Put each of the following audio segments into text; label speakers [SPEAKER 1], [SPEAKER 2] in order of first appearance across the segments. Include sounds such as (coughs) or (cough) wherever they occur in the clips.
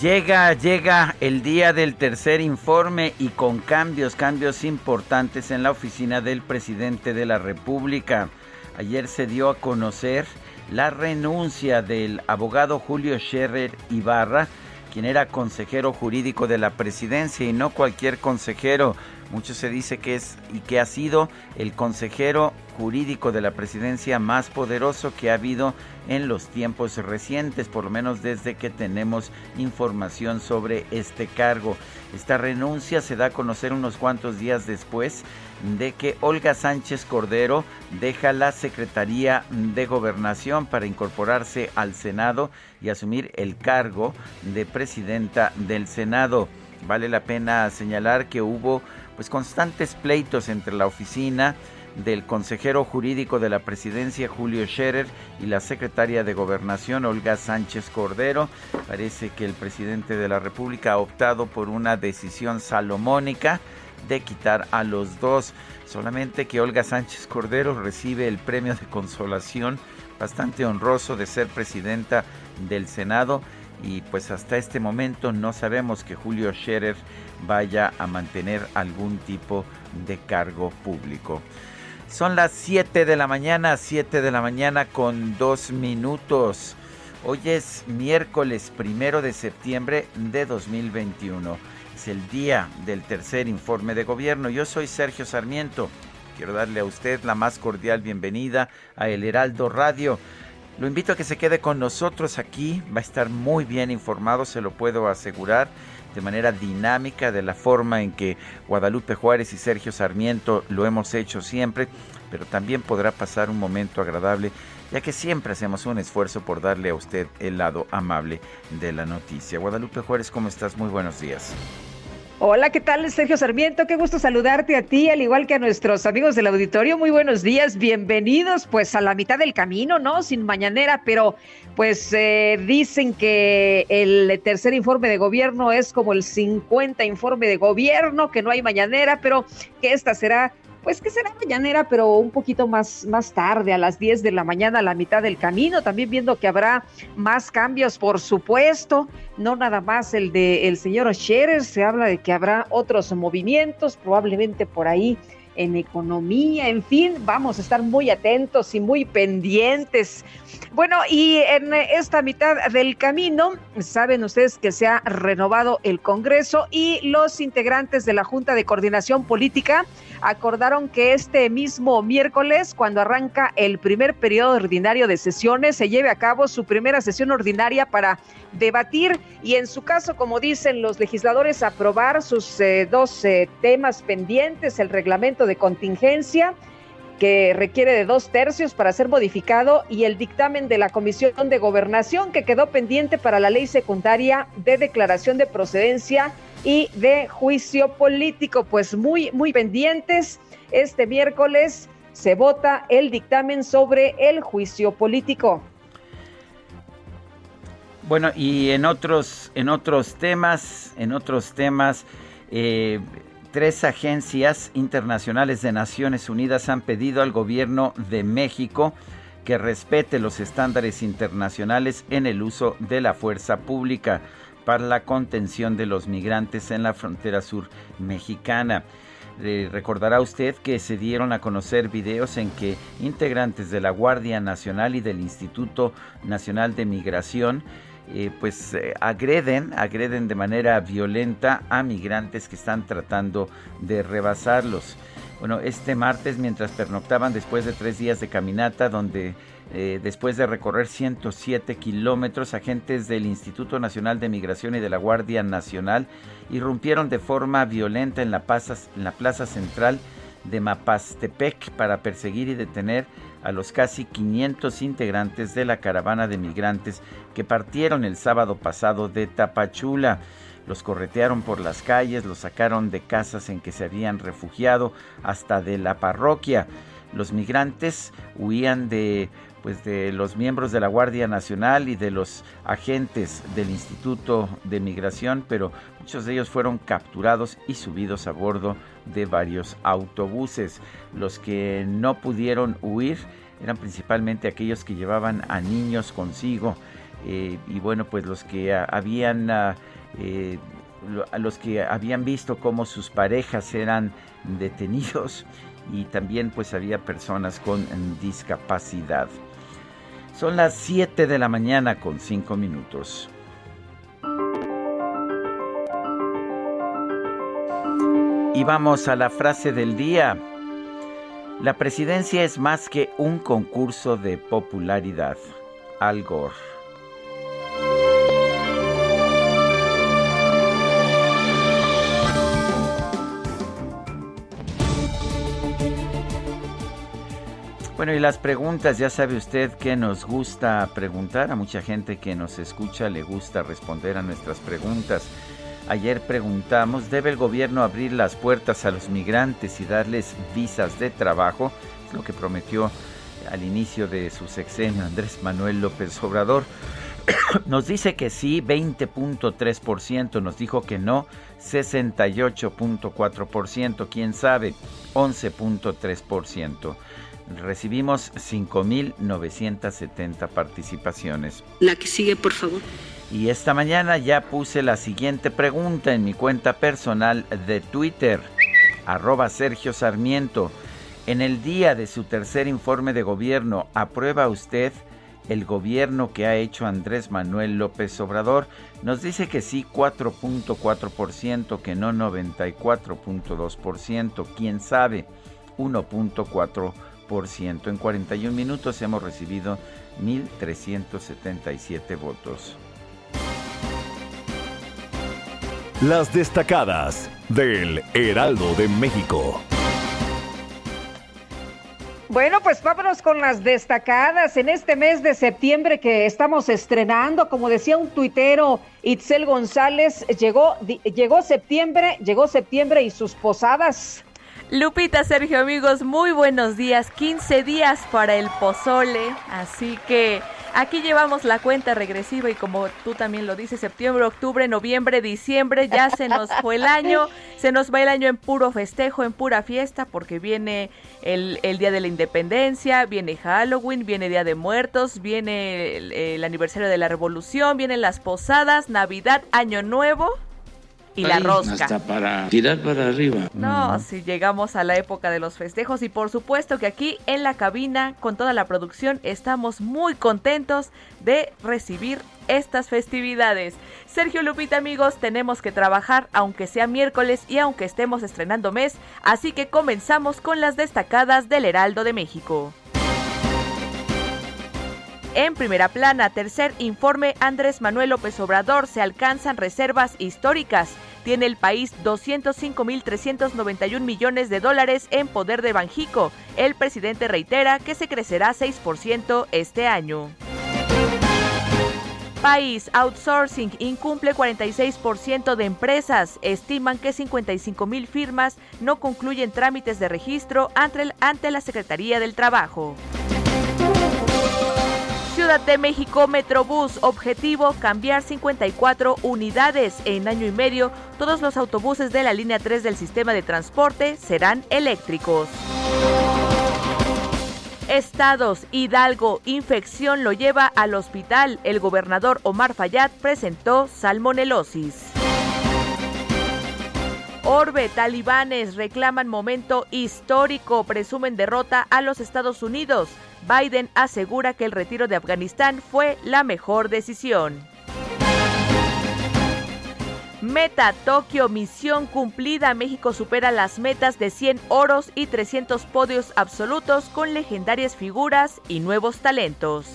[SPEAKER 1] Llega, llega el día del tercer informe y con cambios, cambios importantes en la oficina del presidente de la República. Ayer se dio a conocer la renuncia del abogado Julio Scherer Ibarra, quien era consejero jurídico de la presidencia y no cualquier consejero. Mucho se dice que es y que ha sido el consejero jurídico de la presidencia más poderoso que ha habido en los tiempos recientes, por lo menos desde que tenemos información sobre este cargo. Esta renuncia se da a conocer unos cuantos días después de que Olga Sánchez Cordero deja la Secretaría de Gobernación para incorporarse al Senado y asumir el cargo de presidenta del Senado. Vale la pena señalar que hubo pues constantes pleitos entre la oficina del consejero jurídico de la presidencia Julio Scherer y la secretaria de gobernación Olga Sánchez Cordero. Parece que el presidente de la República ha optado por una decisión salomónica de quitar a los dos. Solamente que Olga Sánchez Cordero recibe el premio de consolación bastante honroso de ser presidenta del Senado y pues hasta este momento no sabemos que Julio Scherer vaya a mantener algún tipo de cargo público. Son las 7 de la mañana, 7 de la mañana con 2 minutos. Hoy es miércoles primero de septiembre de 2021. Es el día del tercer informe de gobierno. Yo soy Sergio Sarmiento. Quiero darle a usted la más cordial bienvenida a El Heraldo Radio. Lo invito a que se quede con nosotros aquí. Va a estar muy bien informado, se lo puedo asegurar de manera dinámica, de la forma en que Guadalupe Juárez y Sergio Sarmiento lo hemos hecho siempre, pero también podrá pasar un momento agradable, ya que siempre hacemos un esfuerzo por darle a usted el lado amable de la noticia. Guadalupe Juárez, ¿cómo estás? Muy buenos días.
[SPEAKER 2] Hola, ¿qué tal, Sergio Sarmiento? Qué gusto saludarte a ti, al igual que a nuestros amigos del auditorio. Muy buenos días, bienvenidos pues a la mitad del camino, ¿no? Sin mañanera, pero pues eh, dicen que el tercer informe de gobierno es como el 50 informe de gobierno, que no hay mañanera, pero que esta será pues que será mañanera, pero un poquito más, más tarde, a las 10 de la mañana, a la mitad del camino, también viendo que habrá más cambios, por supuesto, no nada más el de el señor Scherer, se habla de que habrá otros movimientos, probablemente por ahí en economía, en fin, vamos a estar muy atentos y muy pendientes. Bueno, y en esta mitad del camino, saben ustedes que se ha renovado el Congreso y los integrantes de la Junta de Coordinación Política acordaron que este mismo miércoles, cuando arranca el primer periodo ordinario de sesiones, se lleve a cabo su primera sesión ordinaria para debatir y en su caso, como dicen los legisladores, aprobar sus eh, dos eh, temas pendientes, el reglamento de contingencia que requiere de dos tercios para ser modificado y el dictamen de la Comisión de Gobernación que quedó pendiente para la ley secundaria de declaración de procedencia y de juicio político. Pues muy, muy pendientes. Este miércoles se vota el dictamen sobre el juicio político.
[SPEAKER 1] Bueno, y en otros, en otros temas, en otros temas, eh, tres agencias internacionales de Naciones Unidas han pedido al gobierno de México que respete los estándares internacionales en el uso de la fuerza pública para la contención de los migrantes en la frontera sur mexicana. recordará usted que se dieron a conocer videos en que integrantes de la Guardia Nacional y del Instituto Nacional de Migración eh, pues eh, agreden, agreden de manera violenta a migrantes que están tratando de rebasarlos. Bueno, este martes mientras pernoctaban después de tres días de caminata donde eh, después de recorrer 107 kilómetros, agentes del Instituto Nacional de Migración y de la Guardia Nacional irrumpieron de forma violenta en la, en la plaza central de Mapastepec para perseguir y detener a los casi 500 integrantes de la caravana de migrantes que partieron el sábado pasado de Tapachula. Los corretearon por las calles, los sacaron de casas en que se habían refugiado hasta de la parroquia. Los migrantes huían de pues de los miembros de la Guardia Nacional y de los agentes del Instituto de Migración, pero muchos de ellos fueron capturados y subidos a bordo de varios autobuses. Los que no pudieron huir eran principalmente aquellos que llevaban a niños consigo eh, y bueno, pues los que habían a eh, los que habían visto cómo sus parejas eran detenidos y también pues había personas con discapacidad. Son las 7 de la mañana con 5 minutos. Y vamos a la frase del día. La presidencia es más que un concurso de popularidad. Al Gore. Bueno, y las preguntas, ya sabe usted que nos gusta preguntar, a mucha gente que nos escucha le gusta responder a nuestras preguntas. Ayer preguntamos, ¿debe el gobierno abrir las puertas a los migrantes y darles visas de trabajo? Es lo que prometió al inicio de su sexenio Andrés Manuel López Obrador. (coughs) Nos dice que sí, 20.3%, nos dijo que no, 68.4%, quién sabe, 11.3% recibimos 5.970 participaciones.
[SPEAKER 3] La que sigue, por favor.
[SPEAKER 1] Y esta mañana ya puse la siguiente pregunta en mi cuenta personal de Twitter, arroba Sergio Sarmiento. En el día de su tercer informe de gobierno, ¿aprueba usted el gobierno que ha hecho Andrés Manuel López Obrador? Nos dice que sí 4.4%, que no 94.2%, quién sabe 1.4%. En 41 minutos hemos recibido 1.377 votos.
[SPEAKER 4] Las destacadas del Heraldo de México.
[SPEAKER 2] Bueno, pues vámonos con las destacadas en este mes de septiembre que estamos estrenando. Como decía un tuitero, Itzel González, llegó, llegó septiembre, llegó septiembre y sus posadas.
[SPEAKER 5] Lupita, Sergio, amigos, muy buenos días. 15 días para el pozole, así que aquí llevamos la cuenta regresiva y como tú también lo dices, septiembre, octubre, noviembre, diciembre, ya se nos fue el año, se nos va el año en puro festejo, en pura fiesta, porque viene el, Día de la Independencia, viene Halloween, viene Día de Muertos, viene el aniversario de la Revolución, vienen las posadas, Navidad, Año Nuevo y la rosca.
[SPEAKER 6] Hasta para tirar para arriba.
[SPEAKER 5] No, si llegamos a la época de los festejos y por supuesto que aquí en la cabina con toda la producción estamos muy contentos de recibir estas festividades. Sergio Lupita amigos, tenemos que trabajar aunque sea miércoles y aunque estemos estrenando mes, así que comenzamos con las destacadas del Heraldo de México. En primera plana, tercer informe, Andrés Manuel López Obrador se alcanzan reservas históricas. Tiene el país 205.391 millones de dólares en poder de Banjico. El presidente reitera que se crecerá 6% este año. País Outsourcing incumple 46% de empresas. Estiman que 55 mil firmas no concluyen trámites de registro ante, ante la Secretaría del Trabajo. De México Metrobús, objetivo cambiar 54 unidades. En año y medio, todos los autobuses de la línea 3 del sistema de transporte serán eléctricos. Estados, Hidalgo, infección lo lleva al hospital. El gobernador Omar Fayad presentó salmonelosis. Orbe, talibanes reclaman momento histórico, presumen derrota a los Estados Unidos. Biden asegura que el retiro de Afganistán fue la mejor decisión. Meta Tokio, misión cumplida. México supera las metas de 100 oros y 300 podios absolutos con legendarias figuras y nuevos talentos.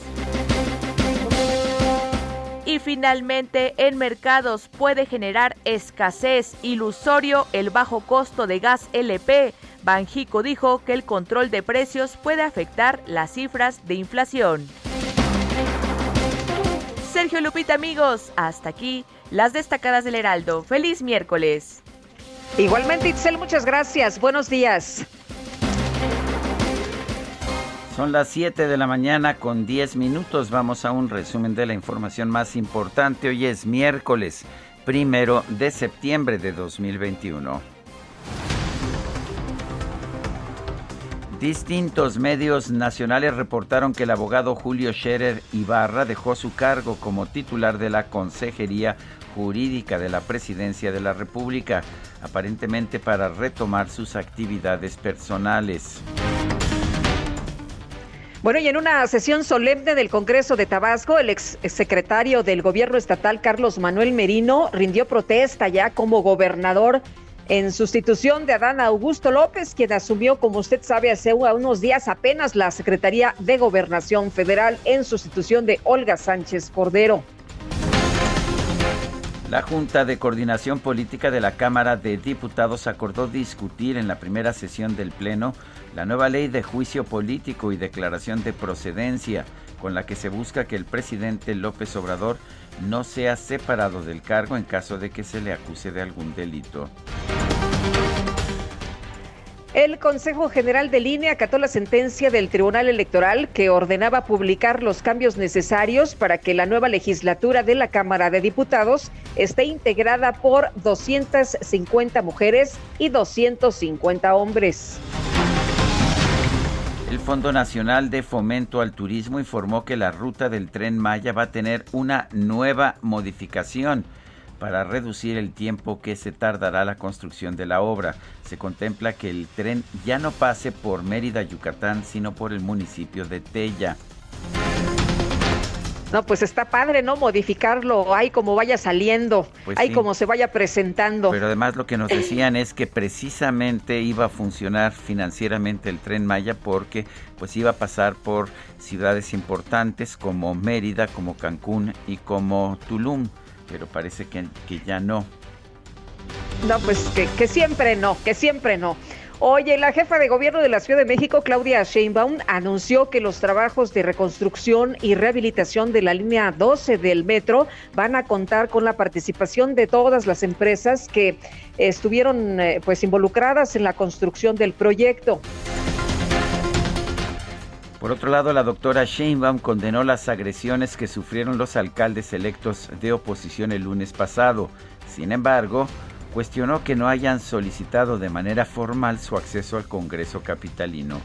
[SPEAKER 5] Y finalmente, en mercados puede generar escasez ilusorio el bajo costo de gas LP. Banjico dijo que el control de precios puede afectar las cifras de inflación. Sergio Lupita, amigos, hasta aquí las destacadas del Heraldo. Feliz miércoles.
[SPEAKER 2] Igualmente, Itzel, muchas gracias. Buenos días.
[SPEAKER 1] Son las 7 de la mañana con 10 minutos. Vamos a un resumen de la información más importante. Hoy es miércoles, primero de septiembre de 2021. Distintos medios nacionales reportaron que el abogado Julio Scherer Ibarra dejó su cargo como titular de la Consejería Jurídica de la Presidencia de la República, aparentemente para retomar sus actividades personales.
[SPEAKER 2] Bueno, y en una sesión solemne del Congreso de Tabasco, el ex secretario del gobierno estatal, Carlos Manuel Merino, rindió protesta ya como gobernador en sustitución de Adán Augusto López, quien asumió, como usted sabe, hace unos días apenas la Secretaría de Gobernación Federal en sustitución de Olga Sánchez Cordero.
[SPEAKER 1] La Junta de Coordinación Política de la Cámara de Diputados acordó discutir en la primera sesión del Pleno la nueva ley de juicio político y declaración de procedencia, con la que se busca que el presidente López Obrador no sea separado del cargo en caso de que se le acuse de algún delito.
[SPEAKER 2] El Consejo General de Línea acató la sentencia del Tribunal Electoral que ordenaba publicar los cambios necesarios para que la nueva legislatura de la Cámara de Diputados esté integrada por 250 mujeres y 250 hombres.
[SPEAKER 1] El Fondo Nacional de Fomento al Turismo informó que la ruta del tren Maya va a tener una nueva modificación para reducir el tiempo que se tardará la construcción de la obra. Se contempla que el tren ya no pase por Mérida, Yucatán, sino por el municipio de Tella.
[SPEAKER 2] No, pues está padre, ¿no? Modificarlo, ahí como vaya saliendo, pues ahí como se vaya presentando.
[SPEAKER 1] Pero además lo que nos (clears throat) decían es que precisamente iba a funcionar financieramente el tren Maya porque pues iba a pasar por ciudades importantes como Mérida, como Cancún y como Tulum pero parece que, ya no.
[SPEAKER 2] No, pues que, que siempre no, que siempre no. Oye, la jefa de gobierno de la Ciudad de México, Claudia Sheinbaum, anunció que los trabajos de reconstrucción y rehabilitación de la línea 12 del metro van a contar con la participación de todas las empresas que estuvieron eh, pues involucradas en la construcción del proyecto.
[SPEAKER 1] Por otro lado, la doctora Sheinbaum condenó las agresiones que sufrieron los alcaldes electos de oposición el lunes pasado. Sin embargo, cuestionó que no hayan solicitado de manera formal su acceso al Congreso capitalino.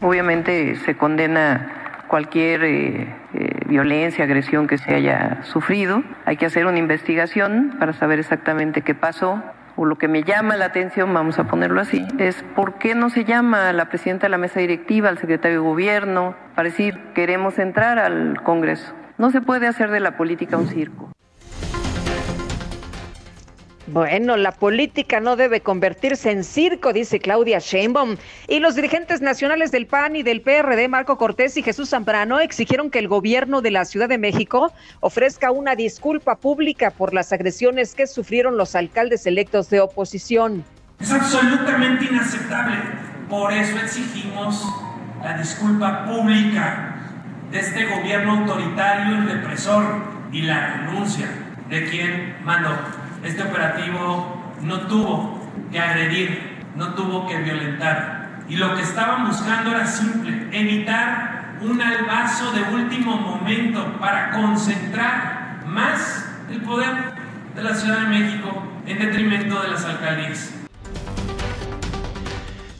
[SPEAKER 3] Obviamente se condena cualquier eh, eh, violencia, agresión que se haya sufrido. Hay que hacer una investigación para saber exactamente qué pasó o lo que me llama la atención, vamos a ponerlo así, es por qué no se llama a la presidenta de la mesa directiva, al secretario de gobierno, para decir queremos entrar al Congreso. No se puede hacer de la política un circo.
[SPEAKER 2] Bueno, la política no debe convertirse en circo, dice Claudia Sheinbaum. Y los dirigentes nacionales del PAN y del PRD, Marco Cortés y Jesús Zambrano, exigieron que el gobierno de la Ciudad de México ofrezca una disculpa pública por las agresiones que sufrieron los alcaldes electos de oposición.
[SPEAKER 7] Es absolutamente inaceptable. Por eso exigimos la disculpa pública de este gobierno autoritario y represor y la renuncia de quien mandó este operativo no tuvo que agredir, no tuvo que violentar. Y lo que estaban buscando era simple, evitar un albazo de último momento para concentrar más el poder de la Ciudad de México en detrimento de las alcaldías.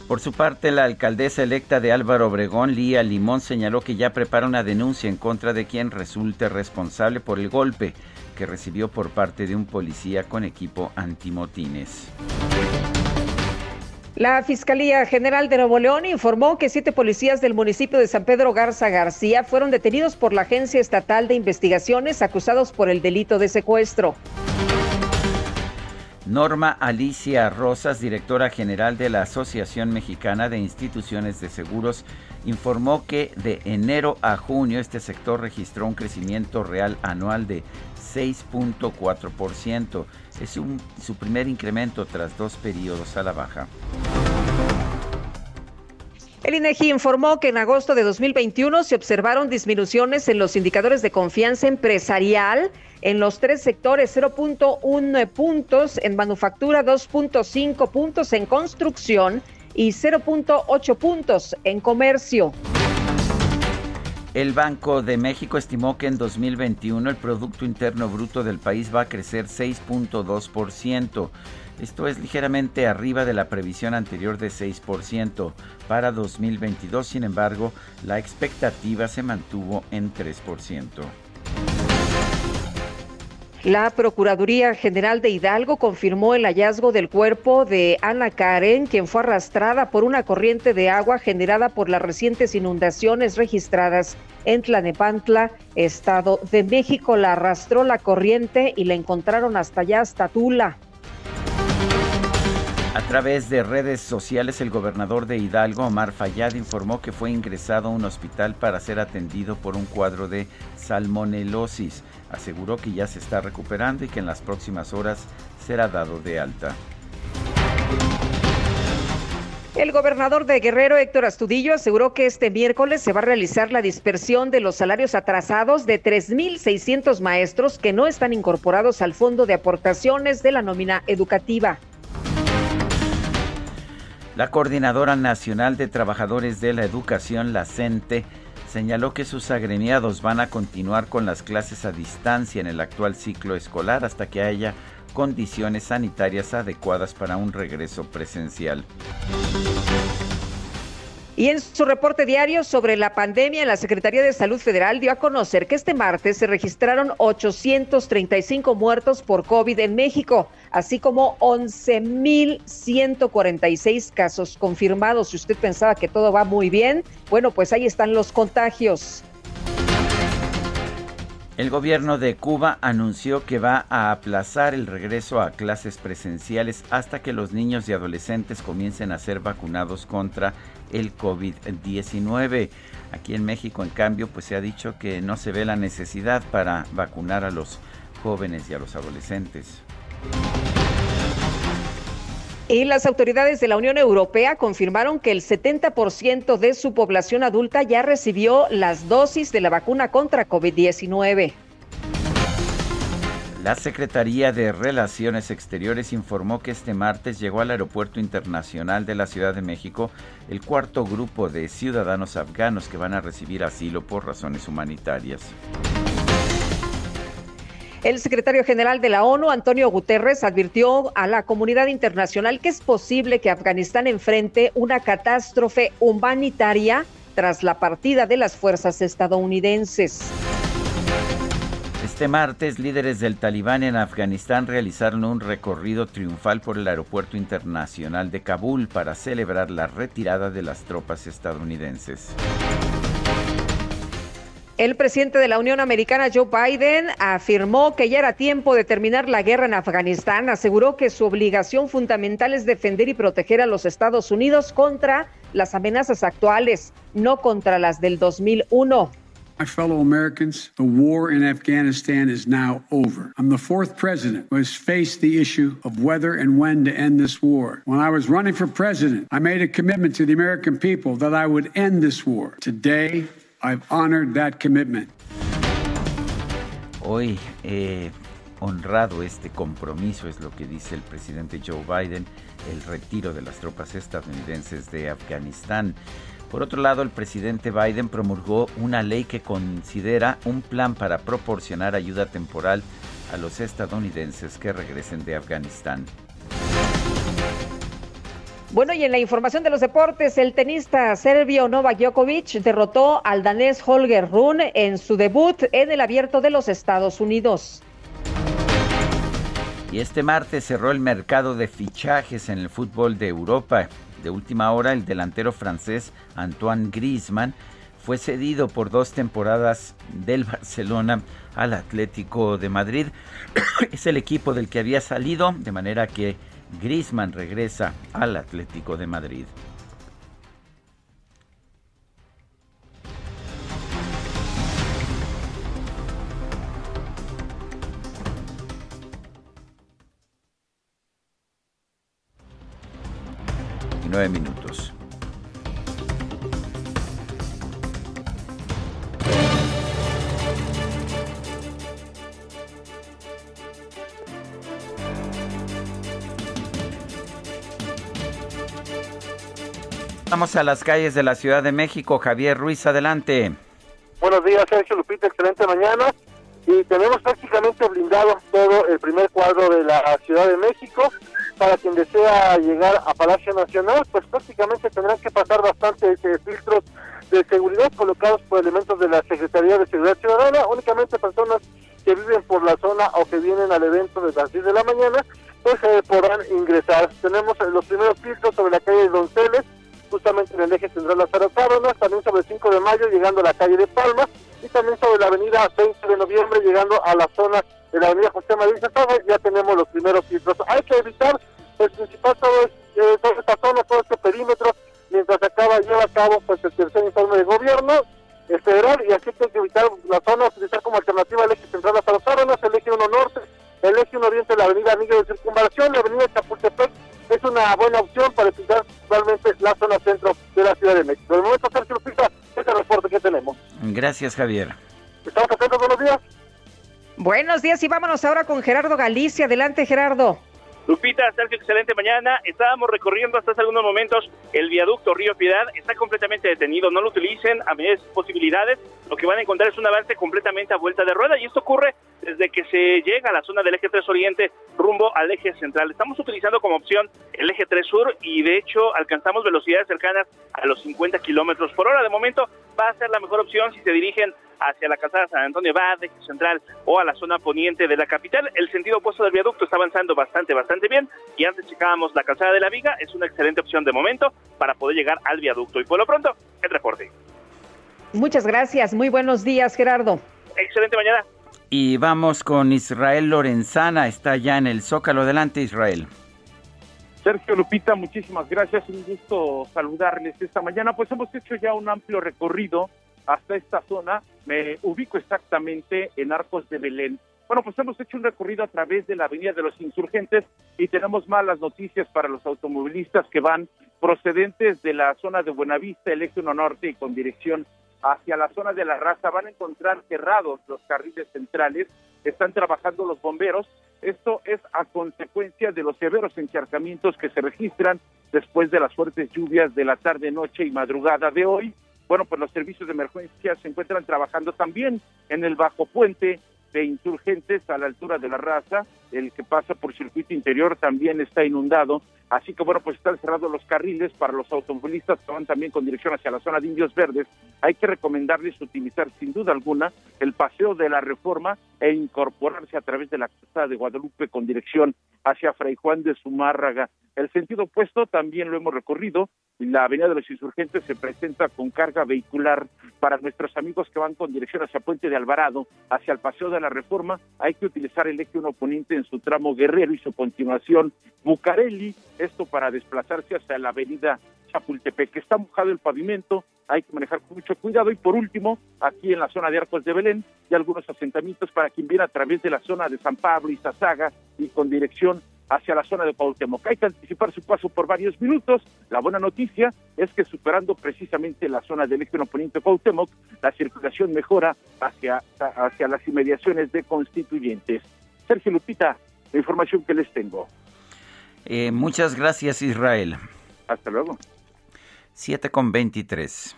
[SPEAKER 1] Por su parte, la alcaldesa electa de Álvaro Obregón, Lía Limón, señaló que ya prepara una denuncia en contra de quien resulte responsable por el golpe que recibió por parte de un policía con equipo antimotines.
[SPEAKER 2] La Fiscalía General de Nuevo León informó que siete policías del municipio de San Pedro Garza García fueron detenidos por la Agencia Estatal de Investigaciones acusados por el delito de secuestro.
[SPEAKER 1] Norma Alicia Rosas, directora general de la Asociación Mexicana de Instituciones de Seguros, informó que de enero a junio este sector registró un crecimiento real anual de 6.4%. Es su primer incremento tras dos periodos a la baja.
[SPEAKER 2] El INEGI informó que en agosto de 2021 se observaron disminuciones en los indicadores de confianza empresarial en los tres sectores, 0.1 puntos en manufactura, 2.5 puntos en construcción y 0.8 puntos en comercio.
[SPEAKER 1] El Banco de México estimó que en 2021 el Producto Interno Bruto del país va a crecer 6.2%. Esto es ligeramente arriba de la previsión anterior de 6%. Para 2022, sin embargo, la expectativa se mantuvo en 3%.
[SPEAKER 2] La Procuraduría General de Hidalgo confirmó el hallazgo del cuerpo de Ana Karen, quien fue arrastrada por una corriente de agua generada por las recientes inundaciones registradas en Tlanepantla, Estado de México. La arrastró la corriente y la encontraron hasta allá, hasta Tula.
[SPEAKER 1] A través de redes sociales, el gobernador de Hidalgo, Omar Fayad, informó que fue ingresado a un hospital para ser atendido por un cuadro de salmonelosis. Aseguró que ya se está recuperando y que en las próximas horas será dado de alta.
[SPEAKER 2] El gobernador de Guerrero, Héctor Astudillo, aseguró que este miércoles se va a realizar la dispersión de los salarios atrasados de 3.600 maestros que no están incorporados al Fondo de Aportaciones de la Nómina Educativa.
[SPEAKER 1] La Coordinadora Nacional de Trabajadores de la Educación, la CENTE, señaló que sus agremiados van a continuar con las clases a distancia en el actual ciclo escolar hasta que haya condiciones sanitarias adecuadas para un regreso presencial.
[SPEAKER 2] Y en su reporte diario sobre la pandemia, la Secretaría de Salud Federal dio a conocer que este martes se registraron 835 muertos por COVID en México, así como 11.146 casos confirmados. Si usted pensaba que todo va muy bien, bueno, pues ahí están los contagios.
[SPEAKER 1] El gobierno de Cuba anunció que va a aplazar el regreso a clases presenciales hasta que los niños y adolescentes comiencen a ser vacunados contra el COVID-19. Aquí en México, en cambio, pues se ha dicho que no se ve la necesidad para vacunar a los jóvenes y a los adolescentes.
[SPEAKER 2] Y las autoridades de la Unión Europea confirmaron que el 70% de su población adulta ya recibió las dosis de la vacuna contra COVID-19.
[SPEAKER 1] La Secretaría de Relaciones Exteriores informó que este martes llegó al Aeropuerto Internacional de la Ciudad de México el cuarto grupo de ciudadanos afganos que van a recibir asilo por razones humanitarias.
[SPEAKER 2] El secretario general de la ONU, Antonio Guterres, advirtió a la comunidad internacional que es posible que Afganistán enfrente una catástrofe humanitaria tras la partida de las fuerzas estadounidenses.
[SPEAKER 1] Este martes, líderes del talibán en Afganistán realizaron un recorrido triunfal por el aeropuerto internacional de Kabul para celebrar la retirada de las tropas estadounidenses.
[SPEAKER 2] El presidente de la Unión Americana, Joe Biden, afirmó que ya era tiempo de terminar la guerra en Afganistán. Aseguró que su obligación fundamental es defender y proteger a los Estados Unidos contra las amenazas actuales, no contra las del 2001.
[SPEAKER 8] My fellow Americans, the war in Afghanistan is now over. I'm the fourth president who has faced the issue of whether and when to end this war. When I was running for president, I made a commitment to the American people that I would end this war. Today, I've honored that commitment.
[SPEAKER 1] Hoy he honrado este compromiso, es lo que dice el presidente Joe Biden, el retiro de las tropas estadounidenses de Afganistán. Por otro lado, el presidente Biden promulgó una ley que considera un plan para proporcionar ayuda temporal a los estadounidenses que regresen de Afganistán.
[SPEAKER 2] Bueno, y en la información de los deportes, el tenista serbio Novak Djokovic derrotó al danés Holger Rune en su debut en el Abierto de los Estados Unidos.
[SPEAKER 1] Y este martes cerró el mercado de fichajes en el fútbol de Europa. De última hora, el delantero francés Antoine Griezmann fue cedido por dos temporadas del Barcelona al Atlético de Madrid. (coughs) es el equipo del que había salido, de manera que Griezmann regresa al Atlético de Madrid. Nueve minutos. Vamos a las calles de la Ciudad de México. Javier Ruiz, adelante.
[SPEAKER 9] Buenos días, Sergio Lupita, excelente mañana. Y tenemos prácticamente blindado todo el primer cuadro de la Ciudad de México. Para quien desea llegar a Palacio Nacional, pues prácticamente tendrán que pasar bastantes eh, filtros de seguridad colocados por elementos de la Secretaría de Seguridad Ciudadana. Únicamente personas que viven por la zona o que vienen al evento de las 10 de la mañana, pues eh, podrán ingresar. Tenemos eh, los primeros filtros sobre la calle de Donceles, justamente en el eje central Lázaro Cárdenas, también sobre el 5 de mayo llegando a la calle de Palma y también sobre la avenida 20 de noviembre llegando a la zona de la avenida José María Santos, ya tenemos los primeros filtros. Hay que evitar el principal todo eh, toda esta zona, todo este perímetro, mientras acaba lleva a cabo pues el tercer informe de gobierno federal y así que hay que evitar la zona, utilizar como alternativa el eje central Lázaro Cárdenas, el eje 1 norte, el eje 1 oriente, la avenida Anillo de Circunvalación, la avenida Chapultepec es una buena opción para evitar realmente la zona centro de la Ciudad de México. De momento, Sergio Lupita, este es el reporte que tenemos.
[SPEAKER 1] Gracias, Javier.
[SPEAKER 9] Estamos atentos, buenos días.
[SPEAKER 2] Buenos días y vámonos ahora con Gerardo Galicia. Adelante, Gerardo.
[SPEAKER 10] Lupita, Sergio, excelente mañana. Estábamos recorriendo hasta hace algunos momentos el viaducto Río Piedad. Está completamente detenido. No lo utilicen a medias posibilidades. Lo que van a encontrar es un avance completamente a vuelta de rueda. Y esto ocurre desde que se llega a la zona del eje 3 Oriente rumbo al eje central. Estamos utilizando como opción el eje 3 Sur y de hecho alcanzamos velocidades cercanas a los 50 kilómetros por hora. De momento va a ser la mejor opción si se dirigen hacia la calzada San Antonio Bad, eje central o a la zona poniente de la capital. El sentido opuesto del viaducto está avanzando bastante, bastante bien. Y antes checábamos la calzada de la Viga. Es una excelente opción de momento para poder llegar al viaducto. Y por lo pronto, el reporte.
[SPEAKER 2] Muchas gracias. Muy buenos días, Gerardo.
[SPEAKER 10] Excelente mañana.
[SPEAKER 1] Y vamos con Israel Lorenzana, está ya en el Zócalo. Adelante, Israel.
[SPEAKER 11] Sergio Lupita, muchísimas gracias. Un gusto saludarles esta mañana. Pues hemos hecho ya un amplio recorrido hasta esta zona. Me ubico exactamente en Arcos de Belén. Bueno, pues hemos hecho un recorrido a través de la Avenida de los Insurgentes y tenemos malas noticias para los automovilistas que van procedentes de la zona de Buenavista, el 1 norte y con dirección hacia la zona de la raza van a encontrar cerrados los carriles centrales, están trabajando los bomberos. Esto es a consecuencia de los severos encharcamientos que se registran después de las fuertes lluvias de la tarde, noche y madrugada de hoy. Bueno, pues los servicios de emergencia se encuentran trabajando también en el bajo puente de insurgentes a la altura de la raza, el que pasa por circuito interior también está inundado, así que bueno, pues están cerrados los carriles para los automovilistas que van también con dirección hacia la zona de Indios Verdes, hay que recomendarles utilizar sin duda alguna el paseo de la reforma e incorporarse a través de la costa de Guadalupe con dirección hacia Fray Juan de Zumárraga. El sentido opuesto también lo hemos recorrido, la Avenida de los Insurgentes se presenta con carga vehicular. Para nuestros amigos que van con dirección hacia Puente de Alvarado, hacia el Paseo de la Reforma, hay que utilizar el eje 1 oponente en su tramo Guerrero y su continuación Bucareli, esto para desplazarse hacia la Avenida Chapultepec. Está mojado el pavimento, hay que manejar con mucho cuidado. Y por último, aquí en la zona de Arcos de Belén, hay algunos asentamientos para quien viene a través de la zona de San Pablo y Zazaga y con dirección hacia la zona de Cuauhtémoc. Hay que anticipar su paso por varios minutos. La buena noticia es que superando precisamente la zona del eje oponente Cuauhtémoc, la circulación mejora hacia, hacia las inmediaciones de constituyentes. Sergio Lupita, la información que les tengo.
[SPEAKER 1] Eh, muchas gracias, Israel.
[SPEAKER 11] Hasta luego.
[SPEAKER 1] 7 con 23.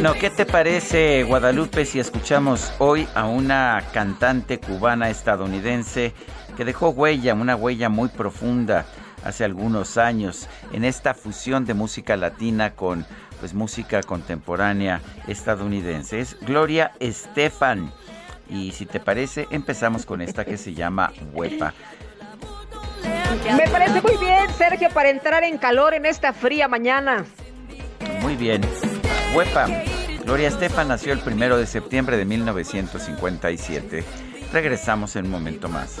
[SPEAKER 1] ¿Qué te parece, Guadalupe, si escuchamos hoy a una cantante cubana estadounidense que dejó huella, una huella muy profunda hace algunos años en esta fusión de música latina con pues música contemporánea estadounidense? Es Gloria Estefan. Y si te parece, empezamos con esta que se llama Huepa.
[SPEAKER 2] Me parece muy bien, Sergio, para entrar en calor en esta fría mañana.
[SPEAKER 1] Muy bien. Gloria Estefan nació el primero de septiembre de 1957. Regresamos en un momento más.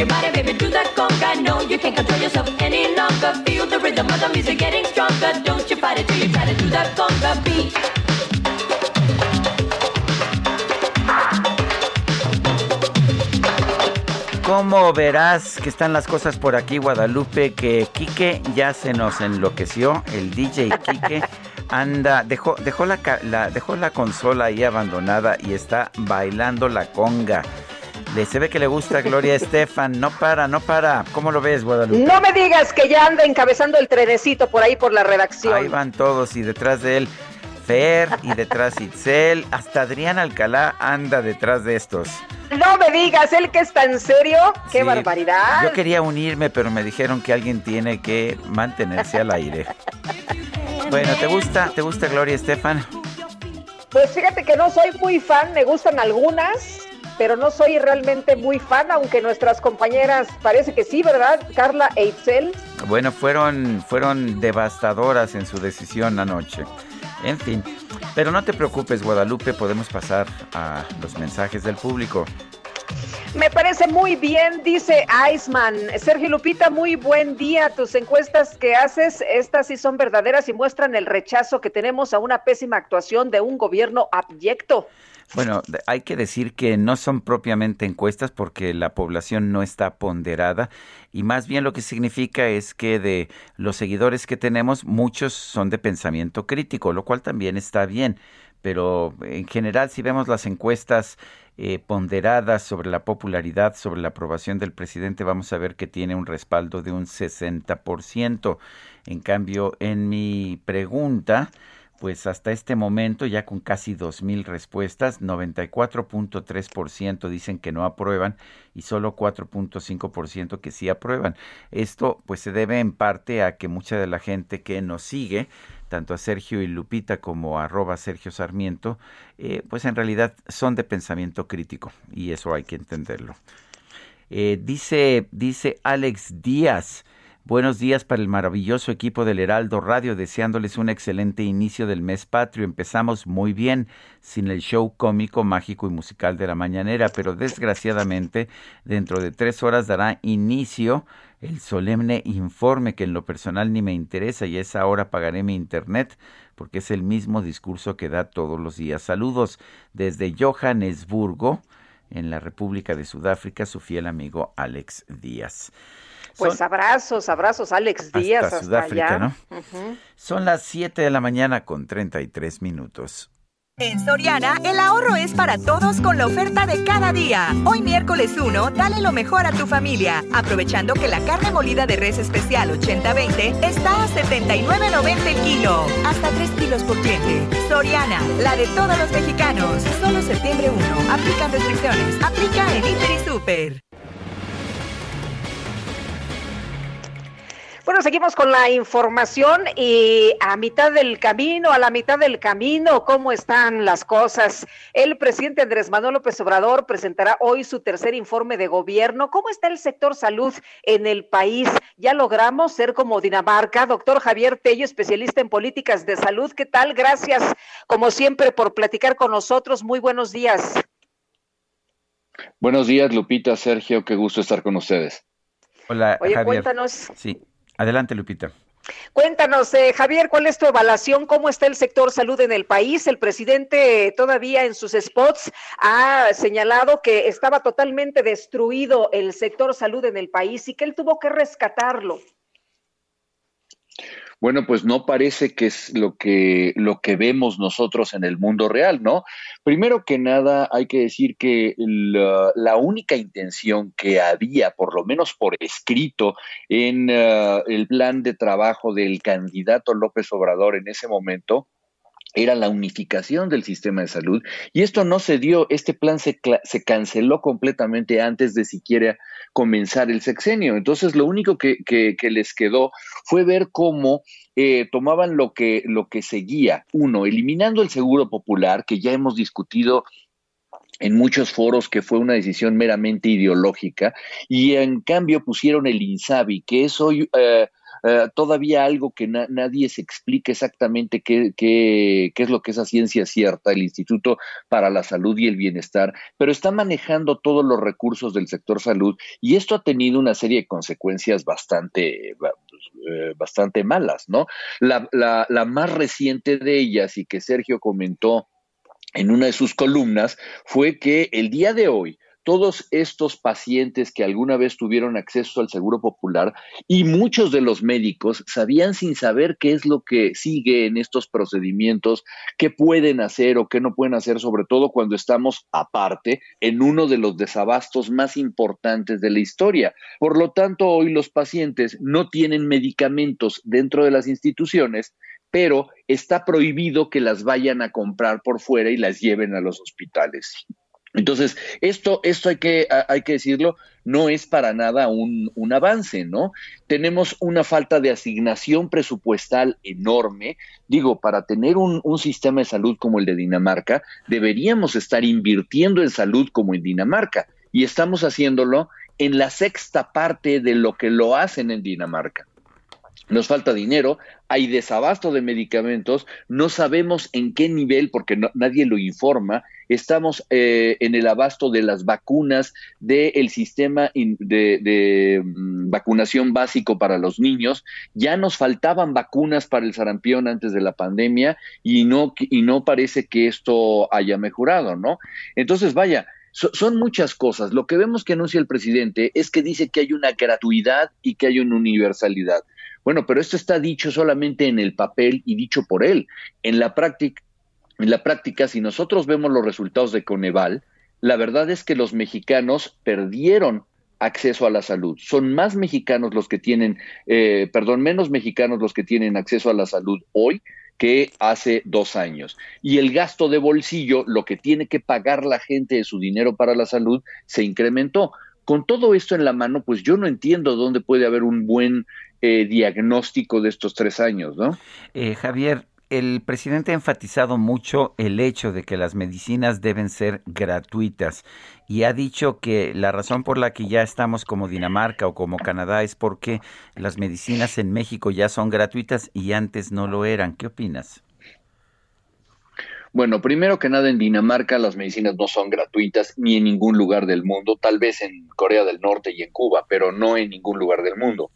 [SPEAKER 12] Your body, baby, do that conga. No, you can't control yourself any longer. Feel the rhythm of the music getting stronger. Don't you fight it till you try to do that conga beat.
[SPEAKER 1] ¿Cómo verás que están las cosas por aquí, Guadalupe? Que Quique ya se nos enloqueció, el DJ Quique (laughs) anda, dejó, dejó, la- dejó la consola ahí abandonada y está bailando la conga. Le, se ve que le gusta Gloria Estefan, no para, no para. ¿Cómo lo ves, Guadalupe?
[SPEAKER 2] No me digas que ya anda encabezando el trenecito por ahí por la redacción.
[SPEAKER 1] Ahí van todos y detrás de él Fer y detrás Itzel, hasta Adrián Alcalá anda detrás de estos.
[SPEAKER 2] No me digas, él que está en serio, qué
[SPEAKER 1] Sí,
[SPEAKER 2] barbaridad.
[SPEAKER 1] Yo quería unirme, pero me dijeron que alguien tiene que mantenerse al aire. Bueno, ¿te gusta? ¿Te gusta Gloria Estefan?
[SPEAKER 2] Pues fíjate que no soy muy fan, me gustan algunas, pero no soy realmente muy fan, aunque nuestras compañeras parece que sí, ¿verdad? Carla e Itzel.
[SPEAKER 1] Bueno, fueron, fueron devastadoras en su decisión anoche. En fin, pero no te preocupes, Guadalupe, podemos pasar a los mensajes del público.
[SPEAKER 2] Me parece muy bien, dice Iceman. Sergio Lupita, muy buen día. Tus encuestas que haces, estas sí son verdaderas y muestran el rechazo que tenemos a una pésima actuación de un gobierno abyecto.
[SPEAKER 1] Bueno, hay que decir que no son propiamente encuestas porque la población no está ponderada y más bien lo que significa es que de los seguidores que tenemos, muchos son de pensamiento crítico, lo cual también está bien. Pero en general, si vemos las encuestas eh, ponderadas sobre la popularidad, sobre la aprobación del presidente, vamos a ver que tiene un respaldo de un 60%. En cambio, en mi pregunta, pues hasta este momento, ya con casi 2.000 respuestas, 94.3% dicen que no aprueban y solo 4.5% que sí aprueban. Esto pues se debe en parte a que mucha de la gente que nos sigue, tanto a Sergio y Lupita como a arroba Sergio Sarmiento, eh, pues en realidad son de pensamiento crítico y eso hay que entenderlo. Eh, dice, dice Alex Díaz. Buenos días para el maravilloso equipo del Heraldo Radio, deseándoles un excelente inicio del mes patrio. Empezamos muy bien, sin el show cómico, mágico y musical de la mañanera, pero desgraciadamente dentro de tres horas dará inicio el solemne informe que en lo personal ni me interesa y a esa hora pagaré mi internet porque es el mismo discurso que da todos los días. Saludos desde Johannesburgo, en la República de Sudáfrica, su fiel amigo Alex Díaz.
[SPEAKER 2] Pues
[SPEAKER 1] Son-
[SPEAKER 2] abrazos, abrazos, Alex
[SPEAKER 1] Hasta
[SPEAKER 2] Díaz, hasta,
[SPEAKER 1] Sudáfrica,
[SPEAKER 2] allá.
[SPEAKER 1] ¿no? Son las 7 de la mañana con 33 minutos.
[SPEAKER 13] En Soriana, el ahorro es para todos con la oferta de cada día. Hoy miércoles 1, dale lo mejor a tu familia, aprovechando que la carne molida de res especial 80-20 está a 79.90 el kilo. Hasta 3 kilos por cliente. Soriana, la de todos los mexicanos. Solo septiembre 1. Aplican restricciones. Aplica en Hiper y Super.
[SPEAKER 2] Bueno, seguimos con la información y a mitad del camino, a la mitad del camino, ¿cómo están las cosas? El presidente Andrés Manuel López Obrador presentará hoy su tercer informe de gobierno. ¿Cómo está el sector salud en el país? Ya logramos ser como Dinamarca. Doctor Javier Tello, especialista en políticas de salud. ¿Qué tal? Gracias, como siempre, por platicar con nosotros. Muy buenos días.
[SPEAKER 14] Buenos días, Lupita, Sergio. Qué gusto estar con ustedes.
[SPEAKER 1] Hola,
[SPEAKER 2] Oye,
[SPEAKER 1] Javier.
[SPEAKER 2] cuéntanos.
[SPEAKER 1] Sí, adelante, Lupita.
[SPEAKER 2] Cuéntanos, eh, Javier, ¿cuál es tu evaluación? ¿Cómo está el sector salud en el país? El presidente todavía en sus spots ha señalado que estaba totalmente destruido el sector salud en el país y que él tuvo que rescatarlo.
[SPEAKER 14] Bueno, pues no parece que es lo que, lo que vemos nosotros en el mundo real, ¿no? Primero que nada, hay que decir que la, única intención que había, por lo menos por escrito, en uh, el plan de trabajo del candidato López Obrador en ese momento, era la unificación del sistema de salud y esto no se dio, este plan se, se, canceló completamente antes de siquiera comenzar el sexenio. Entonces lo único que, que, que les quedó fue ver cómo eh, tomaban lo que, lo que seguía. Uno, eliminando el seguro popular, que ya hemos discutido en muchos foros que fue una decisión meramente ideológica, y en cambio pusieron el INSABI, que es hoy... Eh, Uh, todavía algo que na nadie se explique exactamente qué, qué, qué, es lo que es a ciencia cierta, el Instituto para la Salud y el Bienestar, pero está manejando todos los recursos del sector salud y esto ha tenido una serie de consecuencias bastante, eh, bastante malas, ¿no? La, la más reciente de ellas y que Sergio comentó en una de sus columnas fue que el día de hoy, todos estos pacientes que alguna vez tuvieron acceso al Seguro Popular y muchos de los médicos sabían sin saber qué es lo que sigue en estos procedimientos, qué pueden hacer o qué no pueden hacer, sobre todo cuando estamos aparte en uno de los desabastos más importantes de la historia. Por lo tanto, hoy los pacientes no tienen medicamentos dentro de las instituciones pero está prohibido que las vayan a comprar por fuera y las lleven a los hospitales. Entonces, esto, esto hay que, hay que decirlo, no es para nada un, un, avance, ¿no? Tenemos una falta de asignación presupuestal enorme. Digo, para tener un, un, sistema de salud como el de Dinamarca, deberíamos estar invirtiendo en salud como en Dinamarca. Y estamos haciéndolo en la sexta parte de lo que lo hacen en Dinamarca nos falta dinero, hay desabasto de medicamentos, no sabemos en qué nivel, porque nadie lo informa, estamos eh, en el abasto de las vacunas, del sistema de, um, vacunación básico para los niños, ya nos faltaban vacunas para el sarampión antes de la pandemia y no, y no parece que esto haya mejorado, ¿no? Entonces, vaya, So, son muchas cosas. Lo que vemos que anuncia el presidente es que dice que hay una gratuidad y que hay una universalidad. Bueno, pero esto está dicho solamente en el papel y dicho por él. En la práctica, en la práctica, si nosotros vemos los resultados de Coneval, la verdad es que los mexicanos perdieron acceso a la salud. Son más mexicanos los que tienen, eh, perdón, menos mexicanos los que tienen acceso a la salud hoy que hace dos años. Y el gasto de bolsillo, lo que tiene que pagar la gente de su dinero para la salud, se incrementó. Con todo esto en la mano, pues yo no entiendo dónde puede haber un buen eh, diagnóstico de estos tres años, ¿no?
[SPEAKER 1] Eh, Javier, el presidente ha enfatizado mucho el hecho de que las medicinas deben ser gratuitas y ha dicho que la razón por la que ya estamos como Dinamarca o como Canadá es porque las medicinas en México ya son gratuitas y antes no lo eran. ¿Qué opinas?
[SPEAKER 14] Bueno, primero que nada en Dinamarca las medicinas no son gratuitas ni en ningún lugar del mundo, tal vez en Corea del Norte y en Cuba, pero no en ningún lugar del mundo.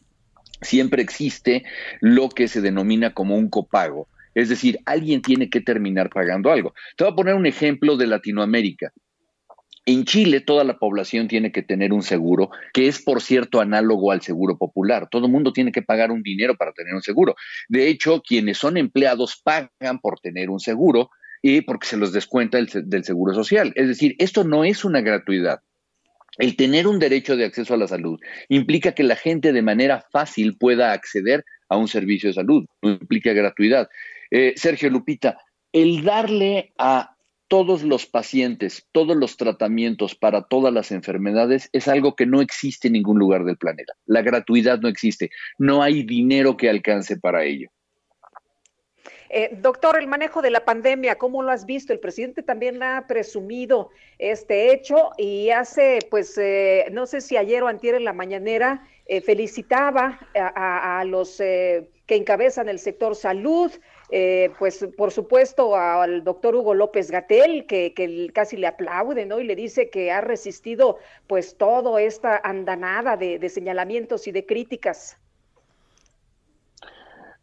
[SPEAKER 14] Siempre existe lo que se denomina como un copago, es decir, alguien tiene que terminar pagando algo. Te voy a poner un ejemplo de Latinoamérica. En Chile toda la población tiene que tener un seguro, que es por cierto análogo al seguro popular. Todo el mundo tiene que pagar un dinero para tener un seguro. De hecho, quienes son empleados pagan por tener un seguro y porque se los descuenta el, del seguro social. Es decir, esto no es una gratuidad. El tener un derecho de acceso a la salud implica que la gente de manera fácil pueda acceder a un servicio de salud, no implica gratuidad. Eh, Sergio Lupita, el darle a todos los pacientes, todos los tratamientos para todas las enfermedades es algo que no existe en ningún lugar del planeta. La gratuidad no existe. No hay dinero que alcance para ello.
[SPEAKER 2] Eh, doctor, el manejo de la pandemia, ¿cómo lo has visto? El presidente también ha presumido este hecho y hace, pues, eh, no sé si ayer o antier en la mañanera, eh, felicitaba a, los que encabezan el sector salud, pues, por supuesto, al doctor Hugo López Gatel, que, que, casi le aplaude, ¿no? Y le dice que ha resistido, pues, toda esta andanada de señalamientos y de críticas.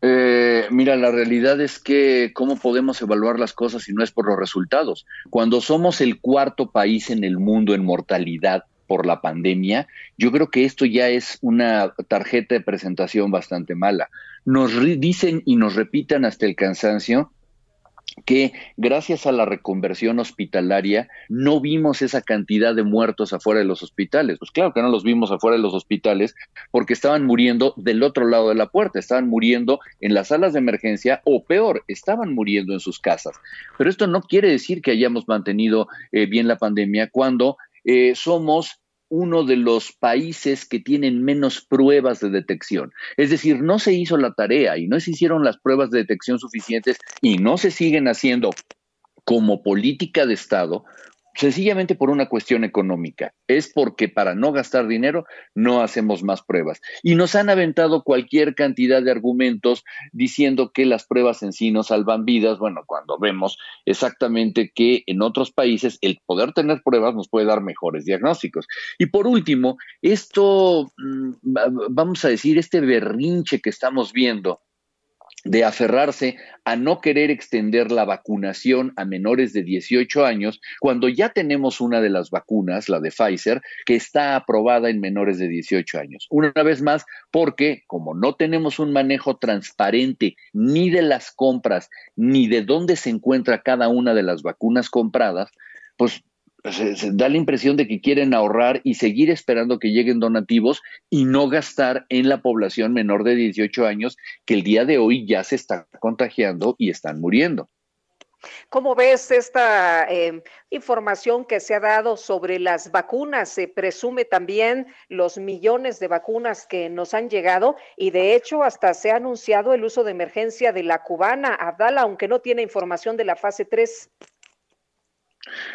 [SPEAKER 14] Eh, mira, la realidad es que cómo podemos evaluar las cosas si no es por los resultados. Cuando somos el cuarto país en el mundo en mortalidad por la pandemia, yo creo que esto ya es una tarjeta de presentación bastante mala. Nos dicen y nos repitan hasta el cansancio que gracias a la reconversión hospitalaria no vimos esa cantidad de muertos afuera de los hospitales. Pues claro que no los vimos afuera de los hospitales porque estaban muriendo del otro lado de la puerta, estaban muriendo en las salas de emergencia o peor, estaban muriendo en sus casas. Pero esto no quiere decir que hayamos mantenido eh, bien la pandemia cuando eh, somos uno de los países que tienen menos pruebas de detección. Es decir, no se hizo la tarea y no se hicieron las pruebas de detección suficientes y no se siguen haciendo como política de Estado sencillamente por una cuestión económica. Es porque para no gastar dinero no hacemos más pruebas. Y nos han aventado cualquier cantidad de argumentos diciendo que las pruebas en sí no salvan vidas. Bueno, cuando vemos exactamente que en otros países el poder tener pruebas nos puede dar mejores diagnósticos. Y por último, esto, mm, vamos a decir, este berrinche que estamos viendo de aferrarse a no querer extender la vacunación a menores de 18 años cuando ya tenemos una de las vacunas, la de Pfizer, que está aprobada en menores de 18 años. Una vez más, porque como no tenemos un manejo transparente ni de las compras ni de dónde se encuentra cada una de las vacunas compradas, pues se, da la impresión de que quieren ahorrar y seguir esperando que lleguen donativos y no gastar en la población menor de 18 años que el día de hoy ya se está contagiando y están muriendo.
[SPEAKER 2] ¿Cómo ves esta em, información que se ha dado sobre las vacunas? Se presume también los millones de vacunas que nos han llegado y de hecho hasta se ha anunciado el uso de emergencia de la cubana, Abdala, aunque no tiene información de la fase 3.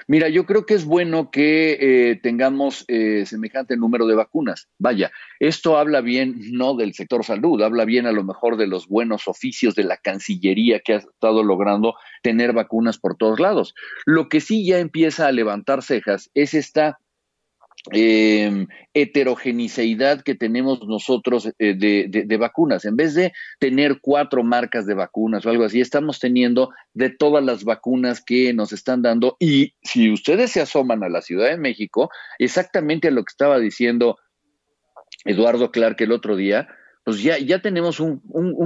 [SPEAKER 14] Mira, yo creo que es bueno que eh, tengamos eh, semejante número de vacunas. Vaya, esto habla bien no del sector salud, habla bien a lo mejor de los buenos oficios de la Cancillería que ha estado logrando tener vacunas por todos lados. Lo que sí ya empieza a levantar cejas es esta eh, que tenemos nosotros eh, de, vacunas. En vez de tener cuatro marcas de vacunas o algo así, estamos teniendo de todas las vacunas que nos están dando. Y si ustedes se asoman a la Ciudad de México, exactamente a lo que estaba diciendo Eduardo Clark el otro día, pues ya, ya tenemos un,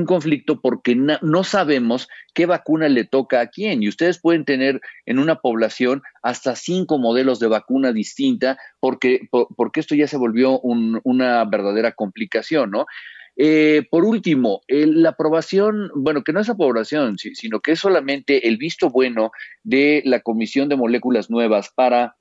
[SPEAKER 14] conflicto porque no sabemos qué vacuna le toca a quién. Y ustedes pueden tener en una población hasta cinco modelos de vacuna distinta porque, porque esto ya se volvió una verdadera complicación, ¿no? Eh, por último, la aprobación, bueno, que no es aprobación, sino que es solamente el visto bueno de la Comisión de Moléculas Nuevas para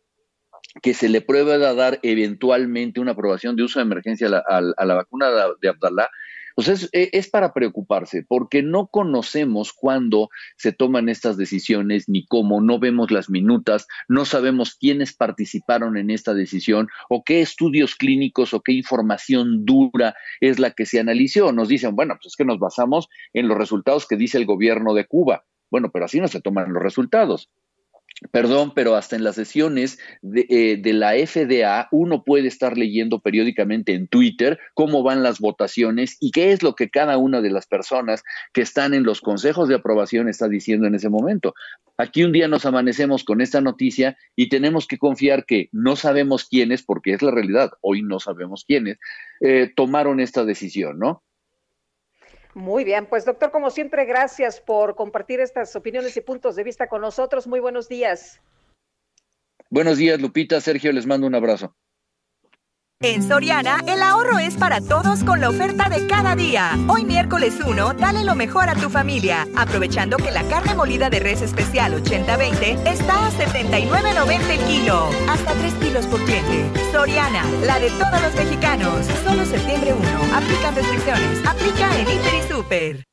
[SPEAKER 14] que se le pruebe a dar eventualmente una aprobación de uso de emergencia a la, vacuna de, Abdallah, pues e, es, para preocuparse, porque no conocemos cuándo se toman estas decisiones, ni cómo, no vemos las minutas, no sabemos quiénes participaron en esta decisión, o qué estudios clínicos o qué información dura es la que se analizó. Nos dicen, bueno, pues es que nos basamos en los resultados que dice el gobierno de Cuba. Bueno, pero así no se toman los resultados. Perdón, pero hasta en las sesiones eh, de, la FDA uno puede estar leyendo periódicamente en Twitter cómo van las votaciones y qué es lo que cada una de las personas que están en los consejos de aprobación está diciendo en ese momento. Aquí un día nos amanecemos con esta noticia y tenemos que confiar que no sabemos quiénes, porque es la realidad, hoy no sabemos quiénes, eh, tomaron esta decisión, ¿no?
[SPEAKER 2] Muy bien, pues doctor, como siempre, gracias por compartir estas opiniones y puntos de vista con nosotros. Muy buenos días.
[SPEAKER 14] Buenos días, Lupita. Sergio, les mando un abrazo.
[SPEAKER 13] En Soriana, el ahorro es para todos con la oferta de cada día. Hoy miércoles 1, dale lo mejor a tu familia, aprovechando que la carne molida de res especial 80-20 está a 79.90 el kilo. Hasta 3 kilos por cliente. Soriana, la de todos los mexicanos. Solo septiembre 1. Aplican restricciones. Aplica en Inter y Super.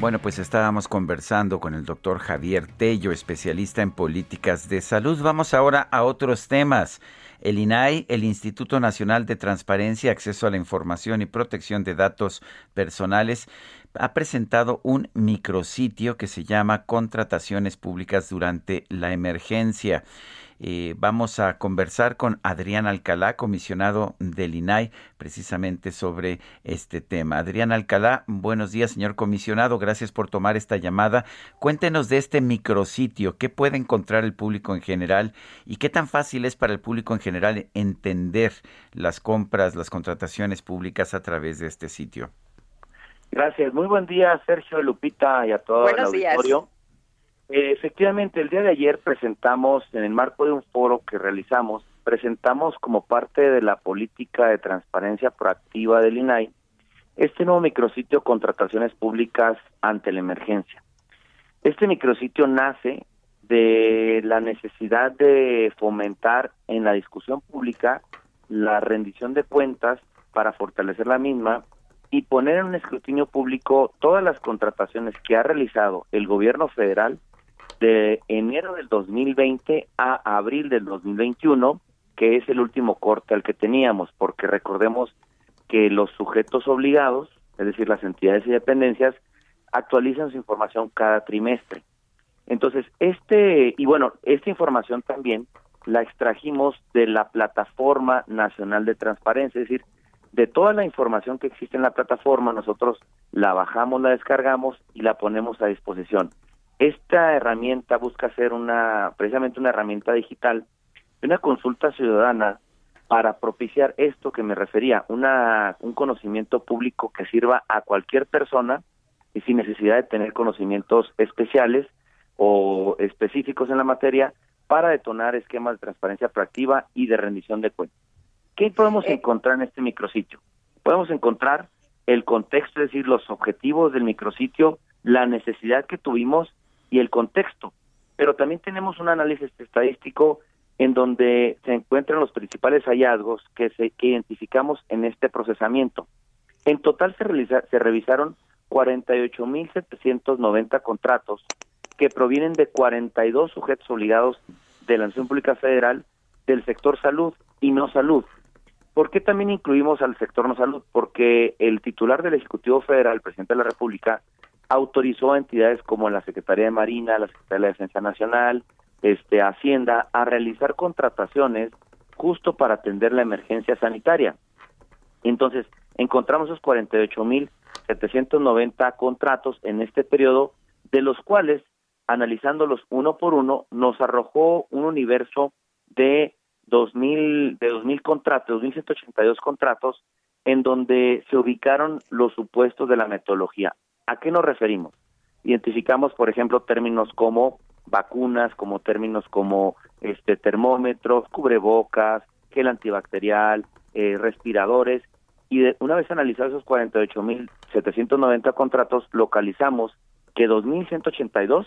[SPEAKER 1] Bueno, pues estábamos conversando con el doctor Javier Tello, especialista en políticas de salud. Vamos ahora a otros temas. El INAI, el Instituto Nacional de Transparencia, Acceso a la Información y Protección de Datos Personales, ha presentado un micrositio que se llama Contrataciones Públicas durante la Emergencia. Eh, vamos a conversar con Adrián Alcalá, comisionado del INAI, precisamente sobre este tema. Adrián Alcalá, buenos días, señor comisionado. Gracias por tomar esta llamada. Cuéntenos de este micrositio. ¿Qué puede encontrar el público en general y qué tan fácil es para el público en general entender las compras, las contrataciones públicas a través de este sitio?
[SPEAKER 15] Gracias. Muy buen día, Sergio, Lupita y a todo el auditorio. Eh, efectivamente, el día de ayer presentamos, en el marco de un foro que realizamos, presentamos como parte de la política de transparencia proactiva del INAI este nuevo micrositio Contrataciones Públicas ante la Emergencia. Este micrositio nace de la necesidad de fomentar en la discusión pública la rendición de cuentas para fortalecer la misma y poner en un escrutinio público todas las contrataciones que ha realizado el gobierno federal de enero del 2020 a abril del 2021, que es el último corte al que teníamos, porque recordemos que los sujetos obligados, es decir, las entidades y dependencias, actualizan su información cada trimestre. Entonces, este, y bueno, esta información también la extrajimos de la Plataforma Nacional de Transparencia, es decir, de toda la información que existe en la plataforma, nosotros la bajamos, la descargamos y la ponemos a disposición. Esta herramienta busca ser una, precisamente una herramienta digital, una consulta ciudadana para propiciar esto que me refería, una, un conocimiento público que sirva a cualquier persona y sin necesidad de tener conocimientos especiales o específicos en la materia para detonar esquemas de transparencia proactiva y de rendición de cuentas. ¿Qué podemos eh. encontrar en este micrositio? Podemos encontrar el contexto, es decir, los objetivos del micrositio, la necesidad que tuvimos y el contexto. Pero también tenemos un análisis estadístico en donde se encuentran los principales hallazgos que, se, que identificamos en este procesamiento. En total se, realiza, se revisaron 48.790 contratos que provienen de 42 sujetos obligados de la Nación Pública Federal del sector salud y no salud. ¿Por qué también incluimos al sector no salud? Porque el titular del Ejecutivo Federal, el presidente de la República, autorizó a entidades como la Secretaría de Marina, la Secretaría de la Defensa Nacional, este Hacienda a realizar contrataciones justo para atender la emergencia sanitaria. Entonces, encontramos esos 48.790 contratos en este periodo, de los cuales, analizándolos uno por uno, nos arrojó un universo de 2.000 de 2.000 contratos, 2.182 contratos, en donde se ubicaron los supuestos de la metodología. ¿A qué nos referimos? Identificamos, por ejemplo, términos como vacunas, como términos como este termómetros, cubrebocas, gel antibacterial, eh, respiradores, y de, una vez analizados esos 48.790 contratos, localizamos que 2.182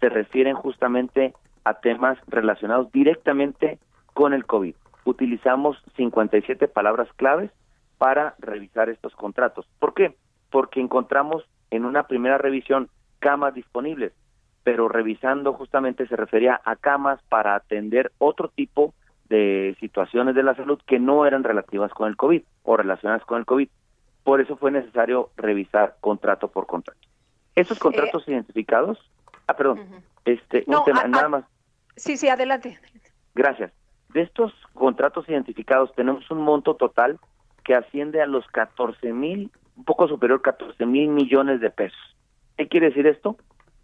[SPEAKER 15] se refieren justamente a temas relacionados directamente con el COVID. Utilizamos 57 palabras claves para revisar estos contratos. ¿Por qué? Porque encontramos en una primera revisión camas disponibles, pero revisando justamente se refería a camas para atender otro tipo de situaciones de la salud que no eran relativas con el COVID o relacionadas con el COVID. Por eso fue necesario revisar contrato por contrato. Esos eh, contratos identificados, ah, perdón, este, un tema, nada más.
[SPEAKER 2] Sí, sí, adelante.
[SPEAKER 15] Gracias. De estos contratos identificados tenemos un monto total que asciende a los 14 mil un poco superior a 14 mil millones de pesos. ¿Qué quiere decir esto?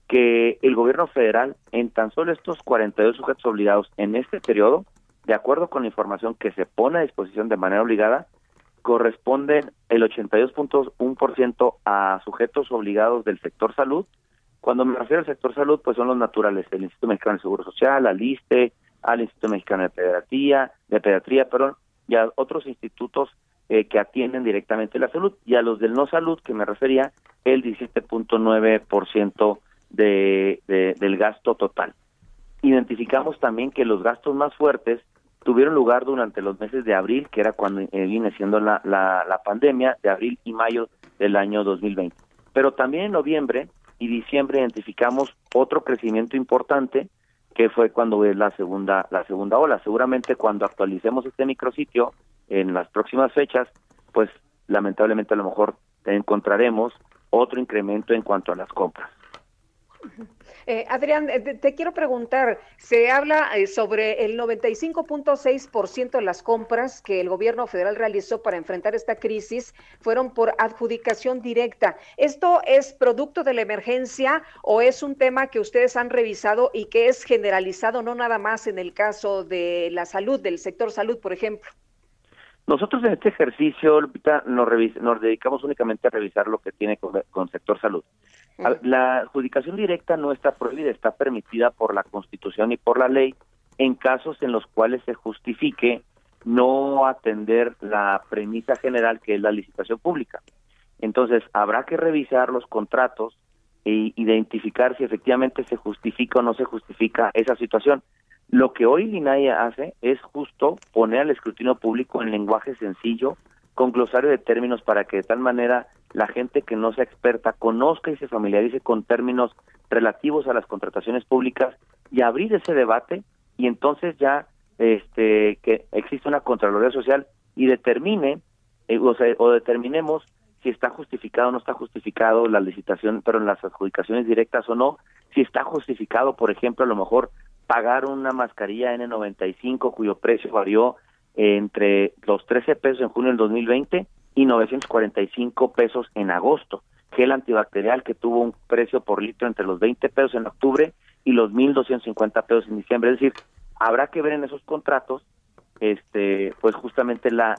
[SPEAKER 15] Que el gobierno federal, en tan solo estos 42 sujetos obligados en este periodo, de acuerdo con la información que se pone a disposición de manera obligada, corresponden el 82.1% a sujetos obligados del sector salud. Cuando me refiero al sector salud, pues son los naturales, el Instituto Mexicano del Seguro Social, la LISTE, al Instituto Mexicano de Pediatría, de Pediatría, perdón, y a otros institutos eh, que atienden directamente la salud y a los del no salud que me refería el 17.9% de, de, del gasto total. Identificamos también que los gastos más fuertes tuvieron lugar durante los meses de abril, que era cuando eh, viene siendo la, la, la pandemia, de abril y mayo del año 2020. Pero también en noviembre y diciembre identificamos otro crecimiento importante que fue cuando es la segunda la segunda ola. Seguramente cuando actualicemos este micrositio en las próximas fechas, pues lamentablemente a lo mejor encontraremos otro incremento en cuanto a las compras.
[SPEAKER 2] Eh, Adrián, eh, te, quiero preguntar, se habla eh, sobre el 95.6% de las compras que el gobierno federal realizó para enfrentar esta crisis fueron por adjudicación directa. ¿Esto es producto de la emergencia o es un tema que ustedes han revisado y que es generalizado no nada más en el caso de la salud, del sector salud, por ejemplo?
[SPEAKER 15] Nosotros en este ejercicio, Lupita, nos, nos dedicamos únicamente a revisar lo que tiene con, con sector salud. La adjudicación directa no está prohibida, está permitida por la Constitución y por la ley en casos en los cuales se justifique no atender la premisa general que es la licitación pública. Entonces, habrá que revisar los contratos e identificar si efectivamente se justifica o no se justifica esa situación. Lo que hoy Linaya hace es justo poner al escrutinio público en lenguaje sencillo, con glosario de términos para que de tal manera la gente que no sea experta conozca y se familiarice con términos relativos a las contrataciones públicas y abrir ese debate y entonces ya este que existe una contraloría social y determine eh, o, sea, o determinemos si está justificado o no está justificado la licitación, pero en las adjudicaciones directas o no, si está justificado, por ejemplo, a lo mejor pagar una mascarilla N95 cuyo precio varió entre los 13 pesos en junio del 2020 y 945 pesos en agosto. Gel antibacterial que tuvo un precio por litro entre los 20 pesos en octubre y los 1.250 pesos en diciembre. Es decir, habrá que ver en esos contratos, este, pues justamente la,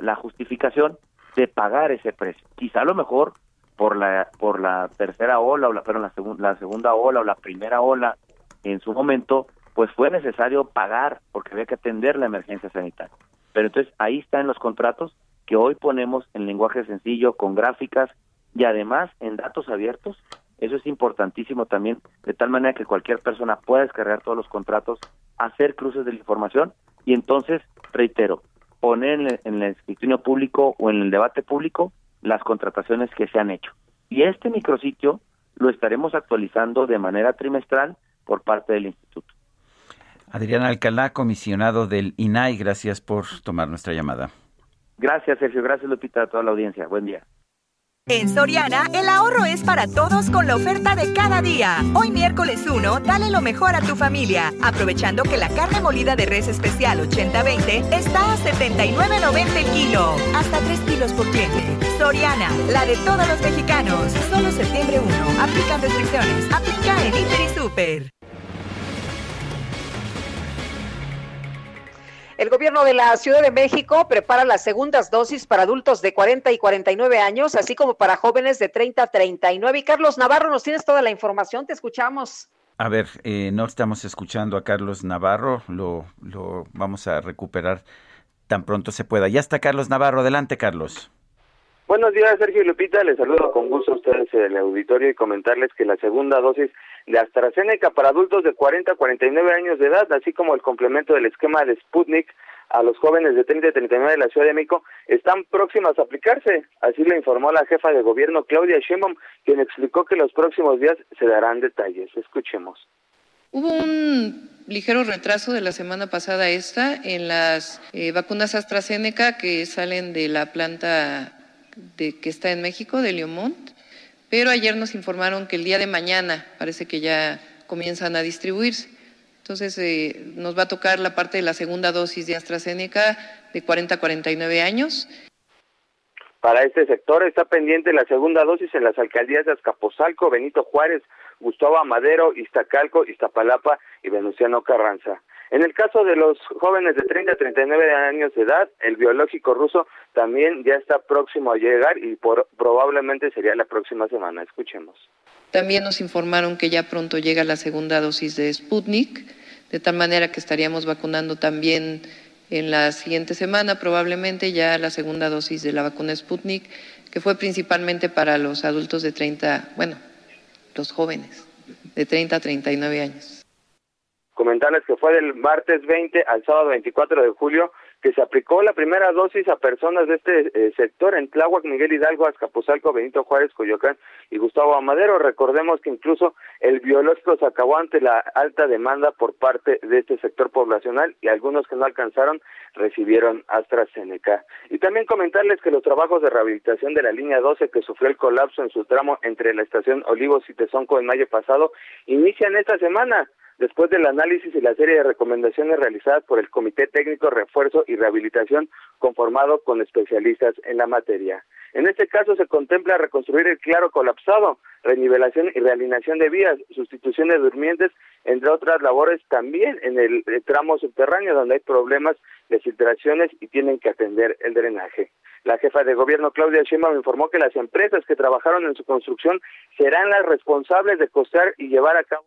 [SPEAKER 15] la justificación de pagar ese precio. Quizá a lo mejor por la por la tercera ola o la, pero la, la segunda ola o la primera ola en su momento pues fue necesario pagar porque había que atender la emergencia sanitaria. Pero entonces ahí está en los contratos que hoy ponemos en lenguaje sencillo, con gráficas y además en datos abiertos. Eso es importantísimo también, de tal manera que cualquier persona pueda descargar todos los contratos, hacer cruces de la información y entonces, reitero, poner en el, escrutinio público o en el debate público las contrataciones que se han hecho. Y este micrositio lo estaremos actualizando de manera trimestral por parte del instituto.
[SPEAKER 1] Adrián Alcalá, comisionado del INAI, gracias por tomar nuestra llamada.
[SPEAKER 15] Gracias, Sergio. Gracias, Lupita, a toda la audiencia. Buen día.
[SPEAKER 13] En Soriana, el ahorro es para todos con la oferta de cada día. Hoy miércoles 1, dale lo mejor a tu familia, aprovechando que la carne molida de res especial 80-20 está a 79.90 el kilo. Hasta 3 kilos por cliente. Soriana, la de todos los mexicanos. Solo septiembre 1. Aplican restricciones. Aplica en Inter y Super.
[SPEAKER 2] El gobierno de la Ciudad de México prepara las segundas dosis para adultos de 40 y 49 años, así como para jóvenes de 30 a 39. Y Carlos Navarro, nos tienes toda la información, te escuchamos.
[SPEAKER 1] A ver, eh, no estamos escuchando a Carlos Navarro, lo, lo vamos a recuperar tan pronto se pueda. Ya está Carlos Navarro, adelante Carlos.
[SPEAKER 16] Buenos días, Sergio y Lupita. Les saludo con gusto a ustedes en el auditorio y comentarles que la segunda dosis de AstraZeneca para adultos de 40 a 49 años de edad, así como el complemento del esquema de Sputnik a los jóvenes de 30 a 39 de la Ciudad de México, están próximas a aplicarse. Así lo informó la jefa de gobierno, Claudia Sheinbaum, quien explicó que los próximos días se darán detalles. Escuchemos.
[SPEAKER 17] Hubo un ligero retraso de la semana pasada esta en las eh, vacunas AstraZeneca que salen de la planta de, que está en México, de Leomont, pero ayer nos informaron que el día de mañana parece que ya comienzan a distribuirse. Entonces eh, nos va a tocar la parte de la segunda dosis de AstraZeneca de 40 a 49 años.
[SPEAKER 16] Para este sector está pendiente la segunda dosis en las alcaldías de Azcapotzalco, Benito Juárez, Gustavo Amadero, Iztacalco, Iztapalapa y Venustiano Carranza. En el caso de los jóvenes de 30 a 39 años de edad, el biológico ruso también ya está próximo a llegar y por, probablemente sería la próxima semana. Escuchemos.
[SPEAKER 17] También nos informaron que ya pronto llega la segunda dosis de Sputnik de tal manera que estaríamos vacunando también en la siguiente semana, probablemente ya la segunda dosis de la vacuna Sputnik, que fue principalmente para los adultos de 30, bueno, los jóvenes, de 30 a 39 años.
[SPEAKER 16] Comentarles que fue del martes 20 al sábado 24 de julio que se aplicó la primera dosis a personas de este eh, sector en Tláhuac, Miguel Hidalgo, Azcapotzalco, Benito Juárez, Coyoacán y Gustavo Amadero. Recordemos que incluso el biológico se acabó ante la alta demanda por parte de este sector poblacional y algunos que no alcanzaron recibieron AstraZeneca. Y también comentarles que los trabajos de rehabilitación de la línea 12 que sufrió el colapso en su tramo entre la estación Olivos y Tezonco en mayo pasado inician esta semana después del análisis y la serie de recomendaciones realizadas por el Comité Técnico Refuerzo y Rehabilitación conformado con especialistas en la materia. En este caso se contempla reconstruir el claro colapsado, renivelación y realineación de vías, sustitución de durmientes, entre otras labores también en el, tramo subterráneo donde hay problemas de filtraciones y tienen que atender el drenaje. La jefa de gobierno Claudia Sheinbaum informó que las empresas que trabajaron en su construcción serán las responsables de costear y llevar a cabo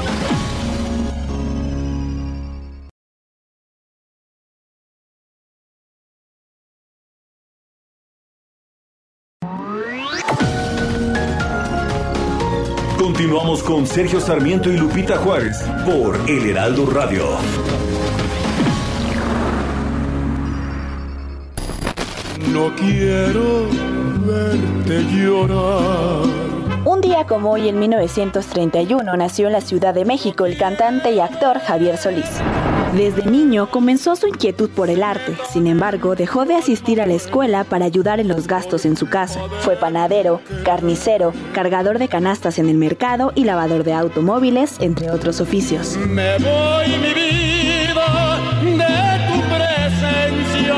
[SPEAKER 4] Continuamos con Sergio Sarmiento y Lupita Juárez por El Heraldo Radio.
[SPEAKER 18] No quiero verte llorar.
[SPEAKER 19] Un día como hoy en 1931 nació en la Ciudad de México el cantante y actor Javier Solís. Desde niño comenzó su inquietud por el arte, sin embargo dejó de asistir a la escuela para ayudar en los gastos en su casa. Fue panadero, carnicero, cargador de canastas en el mercado y lavador de automóviles, entre otros oficios.
[SPEAKER 18] Me voy mi vida de tu presencia.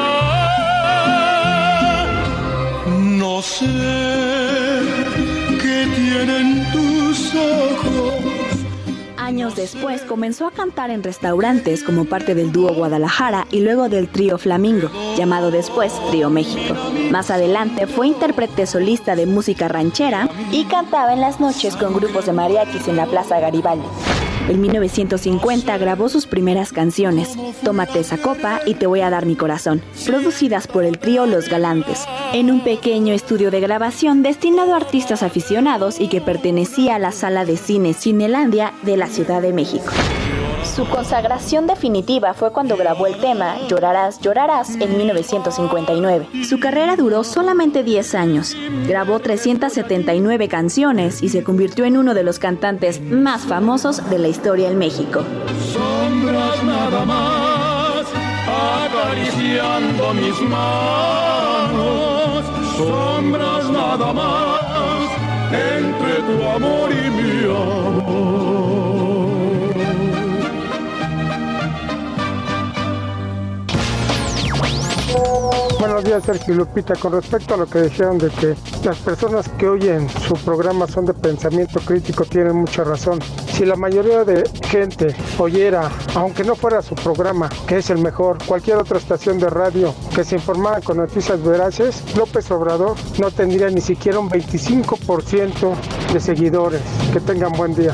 [SPEAKER 18] No sé tienen tus ojos
[SPEAKER 19] Años después comenzó a cantar en restaurantes como parte del dúo Guadalajara y luego del trío Flamingo, llamado después Trío México. Más adelante fue intérprete solista de música ranchera y cantaba en las noches con grupos de mariachis en la Plaza Garibaldi. En 1950 grabó sus primeras canciones, Tómate esa copa y Te voy a dar mi corazón, producidas por el trío Los Galantes, en un pequeño estudio de grabación destinado a artistas aficionados y que pertenecía a la sala de cine Cinelandia de la Ciudad de México. Su consagración definitiva fue cuando grabó el tema Llorarás, llorarás en 1959. Su carrera duró solamente 10 años. Grabó 379 canciones y se convirtió en uno de los cantantes más famosos de la historia en México.
[SPEAKER 18] Sombras nada más, acariciando mis manos. Sombras nada más, entre tu amor y mi amor.
[SPEAKER 20] Buenos días, Sergio Lupita. Con respecto a lo que dijeron de que las personas que oyen su programa son de pensamiento crítico, tienen mucha razón. Si la mayoría de gente oyera, aunque no fuera su programa, que es el mejor, cualquier otra estación de radio que se informara con noticias veraces, López Obrador no tendría ni siquiera un 25% de seguidores. Que tengan buen día.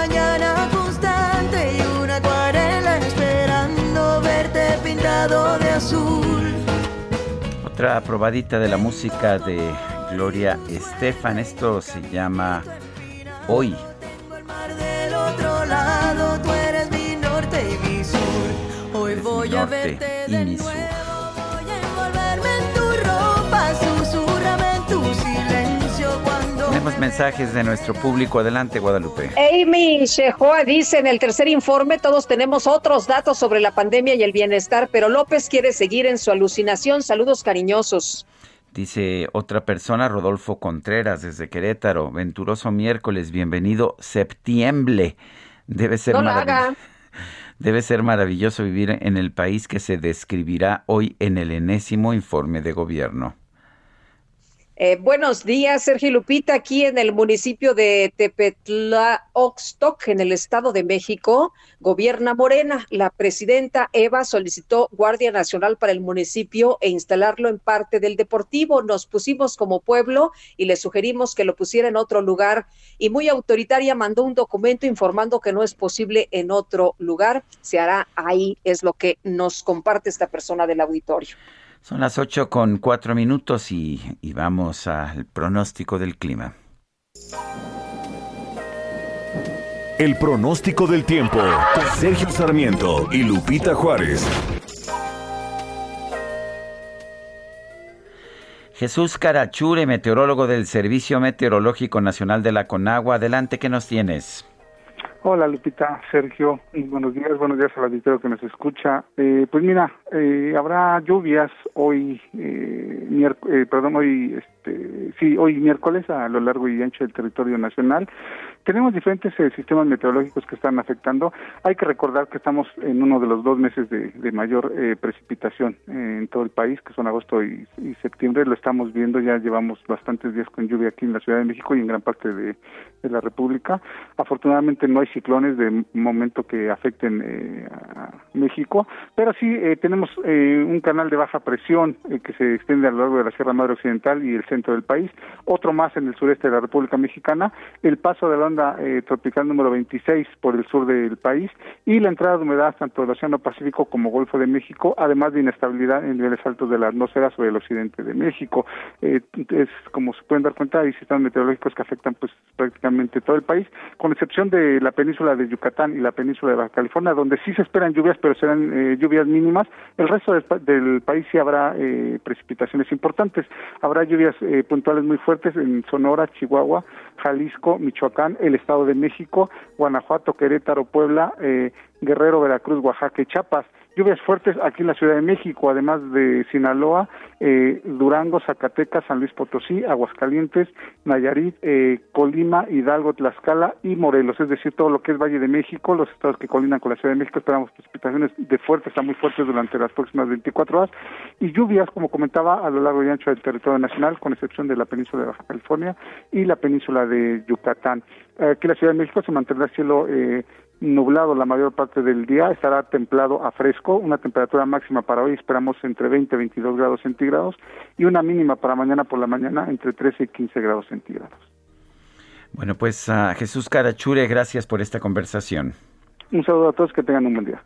[SPEAKER 21] Mañana constante y una acuarela esperando verte pintado de azul.
[SPEAKER 1] Otra probadita de la música de Gloria Estefan. Esto se llama Hoy.
[SPEAKER 21] Del otro lado, tú eres mi norte y mi sur. Hoy voy a verte de nuevo.
[SPEAKER 1] Tenemos mensajes de nuestro público. Adelante, Guadalupe.
[SPEAKER 2] Amy Shehoa dice en el tercer informe todos tenemos otros datos sobre la pandemia y el bienestar, pero López quiere seguir en su alucinación. Saludos cariñosos.
[SPEAKER 1] Dice otra persona, Rodolfo Contreras, desde Querétaro. Venturoso miércoles, bienvenido septiembre. Debe ser
[SPEAKER 2] No. (laughs)
[SPEAKER 1] Debe ser maravilloso vivir en el país que se describirá hoy en el enésimo informe de gobierno.
[SPEAKER 2] Eh, buenos días, Sergio Lupita, aquí en el municipio de Tepetlaoxtoc, en el Estado de México, gobierna Morena. La presidenta Eva solicitó Guardia Nacional para el municipio e instalarlo en parte del Deportivo. Nos pusimos como pueblo y le sugerimos que lo pusiera en otro lugar y muy autoritaria mandó un documento informando que no es posible en otro lugar. Se hará ahí, es lo que nos comparte esta persona del auditorio.
[SPEAKER 1] Son las 8 con 4 minutos y, y vamos al pronóstico del clima.
[SPEAKER 4] El pronóstico del tiempo. Sergio Sarmiento y Lupita Juárez.
[SPEAKER 1] Jesús Carachure, meteorólogo del Servicio Meteorológico Nacional de la Conagua. Adelante, ¿qué nos tienes?
[SPEAKER 20] Hola Lupita, Sergio, buenos días, buenos días al auditorio que nos escucha. Eh, pues mira, eh, habrá lluvias hoy, eh, miérc- eh, perdón, hoy, este, sí, hoy miércoles a lo largo y ancho del territorio nacional. Tenemos diferentes eh, sistemas meteorológicos que están afectando. Hay que recordar que estamos en uno de los dos meses de, mayor eh, precipitación eh, en todo el país, que son agosto y, septiembre. Lo estamos viendo, ya llevamos bastantes días con lluvia aquí en la Ciudad de México y en gran parte de, la República. Afortunadamente no hay ciclones de momento que afecten eh, a México, pero sí eh, tenemos un canal de baja presión que se extiende a lo largo de la Sierra Madre Occidental y el centro del país, otro más en el sureste de la República Mexicana, el paso de la eh, tropical número 26 por el sur del país y la entrada de humedad tanto del Océano Pacífico como Golfo de México, además de inestabilidad en niveles altos de la atmósfera sobre el occidente de México. Eh, es como se pueden dar cuenta, hay sistemas meteorológicos que afectan pues prácticamente todo el país, con excepción de la península de Yucatán y la península de Baja California, donde sí se esperan lluvias, pero serán eh, lluvias mínimas. El resto del, del país sí habrá eh, precipitaciones importantes. Habrá lluvias puntuales muy fuertes en Sonora, Chihuahua, Jalisco, Michoacán, el Estado de México, Guanajuato, Querétaro, Puebla, eh, Guerrero, Veracruz, Oaxaca y Chiapas. Lluvias fuertes aquí en la Ciudad de México, además de Sinaloa, eh, Durango, Zacatecas, San Luis Potosí, Aguascalientes, Nayarit, eh, Colima, Hidalgo, Tlaxcala y Morelos, es decir, todo lo que es Valle de México, los estados que colindan con la Ciudad de México, esperamos precipitaciones de fuertes a muy fuertes durante las próximas 24 horas y lluvias, como comentaba, a lo largo y ancho del territorio nacional, con excepción de la península de Baja California y la península de Yucatán. Aquí en la Ciudad de México se mantendrá cielo eh, nublado la mayor parte del día, estará templado a fresco, una temperatura máxima para hoy esperamos entre 20 y 22 grados centígrados y una mínima para mañana por la mañana entre 13 y 15 grados centígrados.
[SPEAKER 1] Bueno, pues a Jesús Carachure, gracias por esta conversación.
[SPEAKER 20] Un saludo a todos, que tengan un buen día.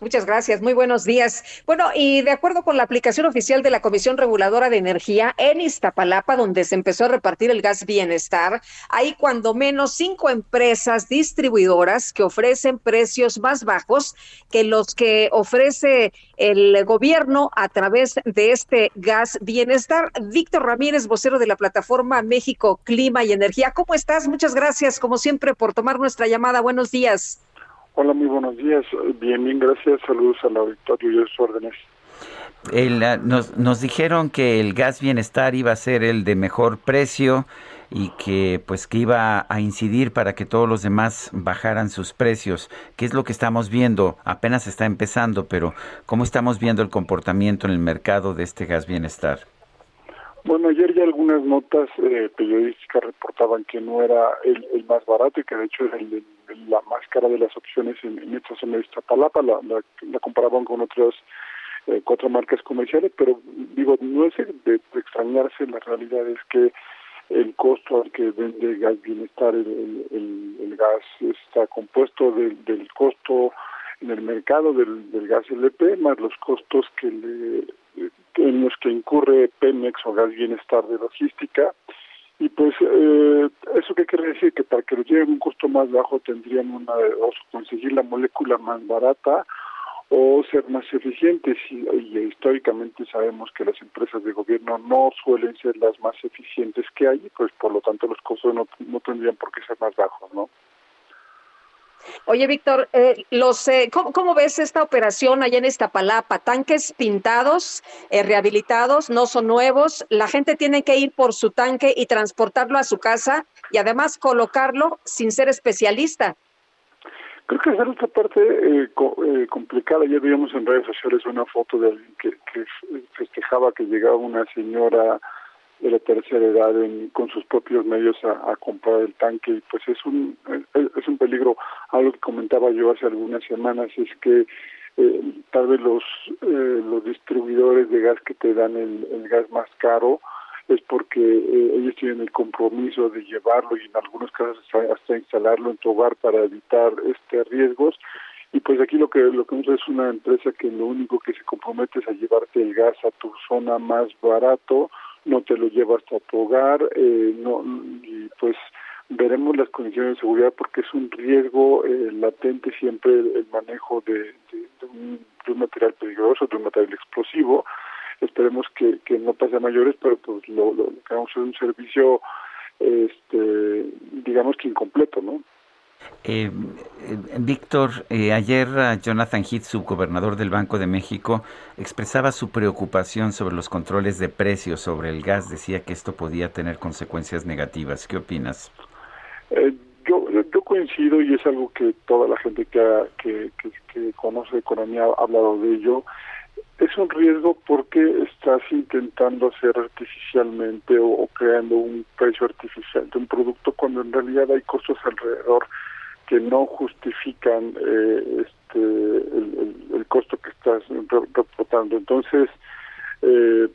[SPEAKER 2] Muchas gracias, muy buenos días. Bueno, y de acuerdo con la aplicación oficial de la Comisión Reguladora de Energía en Iztapalapa, donde se empezó a repartir el gas bienestar, hay cuando menos cinco empresas distribuidoras que ofrecen precios más bajos que los que ofrece el gobierno a través de este gas bienestar. Víctor Ramírez, vocero de la plataforma México Clima y Energía. ¿Cómo estás? Muchas gracias, como siempre, por tomar nuestra llamada. Buenos días.
[SPEAKER 22] Hola, muy buenos días. Bien, bien, gracias. Saludos al auditorio y a sus órdenes.
[SPEAKER 1] Ah, nos, nos dijeron que el gas bienestar iba a ser el de mejor precio y que pues que iba a incidir para que todos los demás bajaran sus precios. ¿Qué es lo que estamos viendo? Apenas está empezando, pero ¿cómo estamos viendo el comportamiento en el mercado de este gas bienestar?
[SPEAKER 22] Bueno, ayer ya algunas notas eh, periodísticas reportaban que no era el, el más barato y que de hecho era el, la más cara de las opciones en, en esta zona de Iztapalapa. La, la, la comparaban con otras eh, cuatro marcas comerciales, pero digo, no es de, de extrañarse, la realidad es que el costo al que vende Gas Bienestar, el, gas está compuesto del, del costo en el mercado del, del gas LP más los costos que le en los que incurre Pemex o Gas Bienestar de Logística. Y pues eh, eso que quiere decir que para que lo lleven a un costo más bajo tendrían una o conseguir la molécula más barata o ser más eficientes y, históricamente sabemos que las empresas de gobierno no suelen ser las más eficientes que hay pues por lo tanto los costos no, no tendrían por qué ser más bajos no
[SPEAKER 2] Oye, Víctor, eh, los, eh, ¿cómo, ves esta operación allá en Iztapalapa? Tanques pintados, eh, rehabilitados, no son nuevos. La gente tiene que ir por su tanque y transportarlo a su casa y además colocarlo sin ser especialista.
[SPEAKER 22] Creo que es otra parte eh, complicada. Ayer vimos en redes sociales una foto de alguien que festejaba que llegaba una señora de la tercera edad con sus propios medios a, comprar el tanque. Y pues es un es, un peligro. Algo que comentaba yo hace algunas semanas es que eh, tal vez los eh, los distribuidores de gas que te dan el, gas más caro es porque eh, ellos tienen el compromiso de llevarlo y en algunos casos hasta, instalarlo en tu hogar para evitar este riesgos. Y pues aquí lo que lo que vemos es una empresa que lo único que se compromete es a llevarte el gas a tu zona más barato no te lo lleva hasta tu hogar, eh, no, y pues veremos las condiciones de seguridad porque es un riesgo eh, latente siempre el, manejo de, un, material peligroso, de un material explosivo. Esperemos que, que no pase a mayores, pero pues lo, lo, que vamos a es un servicio, este, digamos que incompleto, ¿no?
[SPEAKER 1] Eh, eh, Víctor, eh, ayer Jonathan Heath, subgobernador del Banco de México, expresaba su preocupación sobre los controles de precios sobre el gas. Decía que esto podía tener consecuencias negativas. ¿Qué opinas?
[SPEAKER 22] yo, yo coincido y es algo que toda la gente que, que, que, conoce economía ha hablado de ello. Es un riesgo porque estás intentando hacer artificialmente o creando un precio artificial de un producto cuando en realidad hay costos alrededor que no justifican eh, este, el, costo que estás reportando. Entonces, eh,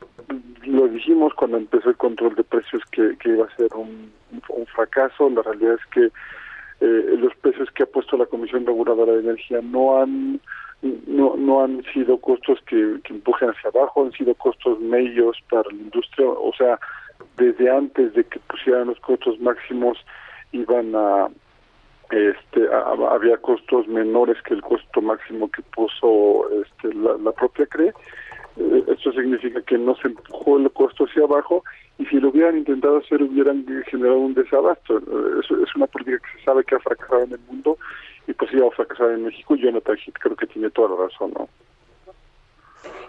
[SPEAKER 22] lo dijimos cuando empezó el control de precios que, iba a ser un, fracaso. La realidad es que eh, los precios que ha puesto la Comisión Reguladora de Energía no han no, no han sido costos que, que empujen hacia abajo, han sido costos medios para la industria, o sea, desde antes de que pusieran los costos máximos iban a, este, había costos menores que el costo máximo que puso este, la, propia CRE. Eh, esto significa que no se empujó el costo hacia abajo y si lo hubieran intentado hacer hubieran generado un desabasto. Eh, eso es una política que se sabe que ha fracasado en el mundo y pues iba a fracasar en México. Jonathan Heath creo que tiene toda la razón, ¿no?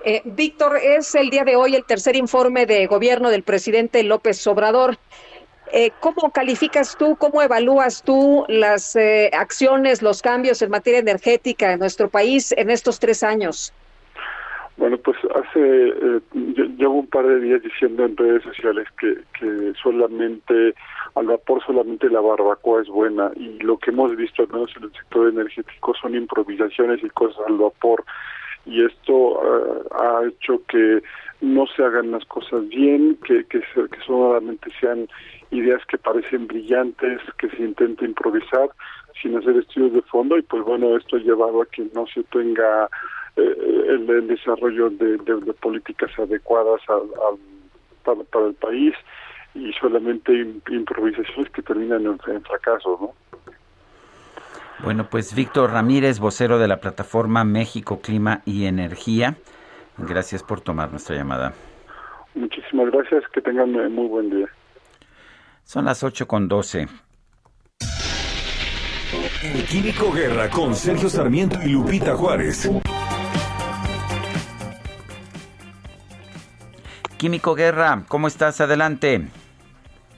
[SPEAKER 2] Eh, Víctor, es el día de hoy el tercer informe de gobierno del presidente López Obrador. Eh, ¿Cómo calificas tú, cómo evalúas tú las eh, acciones, los cambios en materia energética en nuestro país en estos tres años?
[SPEAKER 22] Bueno, pues hace, eh, llevo un par de días diciendo en redes sociales que, solamente, al vapor solamente la barbacoa es buena y lo que hemos visto al menos en el sector energético son improvisaciones y cosas al vapor y esto ha hecho que no se hagan las cosas bien, que, que, que solamente sean ideas que parecen brillantes, que se intenta improvisar sin hacer estudios de fondo y pues bueno, esto ha llevado a que no se tenga eh, el, desarrollo de, políticas adecuadas para, el país y solamente improvisaciones que terminan en, en fracaso, ¿no?
[SPEAKER 1] Bueno, pues Víctor Ramírez, vocero de la plataforma México Clima y Energía, gracias por tomar nuestra llamada.
[SPEAKER 22] Muchísimas gracias, que tengan muy buen día.
[SPEAKER 1] Son las 8 con 12.
[SPEAKER 4] El Químico Guerra con Sergio Sarmiento y Lupita Juárez.
[SPEAKER 1] Químico Guerra, ¿cómo estás? Adelante.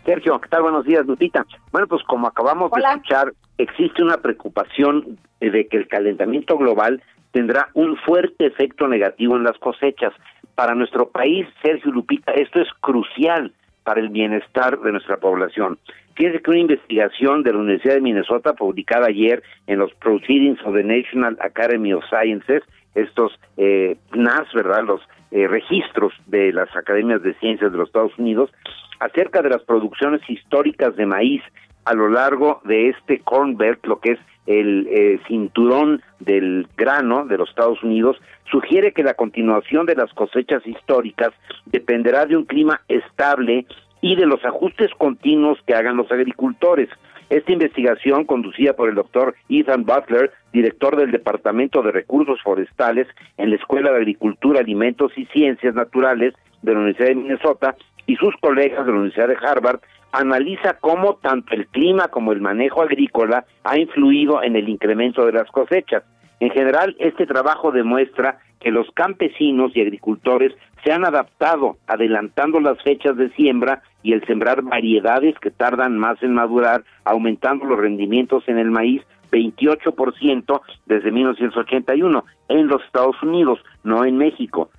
[SPEAKER 23] Sergio, ¿qué tal? Buenos días, Lupita. Bueno, pues como acabamos de escuchar, existe una preocupación de que el calentamiento global tendrá un fuerte efecto negativo en las cosechas. Para nuestro país, Sergio Lupita, esto es crucial para el bienestar de nuestra población. Fíjense que una investigación de la Universidad de Minnesota, publicada ayer en los Proceedings of the National Academy of Sciences, estos eh, NAS, ¿verdad? Los eh, registros de las academias de ciencias de los Estados Unidos, acerca de las producciones históricas de maíz a lo largo de este Corn Belt, lo que es el eh, cinturón del grano de los Estados Unidos, sugiere que la continuación de las cosechas históricas dependerá de un clima estable y de los ajustes continuos que hagan los agricultores. Esta investigación, conducida por el doctor Ethan Butler, director del Departamento de Recursos Forestales en la Escuela de Agricultura, Alimentos y Ciencias Naturales de la Universidad de Minnesota, y sus colegas de la Universidad de Harvard, analiza cómo tanto el clima como el manejo agrícola ha influido en el incremento de las cosechas. En general, este trabajo demuestra que los campesinos y agricultores se han adaptado, adelantando las fechas de siembra y el sembrar variedades que tardan más en madurar, aumentando los rendimientos en el maíz 28% desde 1981 en los Estados Unidos, no en México.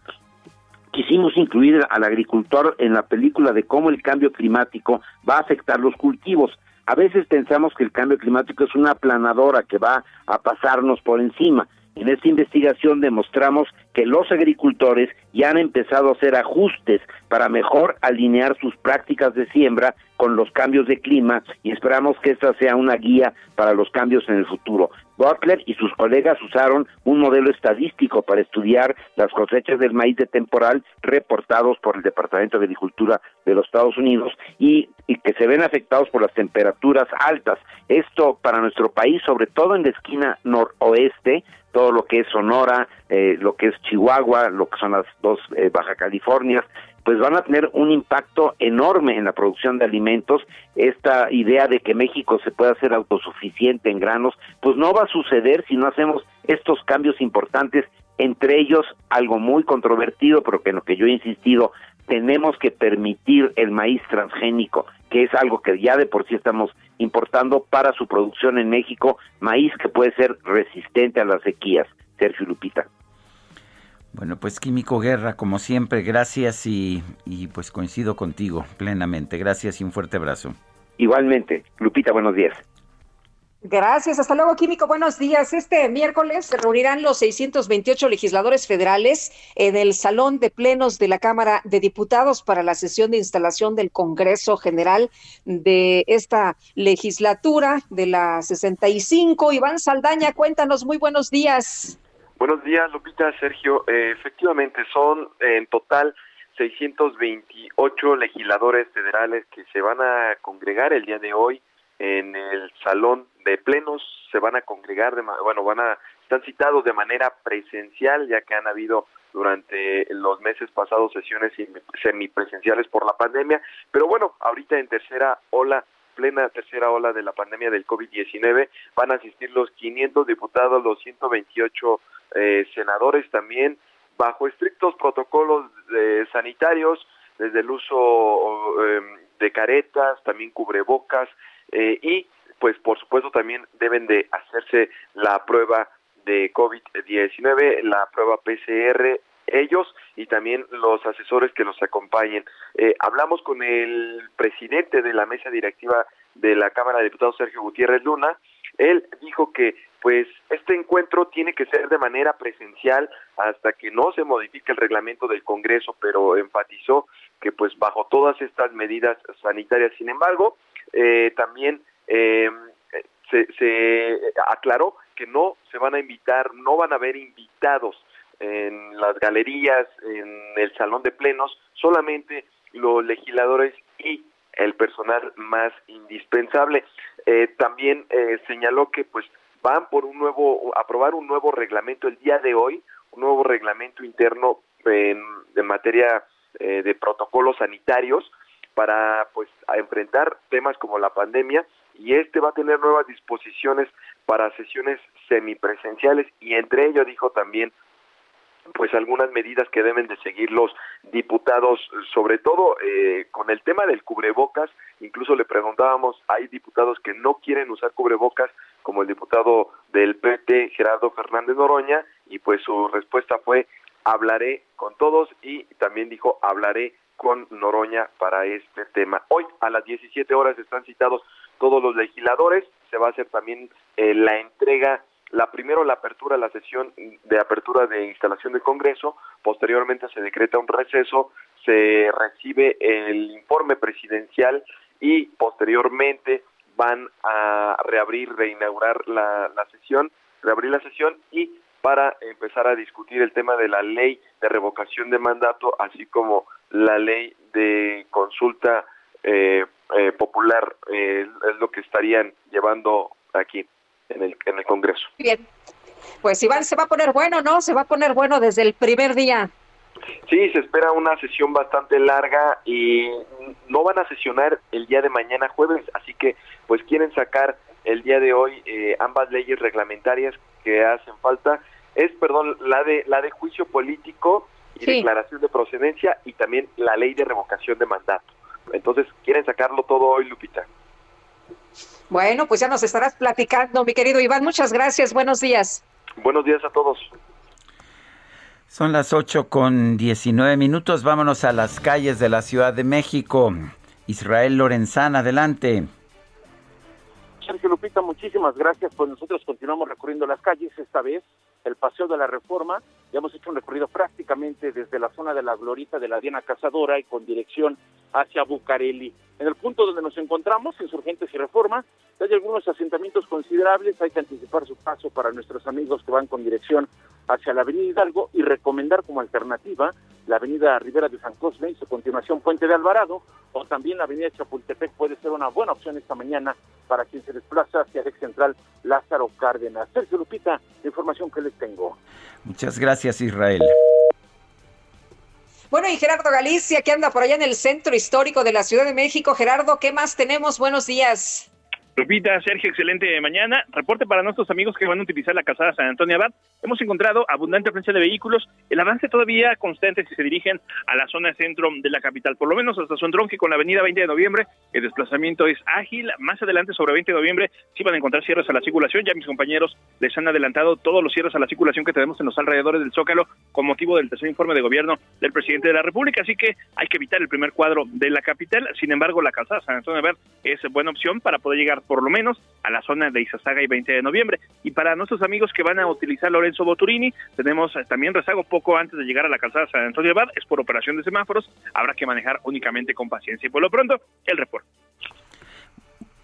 [SPEAKER 23] Quisimos incluir al agricultor en la película de cómo el cambio climático va a afectar los cultivos. A veces pensamos que el cambio climático es una planadora que va a pasarnos por encima. En esta investigación demostramos que los agricultores ya han empezado a hacer ajustes para mejor alinear sus prácticas de siembra con los cambios de clima y esperamos que esta sea una guía para los cambios en el futuro. Butler y sus colegas usaron un modelo estadístico para estudiar las cosechas del maíz de temporal reportados por el Departamento de Agricultura de los Estados Unidos y, y, que se ven afectados por las temperaturas altas. Esto para nuestro país, sobre todo en la esquina noroeste, todo lo que es Sonora, eh, lo que es Chihuahua, lo que son las dos eh, Baja Californias, pues van a tener un impacto enorme en la producción de alimentos. Esta idea de que México se pueda hacer autosuficiente en granos, pues no va a suceder si no hacemos estos cambios importantes, entre ellos algo muy controvertido, pero que en lo que yo he insistido, tenemos que permitir el maíz transgénico, que es algo que ya de por sí estamos importando para su producción en México, maíz que puede ser resistente a las sequías. Sergio Lupita.
[SPEAKER 1] Bueno, pues Químico Guerra, como siempre, gracias y, pues coincido contigo plenamente. Gracias y un fuerte abrazo.
[SPEAKER 23] Igualmente, Lupita, buenos días.
[SPEAKER 2] Gracias, hasta luego, Químico. Buenos días. Este miércoles se reunirán los 628 legisladores federales en el Salón de Plenos de la Cámara de Diputados para la sesión de instalación del Congreso General de esta legislatura de la 65. Iván Saldaña, cuéntanos, muy buenos días.
[SPEAKER 24] Buenos días, Lupita, Sergio. Eh, efectivamente, son en total 628 legisladores federales que se van a congregar el día de hoy en el salón de plenos. Se van a congregar, de, bueno, van a están citados de manera presencial, ya que han habido durante los meses pasados sesiones semipresenciales por la pandemia. Pero bueno, ahorita en tercera ola plena tercera ola de la pandemia del COVID-19. Van a asistir los 500 diputados, los 128 eh, senadores también, bajo estrictos protocolos sanitarios, desde el uso em, de caretas, también cubrebocas eh, y pues por supuesto también deben de hacerse la prueba de COVID-19, la prueba PCR ellos y también los asesores que los acompañen. Eh, hablamos con el presidente de la mesa directiva de la Cámara de Diputados, Sergio Gutiérrez Luna. Él dijo que pues este encuentro tiene que ser de manera presencial hasta que no se modifique el reglamento del Congreso, pero enfatizó que pues bajo todas estas medidas sanitarias, sin embargo, eh, también eh, se, se aclaró que no se van a invitar, no van a haber invitados en las galerías, en el salón de plenos, solamente los legisladores y el personal más indispensable. Eh, también eh, señaló que pues van por un nuevo, aprobar un nuevo reglamento el día de hoy, un nuevo reglamento interno en, materia eh, de protocolos sanitarios para pues enfrentar temas como la pandemia y este va a tener nuevas disposiciones para sesiones semipresenciales y entre ello dijo también pues algunas medidas que deben de seguir los diputados, sobre todo eh, con el tema del cubrebocas, incluso le preguntábamos, hay diputados que no quieren usar cubrebocas, como el diputado del PT, Gerardo Fernández Noroña, y pues su respuesta fue, hablaré con todos y también dijo, hablaré con Noroña para este tema. Hoy a las 17 horas están citados todos los legisladores, se va a hacer también eh, la entrega la primero la apertura, la sesión de apertura de instalación del Congreso, posteriormente se decreta un receso, se recibe el informe presidencial y posteriormente van a reabrir, reinaugurar la, la sesión, reabrir la sesión y para empezar a discutir el tema de la ley de revocación de mandato, así como la ley de consulta eh, eh, popular, eh, es lo que estarían llevando aquí en el, en el Congreso.
[SPEAKER 2] Bien, pues Iván, se va a poner bueno, ¿no? Se va a poner bueno desde el primer día.
[SPEAKER 24] Sí, se espera una sesión bastante larga y no van a sesionar el día de mañana jueves, así que pues quieren sacar el día de hoy eh, ambas leyes reglamentarias que hacen falta. Es, perdón, la de la de juicio político y declaración de procedencia y también la ley de revocación de mandato. Entonces, quieren sacarlo todo hoy, Lupita.
[SPEAKER 2] Bueno, pues ya nos estarás platicando, mi querido Iván. Muchas gracias. Buenos días.
[SPEAKER 24] Buenos días a todos.
[SPEAKER 1] Son las 8 con 19 minutos. Vámonos a las calles de la Ciudad de México. Israel Lorenzán, adelante.
[SPEAKER 11] Sergio Lupita, muchísimas gracias. Pues nosotros continuamos recorriendo las calles, esta vez el Paseo de la Reforma. Ya hemos hecho un recorrido prácticamente desde la zona de la Glorita de la Diana Cazadora y con dirección hacia Bucareli. En el punto donde nos encontramos, Insurgentes y Reforma, hay algunos asentamientos considerables, hay que anticipar su paso para nuestros amigos que van con dirección hacia la Avenida Hidalgo y recomendar como alternativa la Avenida Rivera de San Cosme y su continuación Puente de Alvarado o también la Avenida Chapultepec puede ser una buena opción esta mañana para quien se desplaza hacia el central Lázaro Cárdenas. Sergio Lupita, información que les tengo.
[SPEAKER 1] Muchas gracias Israel.
[SPEAKER 2] Bueno, y Gerardo Galicia, que anda por allá en el centro histórico de la Ciudad de México. Gerardo, ¿qué más tenemos? Buenos días.
[SPEAKER 10] Lupita, Sergio, excelente mañana. Reporte para nuestros amigos que van a utilizar la calzada San Antonio Abad. Hemos encontrado abundante presencia de vehículos. El avance todavía constante si se dirigen a la zona centro de la capital, por lo menos hasta su entronque con la avenida 20 de noviembre. El desplazamiento es ágil. Más adelante, sobre 20 de noviembre, sí van a encontrar cierres a la circulación. Ya mis compañeros les han adelantado todos los cierres a la circulación que tenemos en los alrededores del Zócalo con motivo del tercer informe de gobierno del presidente de la República. Así que hay que evitar el primer cuadro de la capital. Sin embargo, la calzada San Antonio Abad es buena opción para poder llegar por lo menos a la zona de Izazaga y 20 de noviembre. Y para nuestros amigos que van a utilizar Lorenzo Boturini, tenemos eh, también rezago poco antes de llegar a la calzada San Antonio Abad, es por operación de semáforos, habrá que manejar únicamente con paciencia. Y por lo pronto, el reporte.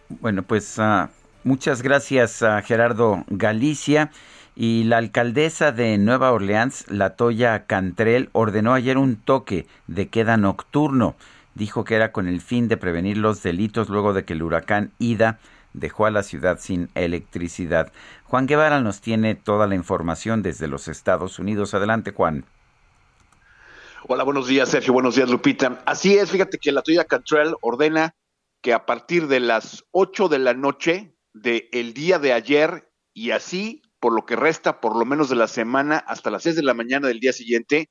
[SPEAKER 1] Bueno, pues uh, muchas gracias a Gerardo Galicia. Y la alcaldesa de Nueva Orleans, Latoya Cantrell, ordenó ayer un toque de queda nocturno. Dijo que era con el fin de prevenir los delitos luego de que el huracán Ida dejó a la ciudad sin electricidad. Juan Guevara nos tiene toda la información desde los Estados Unidos. Adelante, Juan.
[SPEAKER 25] Hola, buenos días, Sergio. Buenos días, Lupita. Así es, fíjate que la Toya Cantrell ordena que a partir de las 8 de la noche del día de ayer y así, por lo que resta por lo menos de la semana, hasta las 6 de la mañana del día siguiente,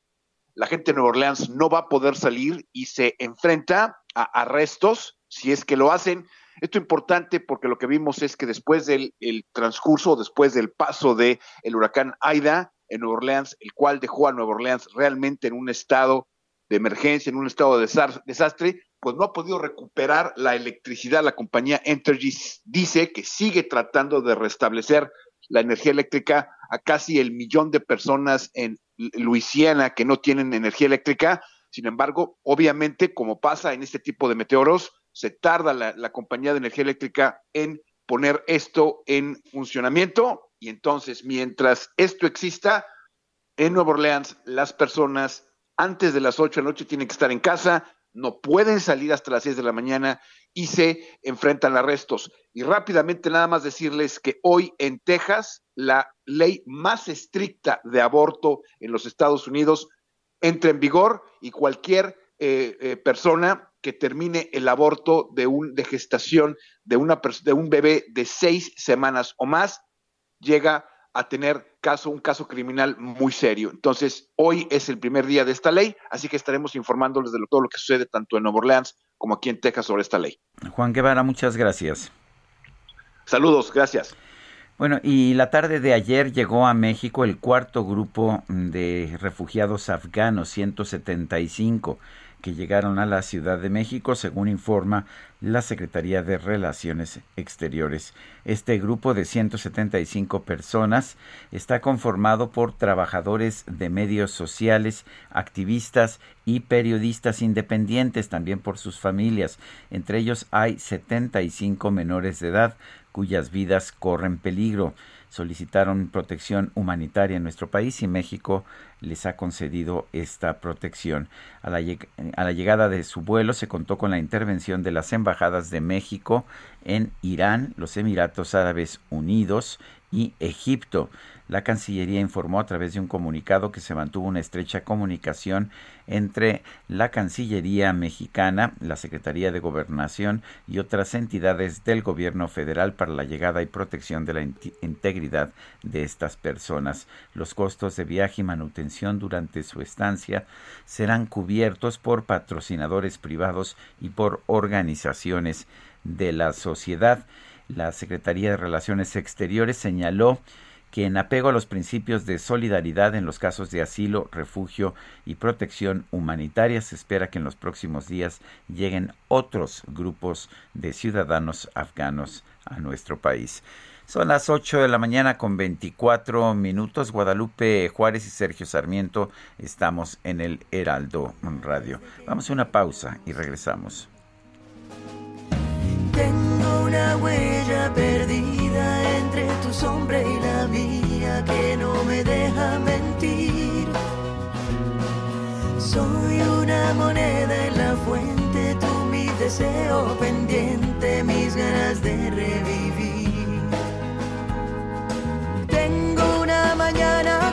[SPEAKER 25] la gente de Nueva Orleans no va a poder salir y se enfrenta a arrestos si es que lo hacen. Esto es importante porque lo que vimos es que después del el transcurso, después del paso del el huracán Aida en Nueva Orleans, el cual dejó a Nueva Orleans realmente en un estado de emergencia, en un estado de desastre, pues no ha podido recuperar la electricidad. La compañía Entergy dice que sigue tratando de restablecer la energía eléctrica a casi el millón de personas en Luisiana que no tienen energía eléctrica. Sin embargo, obviamente, como pasa en este tipo de meteoros, se tarda la, compañía de energía eléctrica en poner esto en funcionamiento y entonces mientras esto exista, en Nueva Orleans las personas antes de las 8 de la noche tienen que estar en casa, no pueden salir hasta las 6 de la mañana y se enfrentan a arrestos. Y rápidamente nada más decirles que hoy en Texas la ley más estricta de aborto en los Estados Unidos entra en vigor y cualquier eh, eh, persona que termine el aborto de, un, de gestación de, una, de un bebé de seis semanas o más, llega a tener caso, un caso criminal muy serio. Entonces, hoy es el primer día de esta ley, así que estaremos informándoles de todo lo que sucede tanto en Nueva Orleans como aquí en Texas sobre esta ley.
[SPEAKER 1] Juan Guevara, muchas gracias.
[SPEAKER 25] Saludos, gracias.
[SPEAKER 1] Bueno, y la tarde de ayer llegó a México el cuarto grupo de refugiados afganos, 175 que llegaron a la Ciudad de México, según informa la Secretaría de Relaciones Exteriores. Este grupo de 175 personas está conformado por trabajadores de medios sociales, activistas y periodistas independientes, también por sus familias. Entre ellos hay 75 menores de edad cuyas vidas corren peligro solicitaron protección humanitaria en nuestro país y México les ha concedido esta protección. A la, a la, llegada de su vuelo se contó con la intervención de las embajadas de México en Irán, los Emiratos Árabes Unidos y Egipto. La Cancillería informó a través de un comunicado que se mantuvo una estrecha comunicación entre la Cancillería mexicana, la Secretaría de Gobernación y otras entidades del gobierno federal para la llegada y protección de la integridad de estas personas. Los costos de viaje y manutención durante su estancia serán cubiertos por patrocinadores privados y por organizaciones de la sociedad. La Secretaría de Relaciones Exteriores señaló que en apego a los principios de solidaridad en los casos de asilo, refugio y protección humanitaria, se espera que en los próximos días lleguen otros grupos de ciudadanos afganos a nuestro país. Son las 8 de la mañana con 24 minutos. Guadalupe Juárez y Sergio Sarmiento estamos en el Heraldo Radio. Vamos a una pausa y regresamos.
[SPEAKER 21] Una huella perdida entre tu sombra y la mía que no me deja mentir. Soy una moneda en la fuente, tú mi deseo pendiente, mis ganas de revivir. Tengo una mañana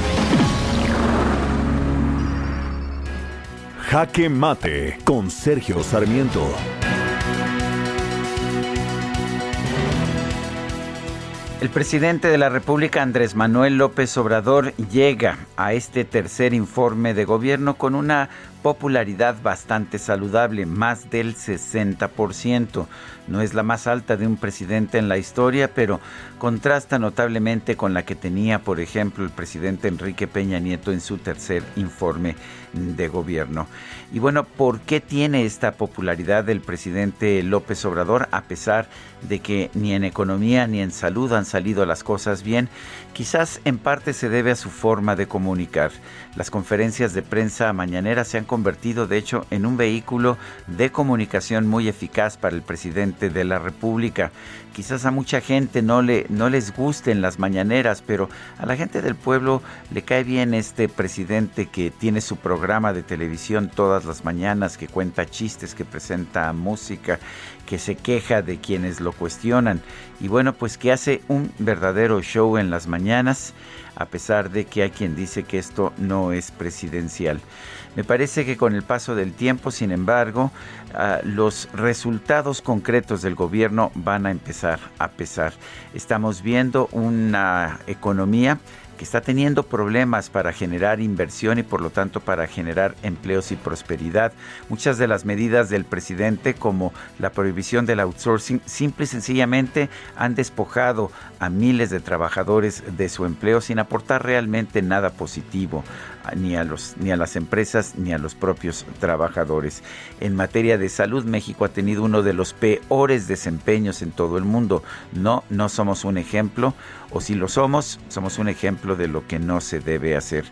[SPEAKER 4] Jaque Mate con Sergio Sarmiento.
[SPEAKER 1] El presidente de la República, Andrés Manuel López Obrador, llega a este tercer informe de gobierno con una popularidad bastante saludable, más del 60%. No es la más alta de un presidente en la historia, pero contrasta notablemente con la que tenía, por ejemplo, el presidente Enrique Peña Nieto en su tercer informe de gobierno. Y bueno, ¿por qué tiene esta popularidad el presidente López Obrador a pesar de que ni en economía ni en salud han salido las cosas bien? Quizás en parte se debe a su forma de comunicar. Las conferencias de prensa mañanera se han convertido, de hecho, en un vehículo de comunicación muy eficaz para el presidente de la República. Quizás a mucha gente no, le, no les gusten las mañaneras, pero a la gente del pueblo le cae bien este presidente que tiene su programa de televisión todas las mañanas, que cuenta chistes, que presenta música, que se queja de quienes lo cuestionan y bueno, pues que hace un verdadero show en las mañanas, a pesar de que hay quien dice que esto no es presidencial. Me parece que con el paso del tiempo, sin embargo, ah, los resultados concretos del gobierno van a empezar a pesar. Estamos viendo una economía que está teniendo problemas para generar inversión y por lo tanto para generar empleos y prosperidad. Muchas de las medidas del presidente como la prohibición del outsourcing simple y sencillamente han despojado a miles de trabajadores de su empleo sin aportar realmente nada positivo ni a, los, ni a las empresas ni a los propios trabajadores. En materia de salud, México ha tenido uno de los peores desempeños en todo el mundo. No, no somos un ejemplo, o si lo somos, somos un ejemplo de lo que no se debe hacer.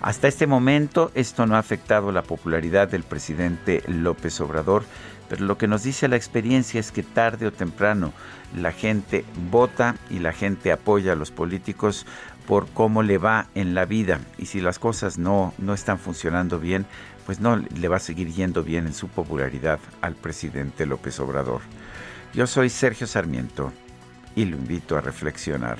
[SPEAKER 1] Hasta este momento esto no ha afectado la popularidad del presidente López Obrador, pero lo que nos dice la experiencia es que tarde o temprano la gente vota y la gente apoya a los políticos por cómo le va en la vida y si las cosas no, no están funcionando bien, pues no le va a seguir yendo bien en su popularidad al presidente López Obrador. Yo soy Sergio Sarmiento y lo invito a reflexionar.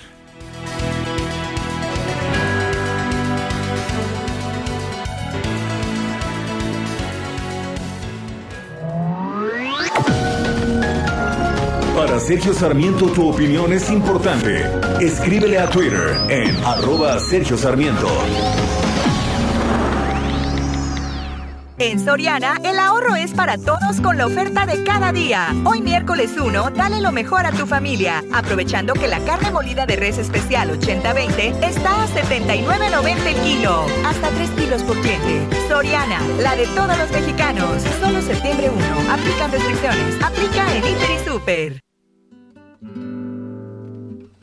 [SPEAKER 4] Sergio Sarmiento tu opinión es importante. Escríbele a Twitter en arroba Sergio Sarmiento.
[SPEAKER 13] En Soriana, el ahorro es para todos con la oferta de cada día. Hoy miércoles 1, dale lo mejor a tu familia, aprovechando que la carne molida de res especial 80-20 está a 79.90 el kilo. Hasta 3 kilos por cliente. Soriana, la de todos los mexicanos. Solo septiembre 1. Aplican restricciones. Aplica en Inter y Super.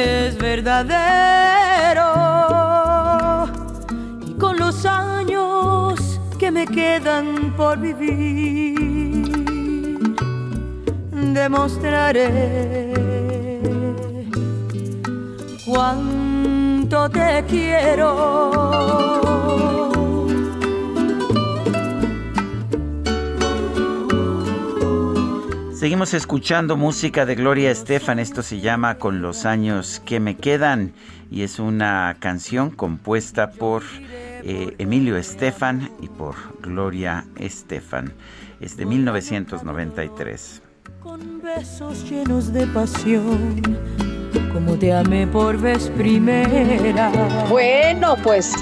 [SPEAKER 21] es verdadero y con los años que me quedan por vivir, demostraré cuánto te quiero.
[SPEAKER 1] Seguimos escuchando música de Gloria Estefan, esto se llama Con los años que me quedan y es una canción compuesta por eh, Emilio Estefan y por Gloria Estefan. Es de 1993.
[SPEAKER 21] Con besos llenos de pasión, como te amé por vez primera.
[SPEAKER 2] Bueno, pues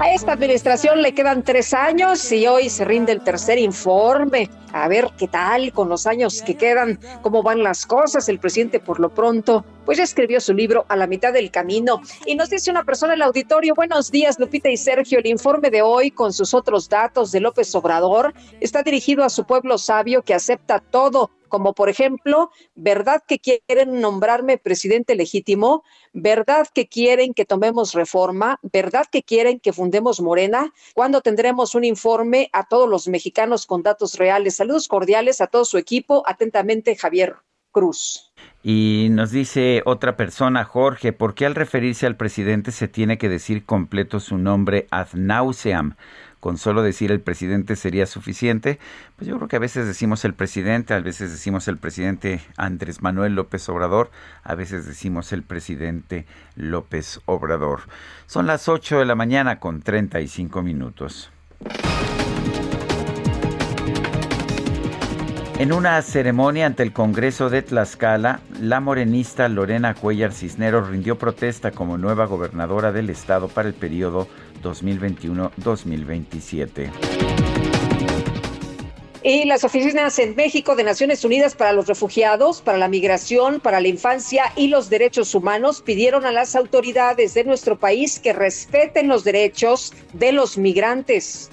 [SPEAKER 2] a esta administración le quedan tres años y hoy se rinde el tercer informe. A ver qué tal con los años que quedan, cómo van las cosas. El presidente, por lo pronto, pues ya escribió su libro a la mitad del camino. Y nos dice una persona en el auditorio: Buenos días, Lupita y Sergio. El informe de hoy, con sus otros datos de López Obrador, está dirigido a su pueblo sabio que acepta todo como por ejemplo, ¿verdad que quieren nombrarme presidente legítimo? ¿Verdad que quieren que tomemos reforma? ¿Verdad que quieren que fundemos Morena? ¿Cuándo tendremos un informe a todos los mexicanos con datos reales? Saludos cordiales a todo su equipo. Atentamente, Javier Cruz.
[SPEAKER 1] Y nos dice otra persona, Jorge, ¿por qué al referirse al presidente se tiene que decir completo su nombre ad nauseam? con solo decir el presidente sería suficiente, pues yo creo que a veces decimos el presidente, a veces decimos el presidente Andrés Manuel López Obrador, a veces decimos el presidente López Obrador. Son las 8 de la mañana con 35 minutos. En una ceremonia ante el Congreso de Tlaxcala, la morenista Lorena Cuellar Cisneros rindió protesta como nueva gobernadora del estado para el periodo 2021-2027.
[SPEAKER 2] Y las oficinas en México de Naciones Unidas para los Refugiados, para la Migración, para la Infancia y los Derechos Humanos pidieron a las autoridades de nuestro país que respeten los derechos de los migrantes.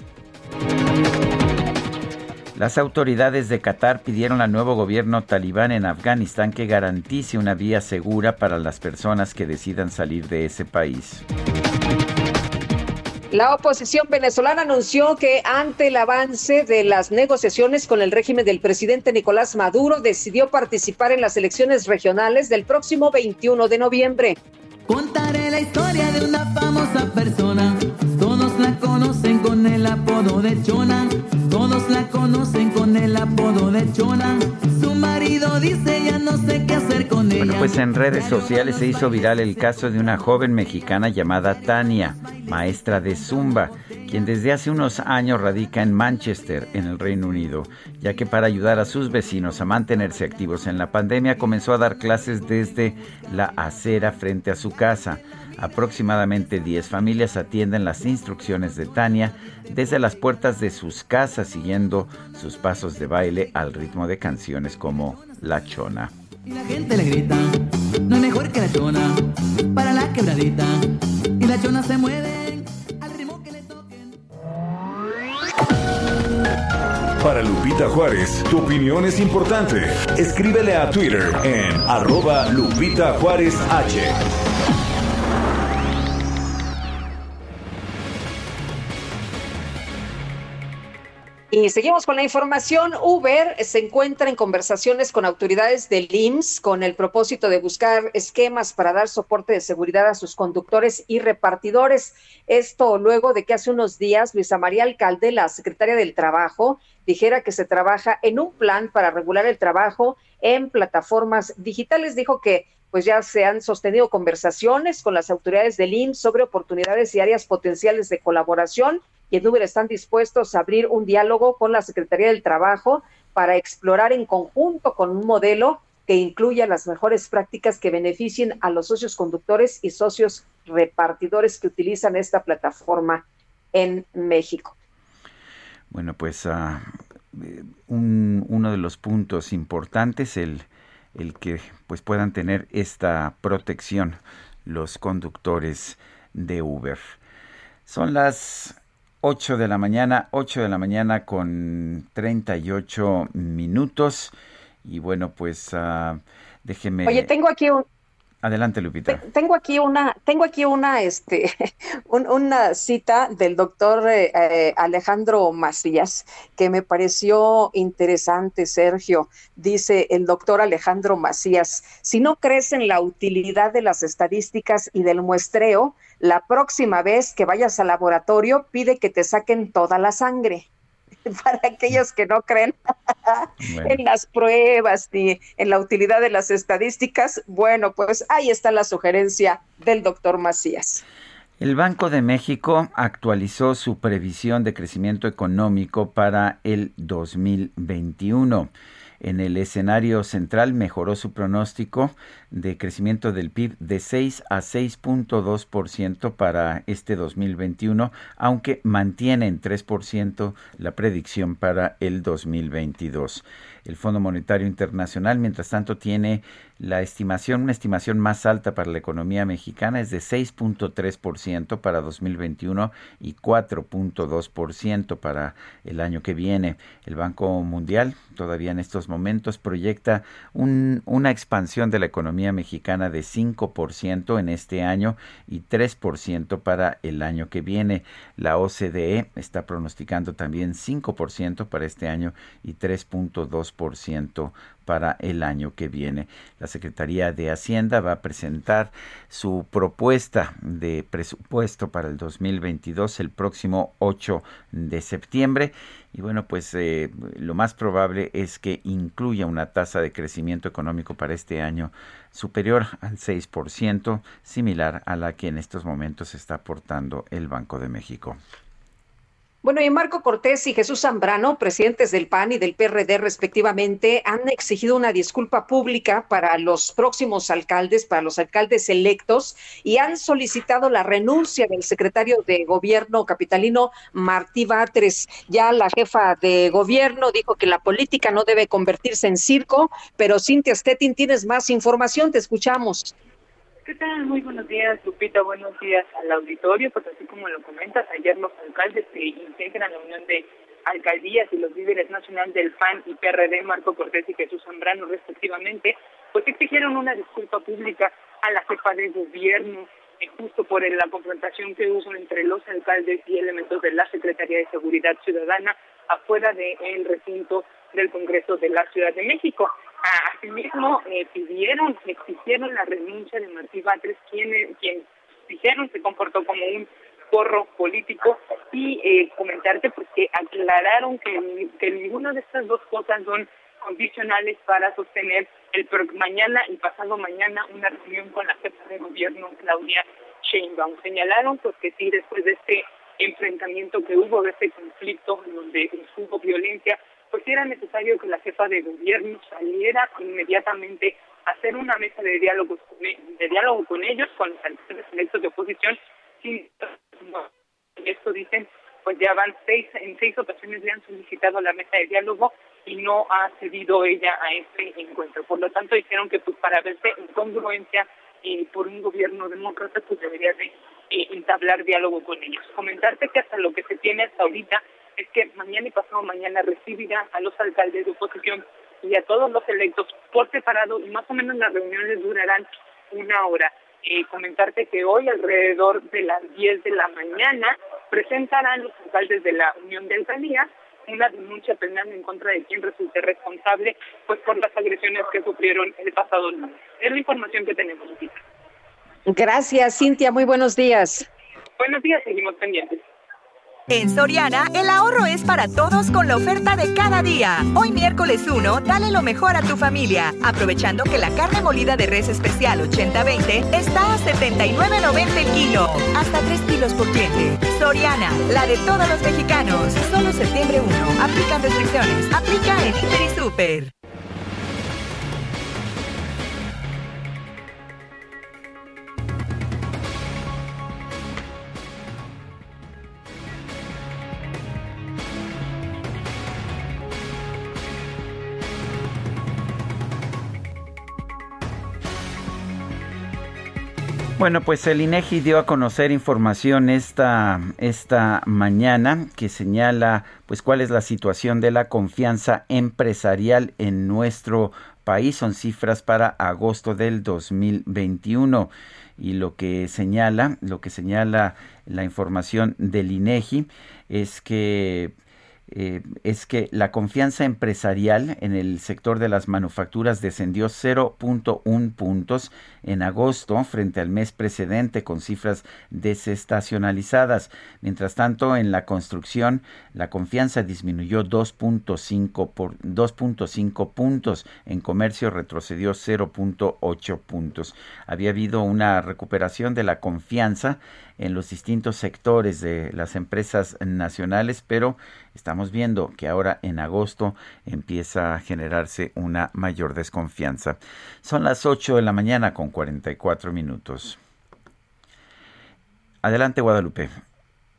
[SPEAKER 1] Las autoridades de Qatar pidieron al nuevo gobierno talibán en Afganistán que garantice una vía segura para las personas que decidan salir de ese país.
[SPEAKER 2] La oposición venezolana anunció que ante el avance de las negociaciones con el régimen del presidente Nicolás Maduro decidió participar en las elecciones regionales del próximo 21 de noviembre.
[SPEAKER 21] Contaré la historia de una famosa persona. Todos la conocen con el apodo de Chona. Todos la conocen con el apodo de Chona. Su marido dice ya no sé qué hacer con ella.
[SPEAKER 1] Bueno, pues en redes sociales se hizo viral el caso de una joven mexicana llamada Tania, maestra de Zumba, quien desde hace unos años radica en Manchester, en el Reino Unido, ya que para ayudar a sus vecinos a mantenerse activos en la pandemia comenzó a dar clases desde la acera frente a su casa. Aproximadamente 10 familias atienden las instrucciones de Tania desde las puertas de sus casas siguiendo sus pasos de baile al ritmo de canciones como La Chona.
[SPEAKER 21] Y la gente le grita, no es mejor que la chona, para la quebradita. Y la chona se mueve al ritmo que le toquen.
[SPEAKER 4] Para Lupita Juárez, tu opinión es importante. Escríbele a Twitter en arroba Lupita Juárez H.
[SPEAKER 2] Y seguimos con la información. Uber se encuentra en conversaciones con autoridades del IMSS con el propósito de buscar esquemas para dar soporte de seguridad a sus conductores y repartidores. Esto luego de que hace unos días Luisa María Alcalde, la secretaria del Trabajo, dijera que se trabaja en un plan para regular el trabajo en plataformas digitales. Dijo que pues ya se han sostenido conversaciones con las autoridades del IMSS sobre oportunidades y áreas potenciales de colaboración y en Uber están dispuestos a abrir un diálogo con la Secretaría del Trabajo para explorar en conjunto con un modelo que incluya las mejores prácticas que beneficien a los socios conductores y socios repartidores que utilizan esta plataforma en México.
[SPEAKER 1] Bueno, pues uh, un, uno de los puntos importantes, el, el que pues puedan tener esta protección los conductores de Uber. Son las 8 de la mañana, 8 de la mañana con 38 minutos. Y bueno, pues uh, déjeme.
[SPEAKER 2] Oye, tengo aquí un,
[SPEAKER 1] Adelante, Lupita.
[SPEAKER 2] Tengo aquí una, tengo aquí una, este, (laughs) una cita del doctor eh, eh, Alejandro Macías que me pareció interesante, Sergio. Dice el doctor Alejandro Macías, si no crees en la utilidad de las estadísticas y del muestreo, la próxima vez que vayas al laboratorio pide que te saquen toda la sangre. (laughs) para aquellos que no creen (laughs) en las pruebas ni en la utilidad de las estadísticas, bueno, pues ahí está la sugerencia del doctor Macías.
[SPEAKER 1] El Banco de México actualizó su previsión de crecimiento económico para el 2021. En el escenario central mejoró su pronóstico de crecimiento del PIB de 6 a 6.2% para este 2021, aunque mantiene en 3% la predicción para el 2022. El Fondo Monetario Internacional, mientras tanto, tiene la estimación, una estimación más alta para la economía mexicana es de 6.3% para 2021 y 4.2% para el año que viene. El Banco Mundial todavía en estos momentos proyecta una expansión de la economía mexicana de 5% en este año y 3% para el año que viene. La OCDE está pronosticando también 5% para este año y 3.2% para el año que viene. La Secretaría de Hacienda va a presentar su propuesta de presupuesto para el 2022 el próximo 8 de septiembre. Y bueno, pues eh, lo más probable es que incluya una tasa de crecimiento económico para este año superior al 6%, similar a la que en estos momentos está aportando el Banco de México.
[SPEAKER 2] Bueno, y Marco Cortés y Jesús Zambrano, presidentes del PAN y del PRD respectivamente, han exigido una disculpa pública para los próximos alcaldes, para los alcaldes electos, y han solicitado la renuncia del secretario de gobierno capitalino Martí Batres. Ya la jefa de gobierno dijo que la política no debe convertirse en circo, pero Cintia Stettin, tienes más información, te escuchamos.
[SPEAKER 26] ¿Qué tal? Muy buenos días, Lupita. Buenos días al auditorio. Pues así como lo comentas, ayer los alcaldes que integran la Unión de Alcaldías y los líderes nacionales del PAN y PRD, Marco Cortés y Jesús Zambrano, respectivamente, pues exigieron una disculpa pública a la jefa de gobierno eh, justo por la confrontación que hubo entre los alcaldes y elementos de la Secretaría de Seguridad Ciudadana afuera del recinto del Congreso de la Ciudad de México. Asimismo, eh, pidieron, exigieron la renuncia de Martí Batres, quien, quien dijeron se comportó como un porro político y eh, comentarte pues que aclararon que, que ninguna de estas dos cosas son condicionales para sostener el mañana y pasado mañana una reunión con la jefa de gobierno Claudia Sheinbaum. Señalaron pues que sí después de este enfrentamiento que hubo, de este conflicto donde hubo violencia, pues era necesario que la jefa de gobierno saliera inmediatamente a hacer una mesa de diálogo, e, de diálogo con ellos, con los electos de oposición, sin esto dicen, pues ya van seis, en seis ocasiones le han solicitado la mesa de diálogo y no ha cedido ella a este encuentro. Por lo tanto, dijeron que pues para verse en congruencia por un gobierno demócrata, pues debería de eh, entablar diálogo con ellos. Comentarte que hasta lo que se tiene hasta ahorita es que mañana y pasado mañana recibirá a los alcaldes de oposición y a todos los electos por separado y más o menos las reuniones durarán una hora. Eh, comentarte que hoy alrededor de las 10 de la mañana presentarán los alcaldes de la Unión de Alcaldías una denuncia penal en contra de quien resulte responsable pues por las agresiones que sufrieron el pasado lunes. Es la información que tenemos.
[SPEAKER 2] Gracias, Cintia. Muy buenos días.
[SPEAKER 26] Buenos días, seguimos pendientes.
[SPEAKER 13] En Soriana, el ahorro es para todos con la oferta de cada día. Hoy miércoles 1, dale lo mejor a tu familia, aprovechando que la carne molida de res especial 80-20 está a 79.90 el kilo. Hasta 3 kilos por cliente. Soriana, la de todos los mexicanos. Solo septiembre 1. Aplican restricciones. Aplica en Inter y Super.
[SPEAKER 1] Bueno, pues el INEGI dio a conocer información esta, esta mañana que señala pues cuál es la situación de la confianza empresarial en nuestro país. Son cifras para agosto del 2021 y lo que señala, lo que señala la información del INEGI es que eh, es que la confianza empresarial en el sector de las manufacturas descendió 0.1 puntos en agosto frente al mes precedente con cifras desestacionalizadas. Mientras tanto, en la construcción, la confianza disminuyó 2.5 por 2.5 puntos. En comercio retrocedió 0.8 puntos. Había habido una recuperación de la confianza en los distintos sectores de las empresas nacionales, pero estamos viendo que ahora en agosto empieza a generarse una mayor desconfianza. Son las 8 de la mañana con 44 minutos. Adelante, Guadalupe.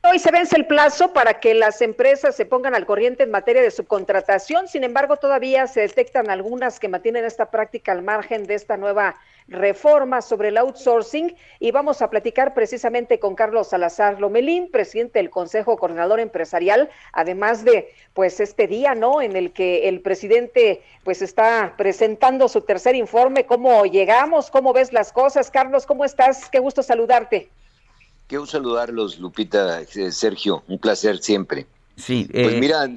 [SPEAKER 2] Hoy se vence el plazo para que las empresas se pongan al corriente en materia de subcontratación. Sin embargo, todavía se detectan algunas que mantienen esta práctica al margen de esta nueva reforma sobre el outsourcing y vamos a platicar precisamente con Carlos Salazar Lomelín, presidente del Consejo Coordinador Empresarial, además de pues este día, ¿no? En el que el presidente pues está presentando su tercer informe, cómo llegamos, cómo ves las cosas. Carlos, ¿cómo estás? Qué gusto saludarte.
[SPEAKER 27] Quiero saludarlos, Lupita, eh, Sergio, un placer siempre.
[SPEAKER 1] Sí,
[SPEAKER 27] pues eh, mira.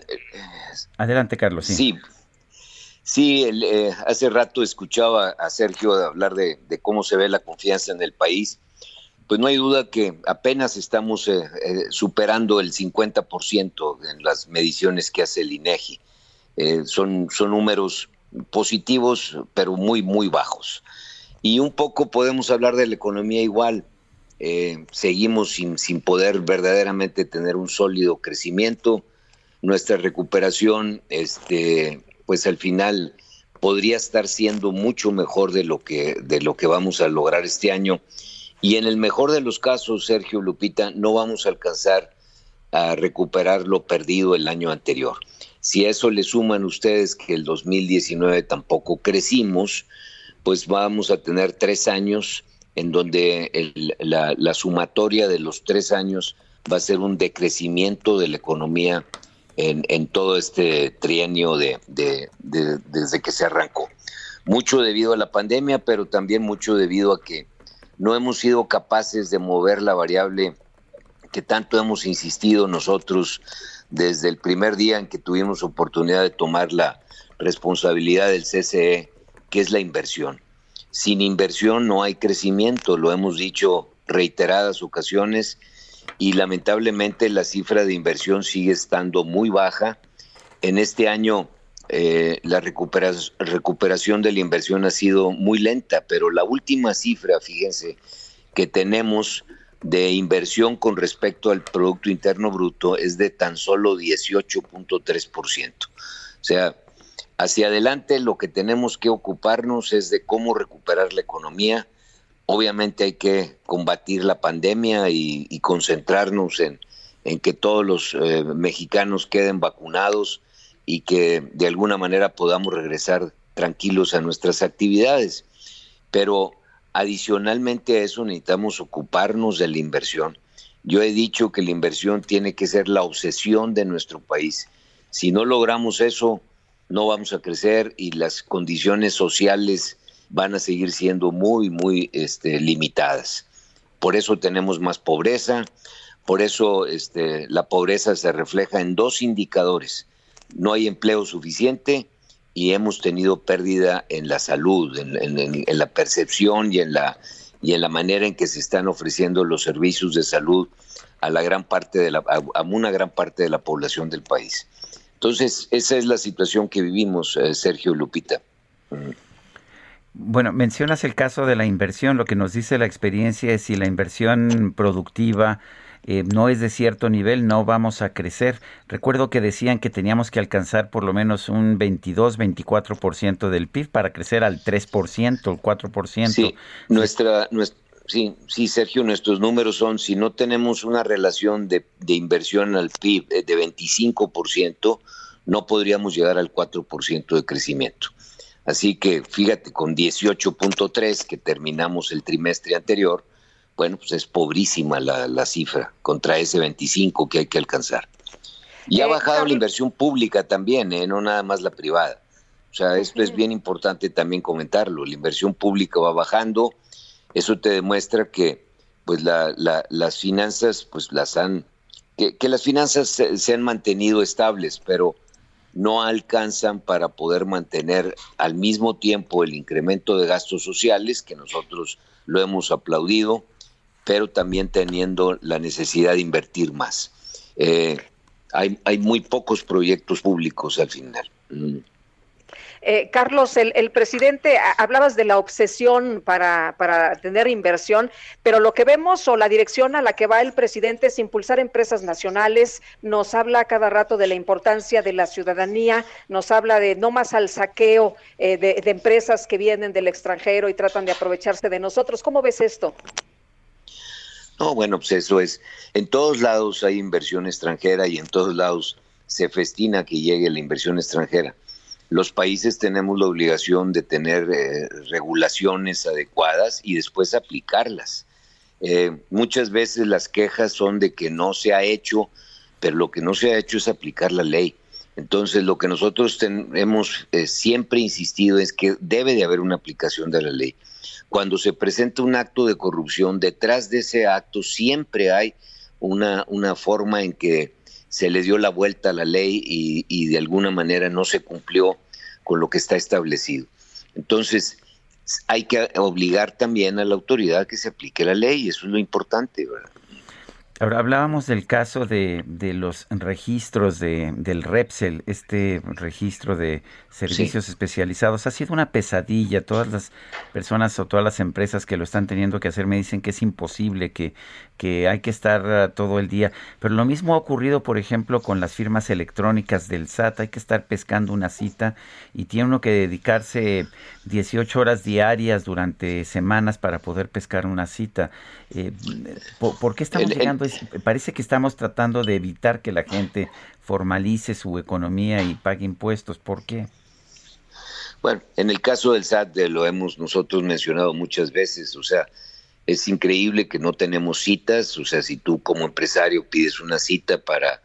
[SPEAKER 1] adelante, Carlos.
[SPEAKER 27] Sí. sí. Sí, eh, hace rato escuchaba a Sergio hablar de, cómo se ve la confianza en el país. Pues no hay duda que apenas estamos eh, eh, superando el 50% en las mediciones que hace el INEGI. son, son números positivos, pero muy, muy bajos. Y un poco podemos hablar de la economía igual. Seguimos sin, sin poder verdaderamente tener un sólido crecimiento. Nuestra recuperación este, pues al final podría estar siendo mucho mejor de lo que de lo que vamos a lograr este año y en el mejor de los casos Sergio Lupita no vamos a alcanzar a recuperar lo perdido el año anterior. Si a eso le suman ustedes que el 2019 tampoco crecimos, pues vamos a tener tres años en donde la, la sumatoria de los tres años va a ser un decrecimiento de la economía en, todo este trienio de, desde que se arrancó. Mucho debido a la pandemia, pero también mucho debido a que no hemos sido capaces de mover la variable que tanto hemos insistido nosotros desde el primer día en que tuvimos oportunidad de tomar la responsabilidad del CCE, que es la inversión. Sin inversión no hay crecimiento, lo hemos dicho reiteradas ocasiones y lamentablemente la cifra de inversión sigue estando muy baja. En este año eh, la recuperación de la inversión ha sido muy lenta, pero la última cifra, fíjense, que tenemos de inversión con respecto al Producto Interno Bruto es de tan solo 18.3%. O sea, hacia adelante lo que tenemos que ocuparnos es de cómo recuperar la economía, Obviamente hay que combatir la pandemia y, concentrarnos en, que todos los eh, mexicanos queden vacunados y que de alguna manera podamos regresar tranquilos a nuestras actividades. Pero adicionalmente a eso necesitamos ocuparnos de la inversión. Yo he dicho que la inversión tiene que ser la obsesión de nuestro país. Si no logramos eso, no vamos a crecer y las condiciones sociales van a seguir siendo muy, muy este, limitadas. Por eso tenemos más pobreza, por eso este, la pobreza se refleja en dos indicadores. no hay empleo suficiente y hemos tenido pérdida en la salud, en, la percepción y en la, y en la manera en que se están ofreciendo los servicios de salud a una gran parte de la población del país. Entonces, esa es la situación que vivimos, eh, Sergio Lupita.
[SPEAKER 1] Bueno, mencionas el caso de la inversión. Lo que nos dice la experiencia es si la inversión productiva eh, no es de cierto nivel, no vamos a crecer. Recuerdo que decían que teníamos que alcanzar por lo menos un 22, 24% del PIB para crecer al 3%, el 4%.
[SPEAKER 27] Sí, nuestra, nuestra Sí, sí, Sergio, nuestros números son, si no tenemos una relación de, inversión al PIB eh, de 25%, no podríamos llegar al 4% de crecimiento. Así que fíjate, con 18.3 que terminamos el trimestre anterior, bueno, pues es pobrísima la, cifra contra ese 25 que hay que alcanzar. Y ha eh, bajado la inversión pública también, ¿eh? no nada más la privada. O sea, esto es bien importante también comentarlo. La inversión pública va bajando, eso te demuestra que pues las finanzas pues las han que, las finanzas se, han mantenido estables pero no alcanzan para poder mantener al mismo tiempo el incremento de gastos sociales que nosotros lo hemos aplaudido pero también teniendo la necesidad de invertir más eh, hay, hay muy pocos proyectos públicos al final mm.
[SPEAKER 2] Eh, Carlos, el, presidente, hablabas de la obsesión para, para tener inversión, pero lo que vemos o la dirección a la que va el presidente es impulsar empresas nacionales, nos habla cada rato de la importancia de la ciudadanía, nos habla de no más al saqueo eh, de, empresas que vienen del extranjero y tratan de aprovecharse de nosotros. ¿Cómo ves esto?
[SPEAKER 27] No, bueno, pues eso es, en todos lados hay inversión extranjera y en todos lados se festina que llegue la inversión extranjera los países tenemos la obligación de tener eh, regulaciones adecuadas y después aplicarlas. Eh, muchas veces las quejas son de que no se ha hecho, pero lo que no se ha hecho es aplicar la ley. Entonces, lo que nosotros hemos eh, siempre insistido es que debe de haber una aplicación de la ley. Cuando se presenta un acto de corrupción, detrás de ese acto siempre hay una, una forma en que se le dio la vuelta a la ley y, de alguna manera no se cumplió con lo que está establecido. Entonces, hay que obligar también a la autoridad que se aplique la ley, eso es lo importante, ¿verdad?
[SPEAKER 1] Ahora hablábamos del caso de, de los registros de, del Repsel, este registro de servicios especializados. Ha sido una pesadilla. Todas las personas o todas las empresas que lo están teniendo que hacer me dicen que es imposible, que, que hay que estar ah, todo el día. Pero lo mismo ha ocurrido, por ejemplo, con las firmas electrónicas del SAT. Hay que estar pescando una cita y tiene uno que dedicarse 18 horas diarias durante semanas para poder pescar una cita. Eh, ¿por, qué estamos llegando? parece que estamos tratando de evitar que la gente formalice su economía y pague impuestos. ¿Por qué?
[SPEAKER 27] Bueno, en el caso del SAT lo hemos nosotros mencionado muchas veces, o sea, es increíble que no tenemos citas, o sea, si tú como empresario pides una cita para,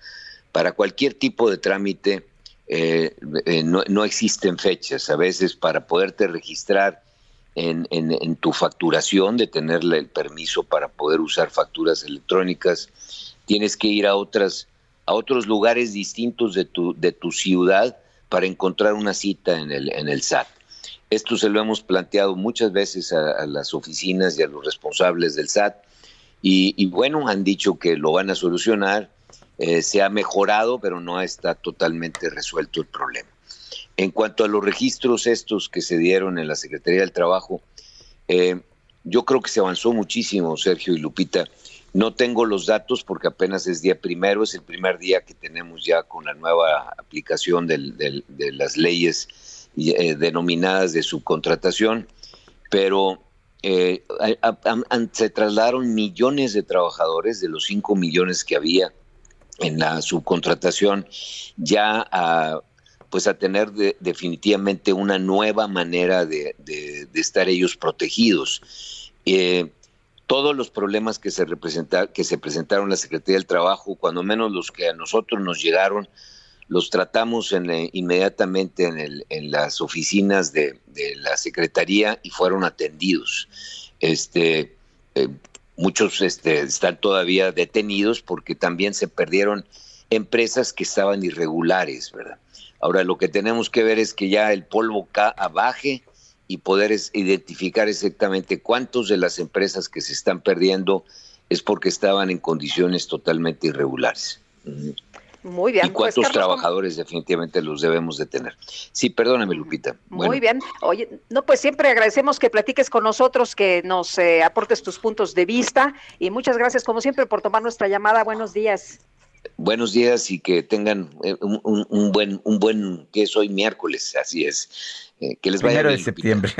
[SPEAKER 27] para cualquier tipo de trámite, eh, eh, no, no, existen fechas. A veces para poderte registrar en, en, tu facturación, de tenerle el permiso para poder usar facturas electrónicas, tienes que ir a otras a otros lugares distintos de tu, de tu ciudad para encontrar una cita en el, en el SAT. Esto se lo hemos planteado muchas veces a, las oficinas y a los responsables del SAT y, bueno, han dicho que lo van a solucionar, eh, se ha mejorado, pero no está totalmente resuelto el problema. En cuanto a los registros estos que se dieron en la Secretaría del Trabajo, eh, yo creo que se avanzó muchísimo, Sergio y Lupita. No tengo los datos porque apenas es día primero, es el primer día que tenemos ya con la nueva aplicación de las leyes eh, denominadas de subcontratación, pero eh, se trasladaron millones de trabajadores de los 5 millones que había en la subcontratación ya a pues a tener definitivamente una nueva manera de, estar ellos protegidos. Eh, todos los problemas que se, que se presentaron en la Secretaría del Trabajo, cuando menos los que a nosotros nos llegaron, los tratamos en, eh, inmediatamente en, el, las oficinas de, la Secretaría y fueron atendidos. Este, eh, muchos este, están todavía detenidos porque también se perdieron empresas que estaban irregulares, ¿verdad? Ahora lo que tenemos que ver es que ya el polvo baje y poder identificar exactamente cuántos de las empresas que se están perdiendo es porque estaban en condiciones totalmente irregulares.
[SPEAKER 2] Muy bien.
[SPEAKER 27] Y pues, cuántos trabajadores definitivamente los debemos de tener. Sí, perdóname, Lupita.
[SPEAKER 2] Muy bien. Oye, no, pues siempre agradecemos que platiques con nosotros, que nos eh, aportes tus puntos de vista y muchas gracias como siempre por tomar nuestra llamada. Buenos días.
[SPEAKER 27] Buenos días y que tengan eh, un, buen, un buen, que es hoy miércoles, así es. Eh, que les vaya
[SPEAKER 1] primero de septiembre.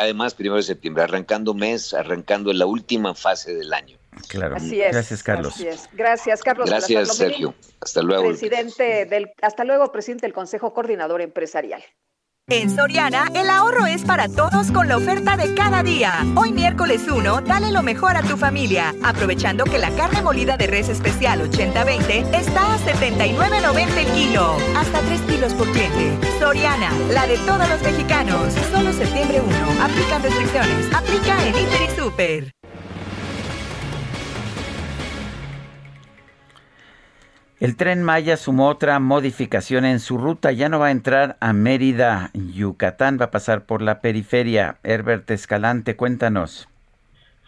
[SPEAKER 27] Además, primero de septiembre, arrancando mes, arrancando en la última fase del año.
[SPEAKER 1] Claro. Gracias, Carlos.
[SPEAKER 2] Gracias, Carlos.
[SPEAKER 27] Gracias, Sergio. Hasta luego.
[SPEAKER 2] Presidente del, hasta luego, presidente del Consejo Coordinador Empresarial.
[SPEAKER 13] En Soriana, el ahorro es para todos con la oferta de cada día. Hoy miércoles 1, dale lo mejor a tu familia, aprovechando que la carne molida de res especial 80-20 está a 79.90 el kilo. Hasta 3 kilos por cliente. Soriana, la de todos los mexicanos. Solo septiembre 1. Aplican restricciones. Aplica en Inter y Super.
[SPEAKER 1] El tren Maya sumó otra modificación en su ruta. Ya no va a entrar a Mérida, Yucatán, va a pasar por la periferia. Herbert Escalante, cuéntanos.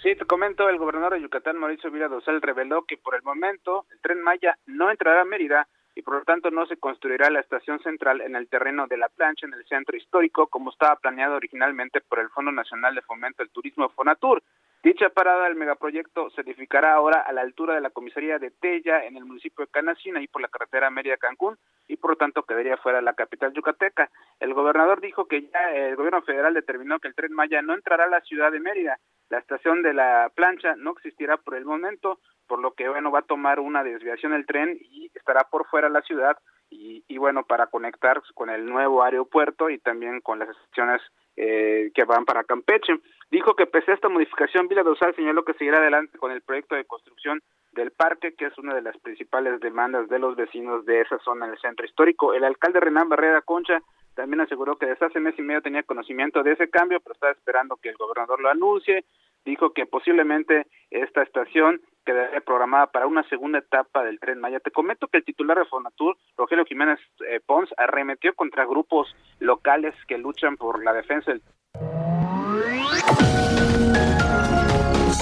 [SPEAKER 28] Sí, te comento, el gobernador de Yucatán, Mauricio Vila Dosal, reveló que por el momento el tren Maya no entrará a Mérida y por lo tanto no se construirá la estación central en el terreno de la plancha en el centro histórico como estaba planeado originalmente por el Fondo Nacional de Fomento del Turismo Fonatur. Dicha parada del megaproyecto se edificará ahora a la altura de la comisaría de Tella en el municipio de Canacín, ahí por la carretera Mérida-Cancún, y por lo tanto quedaría fuera de la capital yucateca. El gobernador dijo que ya el gobierno federal determinó que el tren Maya no entrará a la ciudad de Mérida. La estación de la plancha no existirá por el momento, por lo que bueno va a tomar una desviación el tren y estará por fuera de la ciudad y, y bueno para conectar con el nuevo aeropuerto y también con las estaciones eh, que van para Campeche. Dijo que pese a esta modificación, Vila Dosal señaló que seguirá adelante con el proyecto de construcción del parque, que es una de las principales demandas de los vecinos de esa zona en el centro histórico. El alcalde Renán Barrera Concha también aseguró que desde hace mes y medio tenía conocimiento de ese cambio, pero estaba esperando que el gobernador lo anuncie. Dijo que posiblemente esta estación quedaría programada para una segunda etapa del Tren Maya. Te comento que el titular de Fonatur, Rogelio Jiménez eh, Pons, arremetió contra grupos locales que luchan por la defensa del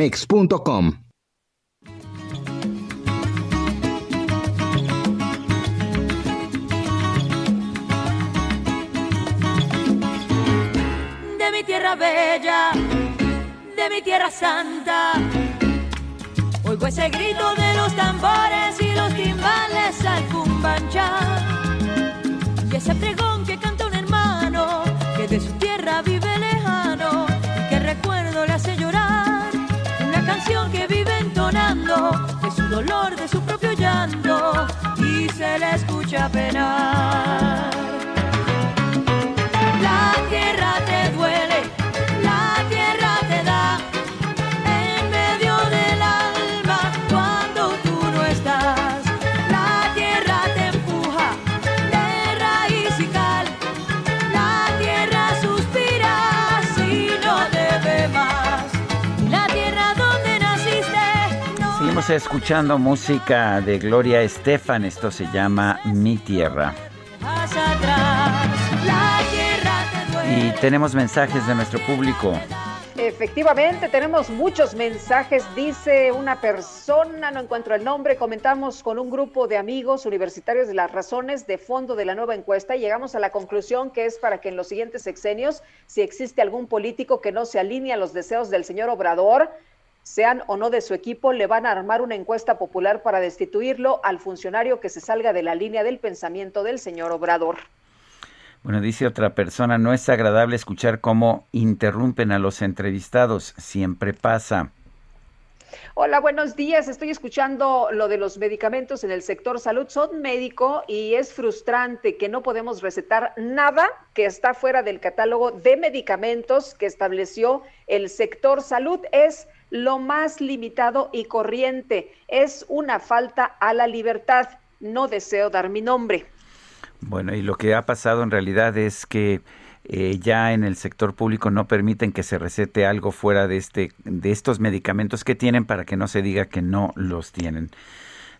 [SPEAKER 29] mex.com.
[SPEAKER 21] De mi tierra bella, de mi tierra santa, oigo ese grito de los tambores y los timbales al cumbancha. Y ese pregón que canta un hermano que de su que vive entonando de su dolor, de su propio llanto y se le escucha penar.
[SPEAKER 1] Escuchando música de Gloria Estefan. Esto se llama Mi Tierra. Y tenemos mensajes de nuestro público.
[SPEAKER 2] Efectivamente, tenemos muchos mensajes. Dice una persona, no encuentro el nombre, comentamos con un grupo de amigos universitarios de las razones de fondo de la nueva encuesta y llegamos a la conclusión que es para que en los siguientes sexenios, si existe algún político que no se alinee a los deseos del señor Obrador, sean o no de su equipo, le van a armar una encuesta popular para destituirlo al funcionario que se salga de la línea del pensamiento del señor Obrador.
[SPEAKER 1] Bueno, dice otra persona, no es agradable escuchar cómo interrumpen a los entrevistados, siempre pasa.
[SPEAKER 2] Hola, buenos días. Estoy escuchando lo de los medicamentos en el sector salud. Son médico y es frustrante que no podemos recetar nada que está fuera del catálogo de medicamentos que estableció el sector salud. Es lo más limitado y corriente. Es una falta a la libertad. No deseo dar mi nombre.
[SPEAKER 1] Bueno, y lo que ha pasado en realidad es que eh, ya en el sector público no permiten que se recete algo fuera de este de estos medicamentos que tienen para que no se diga que no los tienen.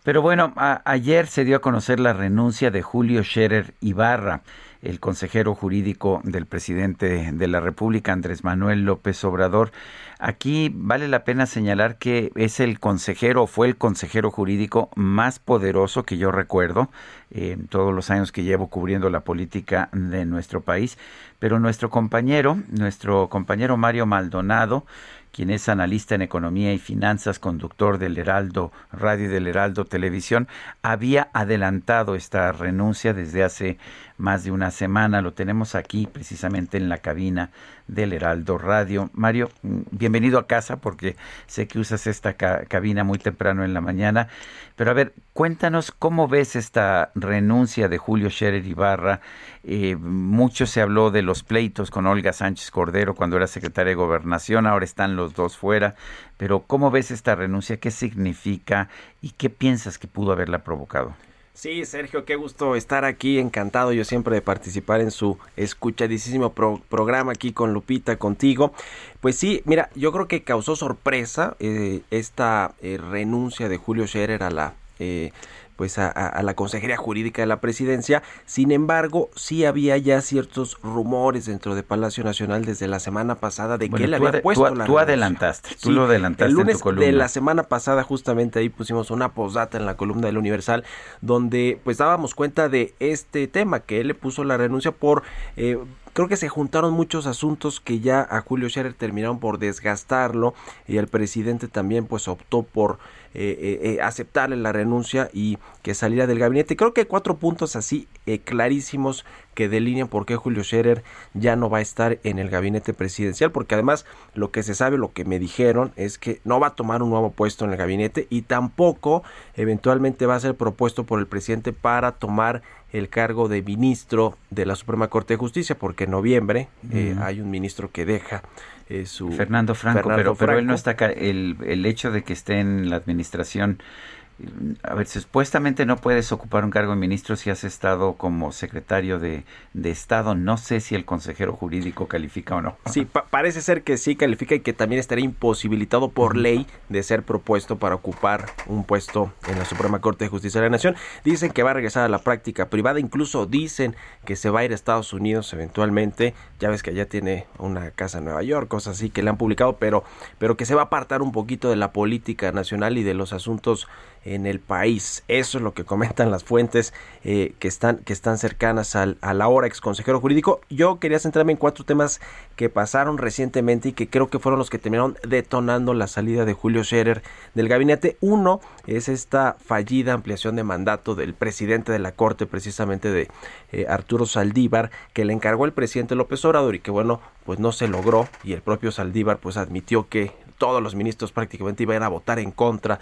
[SPEAKER 1] Pero bueno, ayer se dio a conocer la renuncia de Julio Scherer Ibarra, el consejero jurídico del presidente de la República, Andrés Manuel López Obrador. Aquí vale la pena señalar que es el consejero, fue el consejero jurídico más poderoso que yo recuerdo en todos los años que llevo cubriendo la política de nuestro país. Pero nuestro compañero, nuestro compañero Mario Maldonado, quien es analista en economía y finanzas, conductor del Heraldo Radio y del Heraldo Televisión, había adelantado esta renuncia desde hace más de una semana. Lo tenemos aquí precisamente en la cabina del Heraldo Radio. Mario, mm, bienvenido a casa porque sé que usas esta cabina muy temprano en la mañana. Pero a ver, cuéntanos cómo ves esta renuncia de Julio Scherer Ibarra. Eh, mucho se habló de los pleitos con Olga Sánchez Cordero cuando era secretaria de Gobernación, ahora están los dos fuera. Pero ¿cómo ves esta renuncia? ¿Qué significa? ¿Y qué piensas que pudo haberla provocado?
[SPEAKER 30] Sí, Sergio, qué gusto estar aquí, encantado yo siempre de participar en su escuchadísimo programa aquí con Lupita, contigo. Pues sí, mira, yo creo que causó sorpresa eh, esta eh, renuncia de Julio Scherer a la eh, pues a, la Consejería Jurídica de la Presidencia. Sin embargo, sí había ya ciertos rumores dentro de Palacio Nacional desde la semana pasada de que él había puesto
[SPEAKER 1] tú, Tú adelantaste, tú lo adelantaste
[SPEAKER 30] el lunes
[SPEAKER 1] en tu columna.
[SPEAKER 30] de la semana pasada justamente ahí pusimos una posdata en la columna del Universal donde pues dábamos cuenta de este tema que él le puso la renuncia por eh, creo que se juntaron muchos asuntos que ya a Julio Scherer terminaron por desgastarlo y el presidente también pues optó por eh, eh, eh, aceptarle la renuncia y que saliera del gabinete. Creo que hay cuatro puntos así clarísimos que delinean por qué Julio Scherer ya no va a estar en el gabinete presidencial, porque además lo que se sabe, lo que me dijeron es que no va a tomar un nuevo puesto en el gabinete y tampoco eventualmente va a ser propuesto por el presidente para tomar el cargo de ministro de la Suprema Corte de Justicia, porque en noviembre eh, hay un ministro que deja eh, su...
[SPEAKER 1] Fernando Franco, pero, pero él no está acá. El, el hecho de que esté en la administración a ver, supuestamente no puedes ocupar un cargo de ministro si has estado como secretario de, Estado. No sé si el consejero jurídico califica o no.
[SPEAKER 30] Sí, parece ser que sí califica y que también estaría imposibilitado por ley de ser propuesto para ocupar un puesto en la Suprema Corte de Justicia de la Nación. Dicen que va a regresar a la práctica privada, incluso dicen que se va a ir a Estados Unidos eventualmente. Ya ves que allá tiene una casa en Nueva York, cosas así que le han publicado, pero, pero que se va a apartar un poquito de la política nacional y de los asuntos en el país. Eso es lo que comentan las fuentes eh, que, están, que están cercanas al, a la hora ex consejero jurídico. Yo quería centrarme en cuatro temas que pasaron recientemente y que creo que fueron los que terminaron detonando la salida de Julio Scherer del gabinete. Uno es esta fallida ampliación de mandato del presidente de la Corte, precisamente de eh, Arturo Saldívar, que le encargó el presidente López Obrador y que bueno, pues no se logró y el propio Saldívar pues admitió que todos los ministros prácticamente iban a votar en contra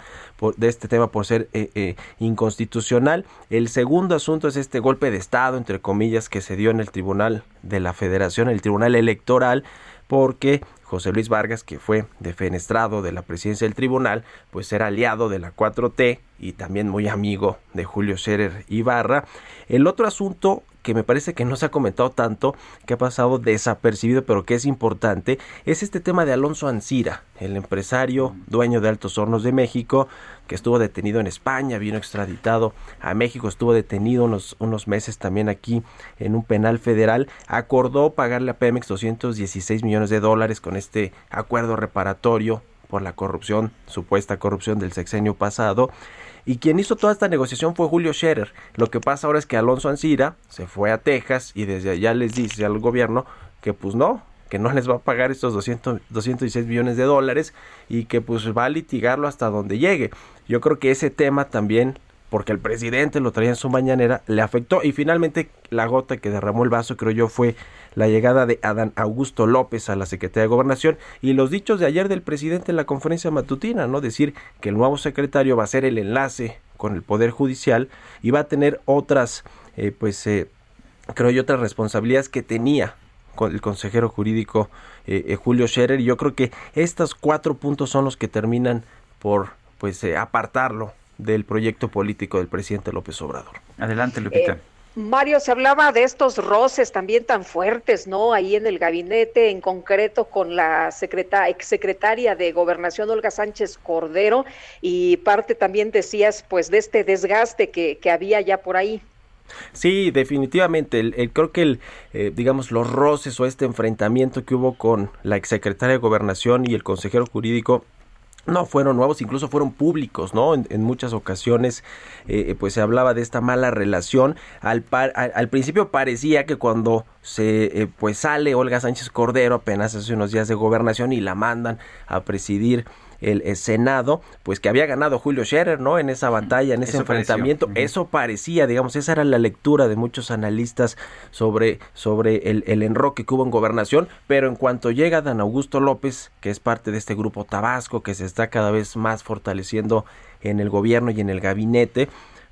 [SPEAKER 30] de este tema por ser eh, eh, inconstitucional. El segundo asunto es este golpe de Estado, entre comillas, que se dio en el Tribunal de la Federación, el Tribunal Electoral, porque José Luis Vargas, que fue defenestrado de la presidencia del tribunal, pues era aliado de la 4T y también muy amigo de Julio Scherer Ibarra. El otro asunto que me parece que no se ha comentado tanto, que ha pasado desapercibido, pero que es importante, es este tema de Alonso Ancira, el empresario dueño de Altos Hornos de México, que estuvo detenido en España, vino extraditado a México, estuvo detenido unos, unos meses también aquí en un penal federal, acordó pagarle a Pemex 216 millones de dólares con este acuerdo reparatorio por la corrupción, supuesta corrupción del sexenio pasado. Y quien hizo toda esta negociación fue Julio Scherer. Lo que pasa ahora es que Alonso Ancira se fue a Texas y desde allá les dice al gobierno que pues no, que no les va a pagar estos 200, 216 millones de dólares y que pues va a litigarlo hasta donde llegue. Yo creo que ese tema también, porque el presidente lo traía en su mañanera, le afectó y finalmente la gota que derramó el vaso, creo yo, fue la llegada de Adán Augusto López a la Secretaría de Gobernación y los dichos de ayer del presidente en la conferencia matutina, ¿no? Decir que el nuevo secretario va a ser el enlace con el Poder Judicial y va a tener otras, eh, pues, eh, creo yo, otras responsabilidades que tenía con el consejero jurídico eh, Julio Scherer. Y yo creo que estos cuatro puntos son los que terminan por, pues, apartarlo del proyecto político del presidente López Obrador.
[SPEAKER 1] Adelante, Lupita.
[SPEAKER 2] Mario, se hablaba de estos roces también tan fuertes, ¿no? Ahí en el gabinete, en concreto con la secreta, exsecretaria de Gobernación, Olga Sánchez Cordero, y parte también decías, pues, de este desgaste que, había ya por ahí.
[SPEAKER 30] Sí, definitivamente. El, creo que el, eh, digamos, los roces o este enfrentamiento que hubo con la exsecretaria de Gobernación y el consejero jurídico no fueron nuevos, incluso fueron públicos, ¿no? En, muchas ocasiones, eh, pues se hablaba de esta mala relación. Al, al, principio parecía que cuando se, eh, pues sale Olga Sánchez Cordero apenas hace unos días de gobernación y la mandan a presidir el, Senado, pues que había ganado Julio Scherer, ¿no? En esa batalla, en ese enfrentamiento. Eso parecía, digamos, esa era la lectura de muchos analistas sobre, sobre el, el enroque que hubo en gobernación, pero en cuanto llega Dan Augusto López, que es parte de este grupo Tabasco, que se está cada vez más fortaleciendo en el gobierno y en el gabinete,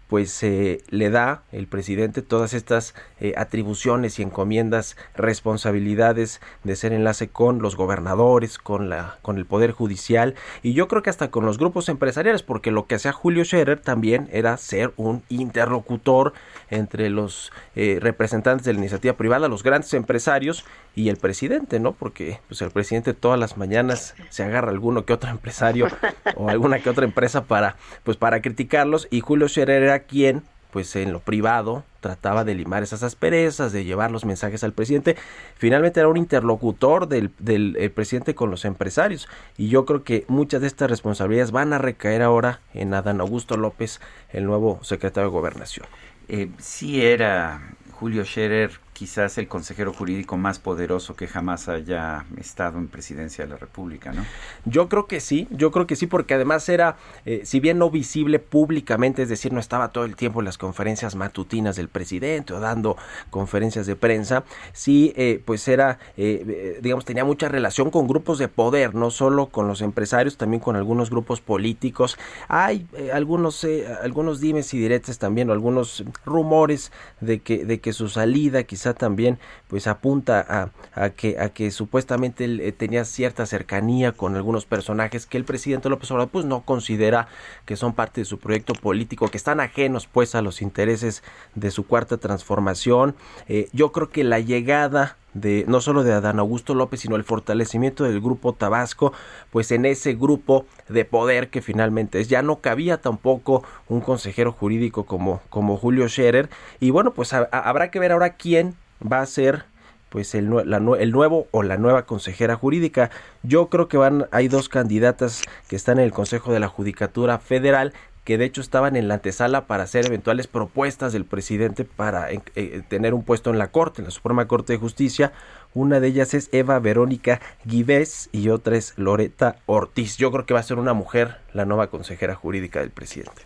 [SPEAKER 30] pues eh, le da el presidente todas estas eh, atribuciones y encomiendas, responsabilidades de ser enlace con los gobernadores, con la, con el poder judicial y yo creo que hasta con los grupos empresariales, porque lo que hacía Julio Scherer también era ser un interlocutor entre los eh, representantes de la iniciativa privada, los grandes empresarios y el presidente, ¿no? Porque pues el presidente todas las mañanas se agarra alguno que otro empresario (laughs) o alguna que otra empresa para pues para criticarlos y Julio Scherer era quien pues en lo privado trataba de limar esas asperezas, de llevar los mensajes al presidente. Finalmente era un interlocutor del, del presidente con los empresarios. Y yo creo que muchas de estas responsabilidades van a recaer ahora en Adán Augusto López, el nuevo secretario de Gobernación.
[SPEAKER 1] Eh, sí era Julio Scherer quizás el consejero jurídico más poderoso que jamás haya estado en presidencia de la República, ¿no?
[SPEAKER 30] Yo creo que sí, yo creo que sí, porque además era, eh, si bien no visible públicamente, es decir, no estaba todo el tiempo en las conferencias matutinas del presidente o dando conferencias de prensa, sí, eh, pues era, eh, digamos, tenía mucha relación con grupos de poder, no solo con los empresarios, también con algunos grupos políticos. Hay algunos, algunos dimes y diretes también, o algunos rumores de que, de que su salida quizás también pues apunta a, que, a que supuestamente él eh, tenía cierta cercanía con algunos personajes que el presidente López Obrador pues no considera que son parte de su proyecto político, que están ajenos pues a los intereses de su cuarta transformación. Eh, yo creo que la llegada de no solo de Adán Augusto López, sino el fortalecimiento del grupo Tabasco, pues en ese grupo de poder que finalmente es. Ya no cabía tampoco un consejero jurídico como, como Julio Scherer. Y bueno, pues habrá que ver ahora quién va a ser pues el, el, nuevo o la nueva consejera jurídica. Yo creo que van, hay dos candidatas que están en el Consejo de la Judicatura Federal que de hecho estaban en la antesala para hacer eventuales propuestas del presidente para eh, eh, tener un puesto en la Corte, en la Suprema Corte de Justicia. Una de ellas es Eva Verónica Guibés y otra es Loreta Ortiz. Yo creo que va a ser una mujer la nueva consejera jurídica del presidente.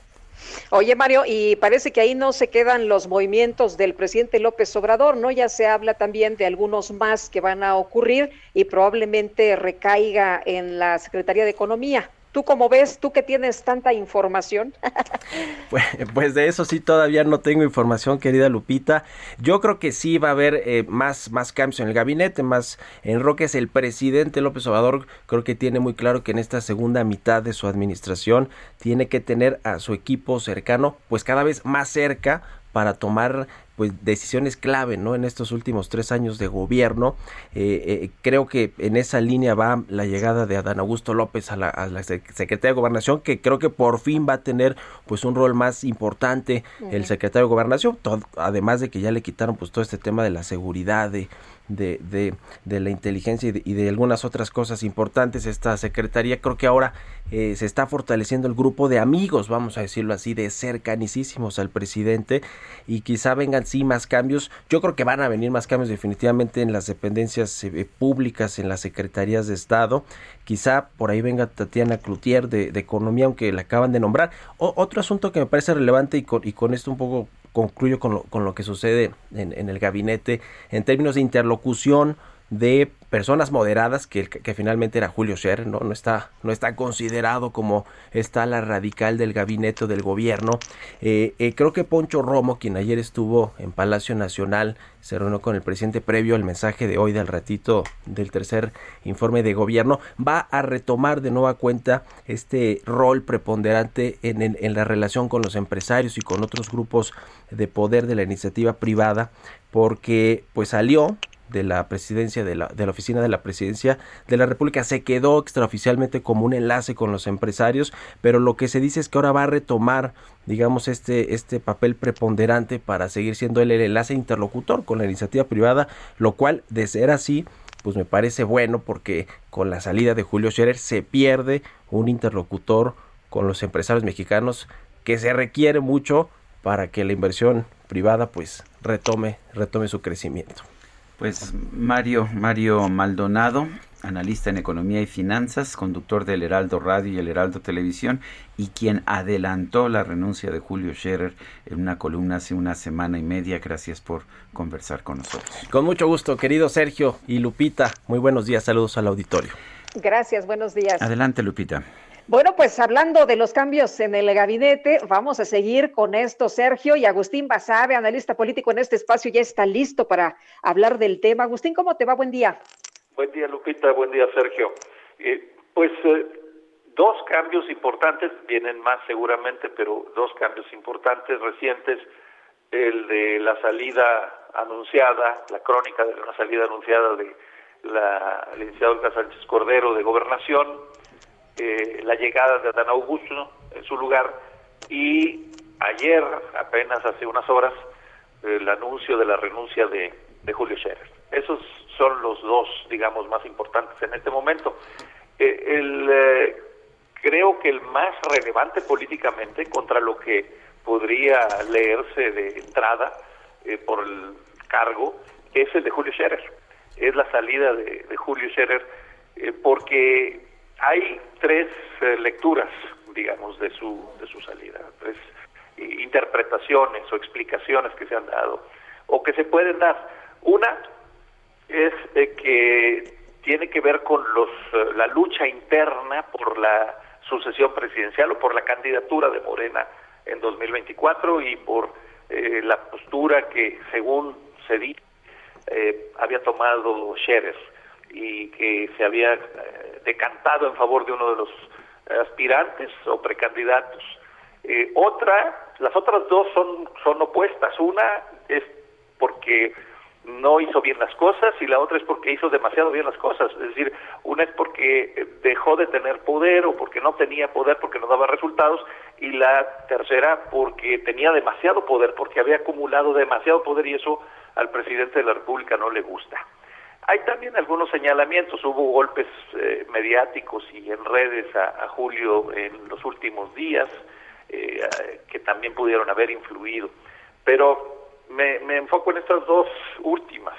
[SPEAKER 2] Oye, Mario, y parece que ahí no se quedan los movimientos del presidente López Obrador, ¿no? Ya se habla también de algunos más que van a ocurrir y probablemente recaiga en la Secretaría de Economía. ¿Tú cómo ves? ¿Tú que tienes tanta información? (laughs)
[SPEAKER 30] pues, pues, de eso sí todavía no tengo información, querida Lupita. Yo creo que sí va a haber eh, más, más cambios en el gabinete, más enroques. El presidente López Obrador creo que tiene muy claro que en esta segunda mitad de su administración tiene que tener a su equipo cercano, pues cada vez más cerca para tomar pues decisiones clave no en estos últimos tres años de gobierno. Eh, eh, creo que en esa línea va la llegada de Adán Augusto López a la, a la secretaria de gobernación que creo que por fin va a tener pues un rol más importante el secretario de gobernación además de que ya le quitaron pues todo este tema de la seguridad de de, de, de la inteligencia y de, algunas otras cosas importantes esta secretaría. Creo que ahora eh, se está fortaleciendo el grupo de amigos, vamos a decirlo así, de cercanísimos al presidente y quizá vengan sí más cambios. Yo creo que van a venir más cambios definitivamente en las dependencias eh, públicas, en las secretarías de Estado. Quizá por ahí venga Tatiana Cloutier de, Economía, aunque la acaban de nombrar. otro asunto que me parece relevante y con, y con esto un poco concluyo con lo, con lo que sucede en, en el gabinete en términos de interlocución de personas moderadas, que, que finalmente era Julio Scherer, ¿no? No, está, no está considerado como está la radical del gabinete del gobierno. Eh, eh, creo que Poncho Romo, quien ayer estuvo en Palacio Nacional, se reunió con el presidente previo al mensaje de hoy del ratito del tercer informe de gobierno, va a retomar de nueva cuenta este rol preponderante en, en, en la relación con los empresarios y con otros grupos de poder de la iniciativa privada, porque pues salió de la presidencia, de la, de la oficina de la presidencia de la República, se quedó extraoficialmente como un enlace con los empresarios, pero lo que se dice es que ahora va a retomar, digamos, este, este papel preponderante para seguir siendo él el enlace interlocutor con la iniciativa privada, lo cual, de ser así, pues me parece bueno porque con la salida de Julio Scherer se pierde un interlocutor con los empresarios mexicanos que se requiere mucho para que la inversión privada pues retome retome su crecimiento.
[SPEAKER 1] Pues Mario, Mario Maldonado, analista en economía y finanzas, conductor del Heraldo Radio y el Heraldo Televisión, y quien adelantó la renuncia de Julio Scherer en una columna hace una semana y media. Gracias por conversar con nosotros.
[SPEAKER 30] Con mucho gusto, querido Sergio y Lupita. Muy buenos días, saludos al auditorio.
[SPEAKER 2] Gracias, buenos días.
[SPEAKER 1] Adelante, Lupita.
[SPEAKER 2] Bueno, pues hablando de los cambios en el gabinete, vamos a seguir con esto. Sergio y Agustín Basabe, analista político en este espacio, ya está listo para hablar del tema. Agustín, ¿cómo te va? Buen día.
[SPEAKER 31] Buen día, Lupita. Buen día, Sergio. Eh, pues eh, dos cambios importantes, vienen más seguramente, pero dos cambios importantes recientes. El de la salida anunciada, la crónica de una salida anunciada de la licenciada Olga Sánchez Cordero de Gobernación eh, la llegada de Adán Augusto en su lugar y ayer, apenas hace unas horas, el anuncio de la renuncia de, Julio Scherer. Esos son los dos, digamos, más importantes en este momento. Eh, el, eh, creo que el más relevante políticamente contra lo que podría leerse de entrada por el cargo es el de Julio Scherer. Es la salida de, de Julio Scherer porque hay tres eh, lecturas, digamos, de su, de su salida, tres eh, interpretaciones o explicaciones que se han dado o que se pueden dar. Una es eh, que tiene que ver con los, la lucha interna por la sucesión presidencial o por la candidatura de Morena en 2024 y por la postura que, según se dice, había tomado Scherer y que se había eh, decantado en favor de uno de los aspirantes o precandidatos. Eh, otra, las otras dos son, son opuestas. Una es porque no hizo bien las cosas y la otra es porque hizo demasiado bien las cosas. Es decir, una es porque dejó de tener poder o porque no tenía poder porque no daba resultados y la tercera porque tenía demasiado poder, porque había acumulado demasiado poder y eso al presidente de la República no le gusta. Hay también algunos señalamientos, hubo golpes eh, mediáticos y en redes a, Julio en los últimos días eh, que también pudieron haber influido, pero me, me enfoco en estas dos últimas.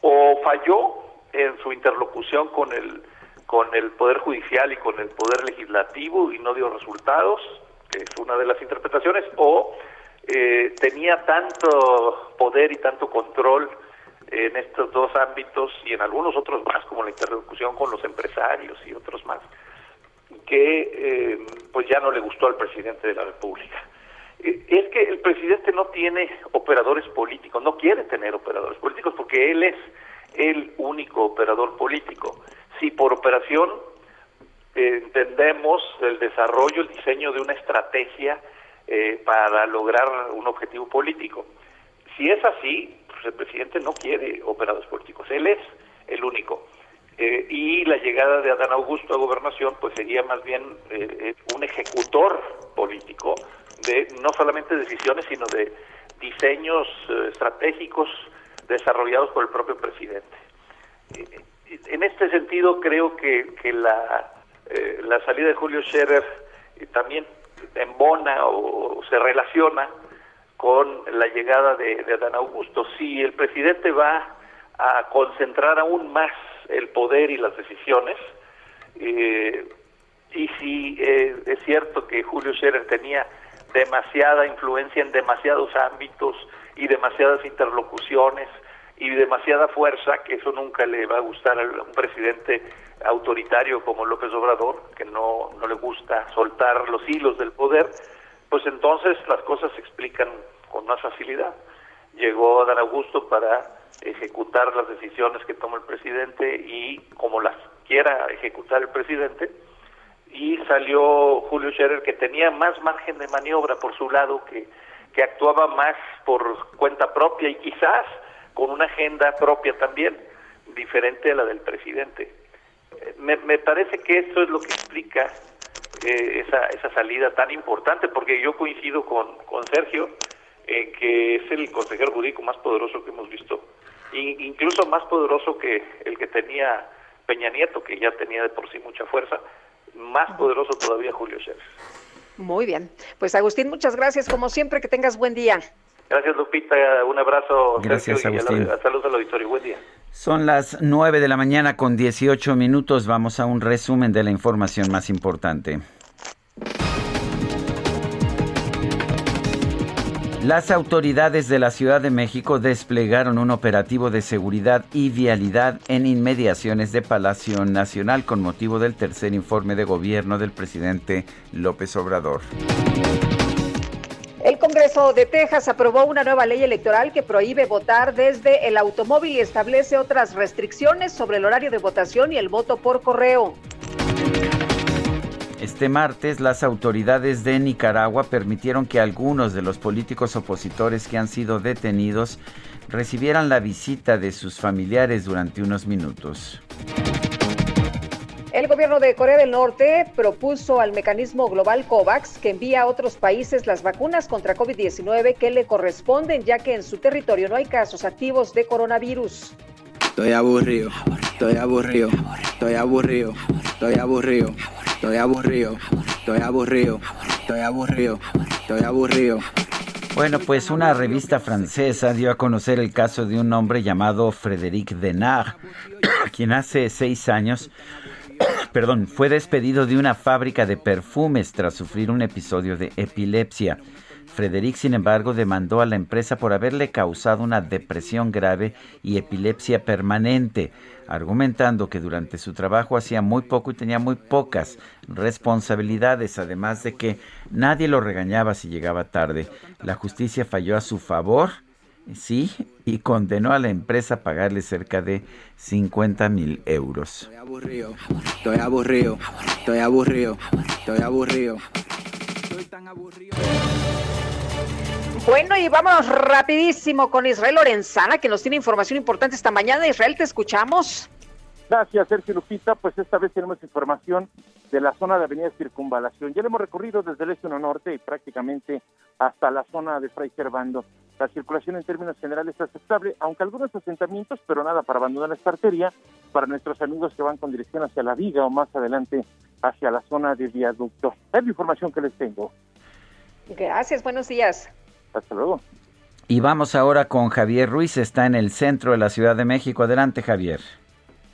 [SPEAKER 31] O falló en su interlocución con el con el poder judicial y con el poder legislativo y no dio resultados, que es una de las interpretaciones, o eh, tenía tanto poder y tanto control en estos dos ámbitos y en algunos otros más, como la interlocución con los empresarios y otros más, que eh, pues ya no le gustó al presidente de la República. Eh, es que el presidente no tiene operadores políticos, no quiere tener operadores políticos porque él es el único operador político. Si por operación eh, entendemos el desarrollo, el diseño de una estrategia eh, para lograr un objetivo político. Si es así, el presidente no quiere operadores políticos, él es el único. Eh, y la llegada de Adán Augusto a gobernación pues sería más bien eh, un ejecutor político de no solamente decisiones sino de diseños estratégicos desarrollados por el propio presidente. en este sentido creo que, la, la salida de Julio Scherer también embona o se relaciona con la llegada de, Adán Augusto. Si el presidente va a concentrar aún más el poder y las decisiones, eh, y si eh, es cierto que Julio Scherer tenía demasiada influencia en demasiados ámbitos y demasiadas interlocuciones y demasiada fuerza, que eso nunca le va a gustar a un presidente autoritario como López Obrador, que no, no le gusta soltar los hilos del poder, pues entonces las cosas se explican con más facilidad. Llegó Adán Augusto para ejecutar las decisiones que toma el presidente y como las quiera ejecutar el presidente, y salió Julio Scherer que tenía más margen de maniobra por su lado, que, que actuaba más por cuenta propia y quizás con una agenda propia también, diferente a la del presidente. Eh, me, me parece que eso es lo que explica eh, esa, esa salida tan importante, porque yo coincido con, con Sergio en que es el consejero jurídico más poderoso que hemos visto, incluso más poderoso que el que tenía Peña Nieto, que ya tenía de por sí mucha fuerza, más poderoso todavía Julio Scherer.
[SPEAKER 2] Muy bien. Pues Agustín, muchas gracias. Como siempre, que tengas buen día.
[SPEAKER 31] Gracias, Lupita. Un abrazo.
[SPEAKER 1] Gracias,
[SPEAKER 31] Sergio,
[SPEAKER 1] Agustín.
[SPEAKER 31] Y a la, saludos al auditorio. Buen día.
[SPEAKER 1] Son las 9 de la mañana con 18 minutos. Vamos a un resumen de la información más importante. Las autoridades de la Ciudad de México desplegaron un operativo de seguridad y vialidad en inmediaciones de Palacio Nacional con motivo del tercer informe de gobierno del presidente López Obrador.
[SPEAKER 2] El Congreso de Texas aprobó una nueva ley electoral que prohíbe votar desde el automóvil y establece otras restricciones sobre el horario de votación y el voto por correo.
[SPEAKER 1] Este martes, las autoridades de Nicaragua permitieron que algunos de los políticos opositores que han sido detenidos recibieran la visita de sus familiares durante unos minutos.
[SPEAKER 2] El gobierno de Corea del Norte propuso al mecanismo global COVAX que envía a otros países las vacunas contra COVID-19 que le corresponden, ya que en su territorio no hay casos activos de coronavirus.
[SPEAKER 32] Estoy aburrido, estoy aburrido, estoy aburrido, estoy aburrido, estoy aburrido, estoy aburrido, estoy aburrido, estoy aburrido.
[SPEAKER 1] Bueno, pues una revista francesa dio a conocer el caso de un hombre llamado Frédéric Denard, (coughs) quien hace seis años, (coughs) perdón, fue despedido de una fábrica de perfumes tras sufrir un episodio de epilepsia. Frederic, sin embargo, demandó a la empresa por haberle causado una depresión grave y epilepsia permanente, argumentando que durante su trabajo hacía muy poco y tenía muy pocas responsabilidades, además de que nadie lo regañaba si llegaba tarde. La justicia falló a su favor, sí, y condenó a la empresa a pagarle cerca de 50 mil euros.
[SPEAKER 32] Estoy aburrido, estoy aburrido, estoy aburrido, estoy aburrido. Estoy tan aburrido.
[SPEAKER 2] Bueno, y vámonos rapidísimo con Israel Lorenzana, que nos tiene información importante esta mañana. Israel, te escuchamos.
[SPEAKER 11] Gracias, Sergio Lupita. Pues esta vez tenemos información de la zona de Avenida Circunvalación. Ya lo hemos recorrido desde el este 1 norte y prácticamente hasta la zona de Fray Servando. La circulación en términos generales es aceptable, aunque algunos asentamientos, pero nada para abandonar esta arteria, para nuestros amigos que van con dirección hacia la viga o más adelante hacia la zona de viaducto. Es la información que les tengo.
[SPEAKER 2] Gracias, buenos días.
[SPEAKER 11] Hasta luego.
[SPEAKER 1] Y vamos ahora con Javier Ruiz, está en el centro de la Ciudad de México. Adelante, Javier.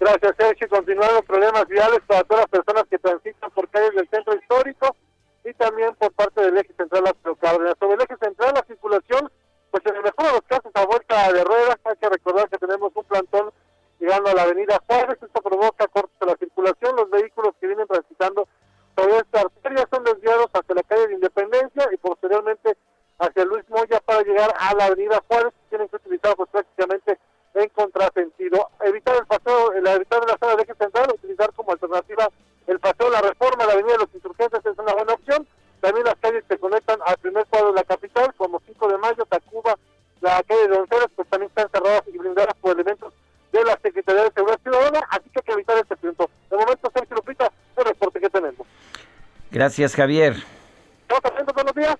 [SPEAKER 33] Gracias, Sergio. Continuando los problemas viales para todas las personas que transitan por calles del centro histórico y también por parte del eje central Cárdenas. Sobre el eje central, la circulación, pues en el mejor de los casos, a vuelta de ruedas. Hay que recordar que tenemos un plantón llegando a la avenida Juárez. Esto provoca cortes de la circulación. Los vehículos que vienen transitando sobre esta arteria son desviados hacia la calle de Independencia y posteriormente hacia Luis Moya para llegar a la avenida Juárez. Tienen que utilizar pues prácticamente en contrasentido. Evitar el paseo, el evitar la zona del eje central, utilizar como alternativa el paseo de la reforma, la avenida de los insurgentes es una buena opción. También las calles
[SPEAKER 9] se conectan al primer cuadro de la capital, como 5 de mayo, Tacuba, la calle de Donceras, pues también están cerradas y blindadas por elementos de la Secretaría de Seguridad Ciudadana, así que hay que evitar este punto. De momento, Sergio Lupita, el reporte que tenemos.
[SPEAKER 1] Gracias, Javier.
[SPEAKER 9] buenos días.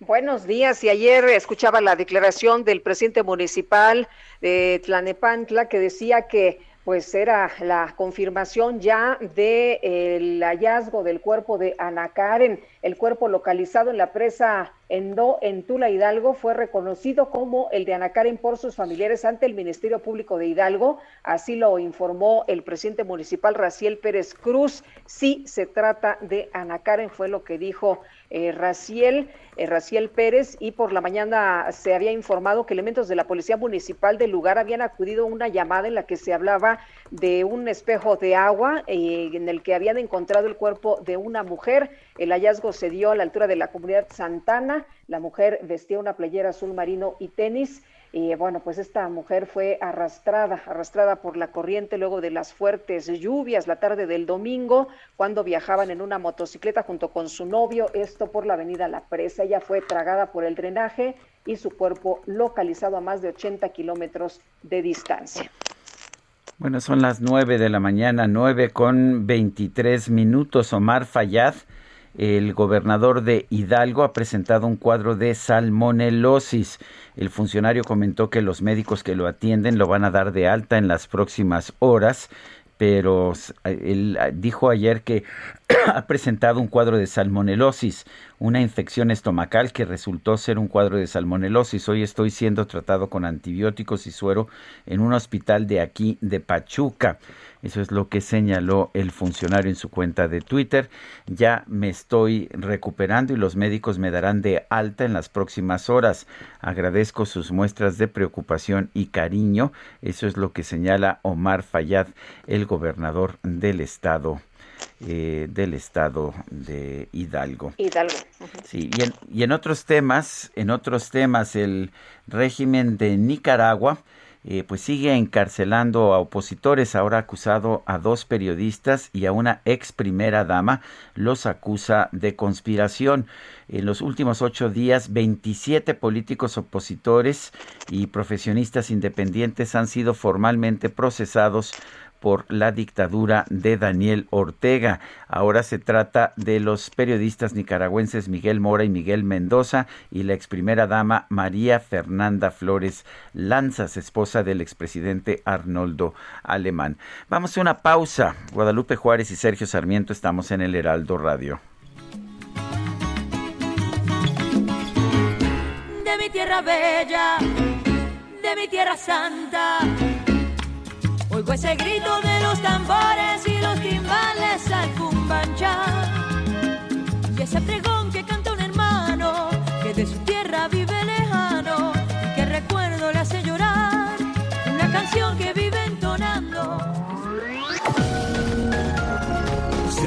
[SPEAKER 2] Buenos días. Y ayer escuchaba la declaración del presidente municipal de Tlanepantla que decía que pues era la confirmación ya del hallazgo del cuerpo de Ana Karen, el cuerpo localizado en la presa Endo en Tula Hidalgo fue reconocido como el de Ana Karen por sus familiares ante el Ministerio Público de Hidalgo, así lo informó el presidente municipal Raciel Pérez Cruz. Sí se trata de Ana Karen, fue lo que dijo eh, Raciel, eh, Raciel Pérez, y por la mañana se había informado que elementos de la Policía Municipal del lugar habían acudido a una llamada en la que se hablaba de un espejo de agua eh, en el que habían encontrado el cuerpo de una mujer. El hallazgo se dio a la altura de la comunidad Santana. La mujer vestía una playera azul marino y tenis. Y bueno, pues esta mujer fue arrastrada, arrastrada por la corriente luego de las fuertes lluvias la tarde del domingo, cuando viajaban en una motocicleta junto con su novio, esto por la avenida La Presa. Ella fue tragada por el drenaje y su cuerpo localizado a más de 80 kilómetros de distancia.
[SPEAKER 1] Bueno, son las nueve de la mañana, nueve con veintitrés minutos. Omar Fayad el gobernador de Hidalgo ha presentado un cuadro de salmonelosis. El funcionario comentó que los médicos que lo atienden lo van a dar de alta en las próximas horas pero él dijo ayer que (clears throat) ha presentado un cuadro de salmonelosis, una infección estomacal que resultó ser un cuadro de salmonelosis. Hoy estoy siendo tratado con antibióticos y suero en un hospital de aquí de Pachuca. Eso es lo que señaló el funcionario en su cuenta de Twitter. Ya me estoy recuperando y los médicos me darán de alta en las próximas horas. Agradezco sus muestras de preocupación y cariño. Eso es lo que señala Omar Fayad, el gobernador del estado. Eh, del estado de Hidalgo.
[SPEAKER 2] Hidalgo.
[SPEAKER 1] Sí, y en, y en otros temas, en otros temas, el régimen de Nicaragua eh, pues sigue encarcelando a opositores, ahora acusado a dos periodistas y a una ex primera dama, los acusa de conspiración. En los últimos ocho días, 27 políticos opositores y profesionistas independientes han sido formalmente procesados por la dictadura de Daniel Ortega. Ahora se trata de los periodistas nicaragüenses Miguel Mora y Miguel Mendoza y la ex primera dama María Fernanda Flores Lanzas, esposa del expresidente Arnoldo Alemán. Vamos a una pausa. Guadalupe Juárez y Sergio Sarmiento estamos en el Heraldo Radio.
[SPEAKER 21] De mi tierra bella, de mi tierra santa Oigo ese grito de los tambores y los timbales al cumbanchar. Y ese pregón que canta un hermano que de su tierra vive lejano y que recuerdo le hace llorar. Una canción que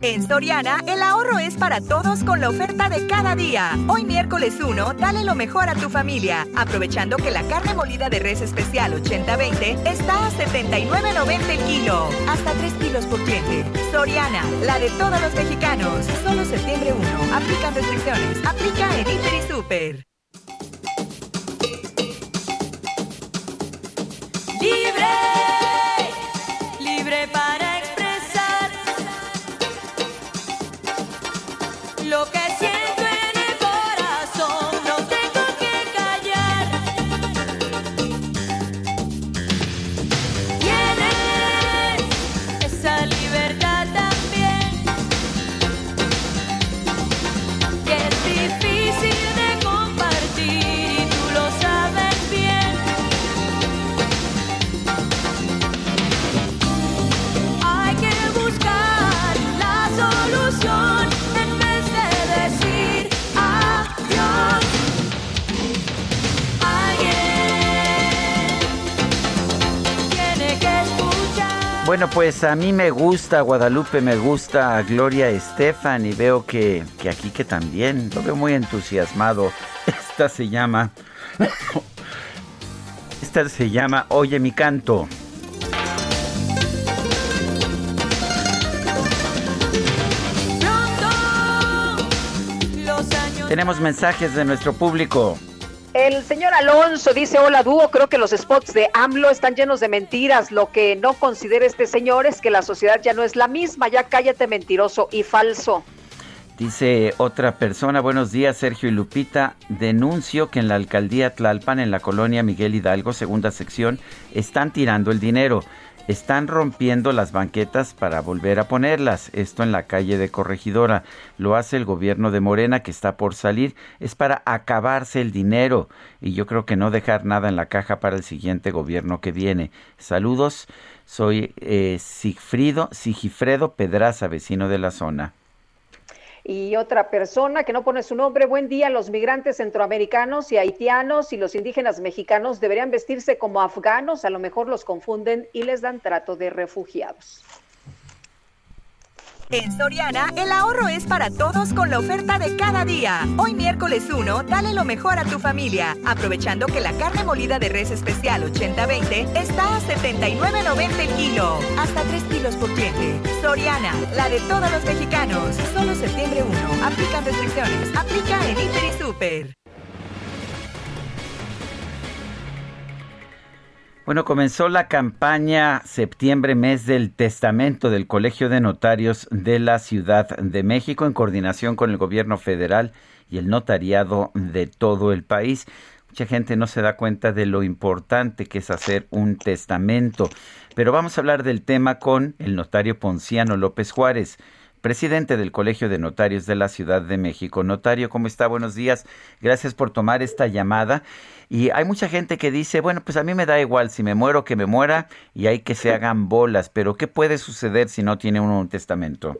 [SPEAKER 13] En Soriana, el ahorro es para todos con la oferta de cada día. Hoy miércoles 1, dale lo mejor a tu familia, aprovechando que la carne molida de res especial 80-20 está a 79.90 el kilo. Hasta 3 kilos por cliente. Soriana, la de todos los mexicanos. Solo septiembre 1. Aplican restricciones. Aplica en Inter y Super.
[SPEAKER 21] Libre,
[SPEAKER 1] Bueno, pues a mí me gusta Guadalupe, me gusta Gloria Estefan y veo que, que aquí que también, lo veo muy entusiasmado. (laughs) Esta se llama... (coughs) Esta se llama Oye mi canto. Tenemos mensajes de nuestro público.
[SPEAKER 2] El señor Alonso dice, hola dúo, creo que los spots de AMLO están llenos de mentiras. Lo que no considera este señor es que la sociedad ya no es la misma. Ya cállate mentiroso y falso.
[SPEAKER 1] Dice otra persona, buenos días Sergio y Lupita, denuncio que en la alcaldía Tlalpan, en la colonia Miguel Hidalgo, segunda sección, están tirando el dinero. Están rompiendo las banquetas para volver a ponerlas. Esto en la calle de Corregidora. Lo hace el gobierno de Morena que está por salir. Es para acabarse el dinero. Y yo creo que no dejar nada en la caja para el siguiente gobierno que viene. Saludos. Soy eh, Sigfrido, Sigifredo Pedraza, vecino de la zona
[SPEAKER 2] y otra persona que no pone su nombre. Buen día, los migrantes centroamericanos y haitianos y los indígenas mexicanos deberían vestirse como afganos, a lo mejor los confunden y les dan trato de refugiados.
[SPEAKER 13] En Soriana, el ahorro es para todos con la oferta de cada día. Hoy miércoles 1, dale lo mejor a tu familia, aprovechando que la carne molida de res especial 80-20 está a 79.90 el kilo. Hasta 3 kilos por cliente. Soriana, la de todos los mexicanos. Solo septiembre 1. Aplican restricciones. Aplica en Inter y Super.
[SPEAKER 1] Bueno, comenzó la campaña septiembre, mes del testamento del Colegio de Notarios de la Ciudad de México en coordinación con el gobierno federal y el notariado de todo el país. Mucha gente no se da cuenta de lo importante que es hacer un testamento, pero vamos a hablar del tema con el notario Ponciano López Juárez presidente del Colegio de Notarios de la Ciudad de México. Notario, ¿cómo está? Buenos días. Gracias por tomar esta llamada. Y hay mucha gente que dice, bueno, pues a mí me da igual, si me muero, que me muera y hay que se hagan bolas, pero ¿qué puede suceder si no tiene uno un testamento?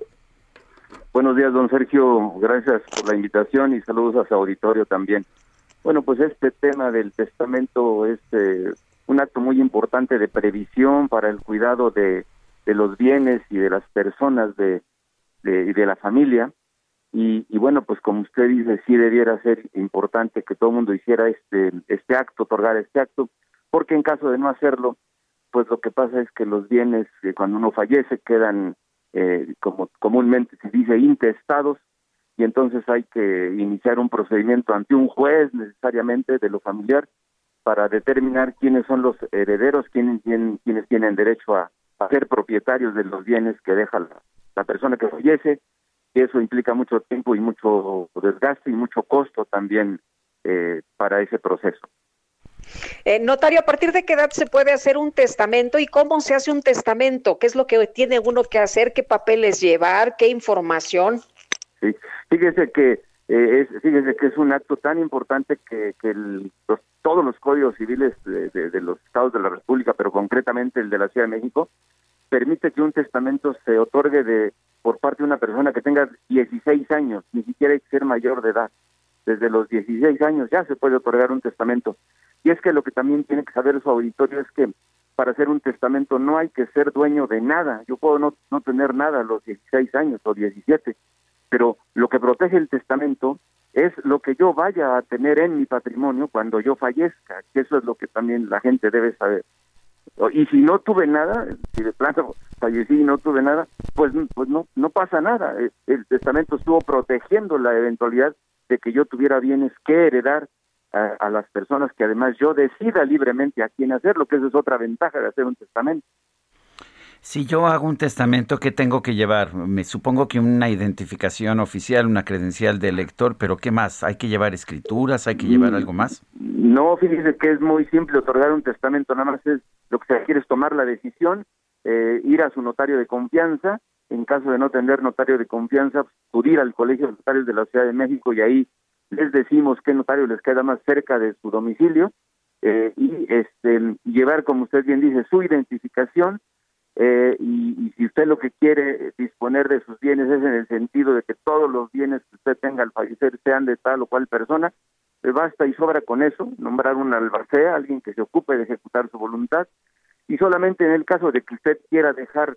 [SPEAKER 34] Buenos días, don Sergio. Gracias por la invitación y saludos a su auditorio también. Bueno, pues este tema del testamento es eh, un acto muy importante de previsión para el cuidado de, los bienes y de las personas de, de, de la familia. Y, y, bueno, pues como usted dice, sí debiera ser importante que todo el mundo hiciera este, este acto, otorgar este acto, porque en caso de no hacerlo, pues lo que pasa es que los bienes, eh, cuando uno fallece, quedan, eh, como comúnmente se dice, intestados, y entonces hay que iniciar un procedimiento ante un juez necesariamente de lo familiar para determinar quiénes son los herederos, quiénes, quiénes, quiénes tienen derecho a, ser propietarios de los bienes que deja la persona que fallece, y eso implica mucho tiempo y mucho desgaste y mucho costo también eh, para ese proceso.
[SPEAKER 2] Eh, notario, ¿a partir de qué edad se puede hacer un testamento y cómo se hace un testamento? ¿Qué es lo que tiene uno que hacer? ¿Qué papeles llevar? ¿Qué información?
[SPEAKER 34] Sí, fíjese que eh, es, fíjese que es un acto tan importante que, que todos los códigos civiles de, de, los estados de la República, pero concretamente el de la Ciudad de México, permite que un testamento se otorgue de por parte de una persona que tenga 16 años, ni siquiera hay que ser mayor de edad. Desde los 16 años ya se puede otorgar un testamento. Y es que lo que también tiene que saber su auditorio es que para hacer un testamento no hay que ser dueño de nada. Yo puedo no, no tener nada a los 16 años o 17, pero lo que protege el testamento es lo que yo vaya a tener en mi patrimonio cuando yo fallezca, que eso es lo que también la gente debe saber. Y si no tuve nada, si de plano fallecí y no tuve nada, pues, pues no, no pasa nada. El, testamento estuvo protegiendo la eventualidad de que yo tuviera bienes que heredar a, a, las personas que además yo decida libremente a quién hacerlo, que esa es otra ventaja de hacer un testamento.
[SPEAKER 1] Si yo hago un testamento, ¿qué tengo que llevar? Me supongo que una identificación oficial, una credencial de elector, pero ¿qué más? ¿Hay que llevar escrituras? ¿Hay que llevar algo más?
[SPEAKER 34] No, fíjese que es muy simple otorgar un testamento, nada más es lo que se requiere es tomar la decisión, eh, ir a su notario de confianza, en caso de no tener notario de confianza, acudir al Colegio de Notarios de la Ciudad de México y ahí les decimos qué notario les queda más cerca de su domicilio eh, y este llevar, como usted bien dice, su identificación, eh, y, si usted lo que quiere disponer de sus bienes es en el sentido de que todos los bienes que usted tenga al fallecer sean de tal o cual persona, pues basta y sobra con eso, nombrar un albacea, alguien que se ocupe de ejecutar su voluntad, y solamente en el caso de que usted quiera dejar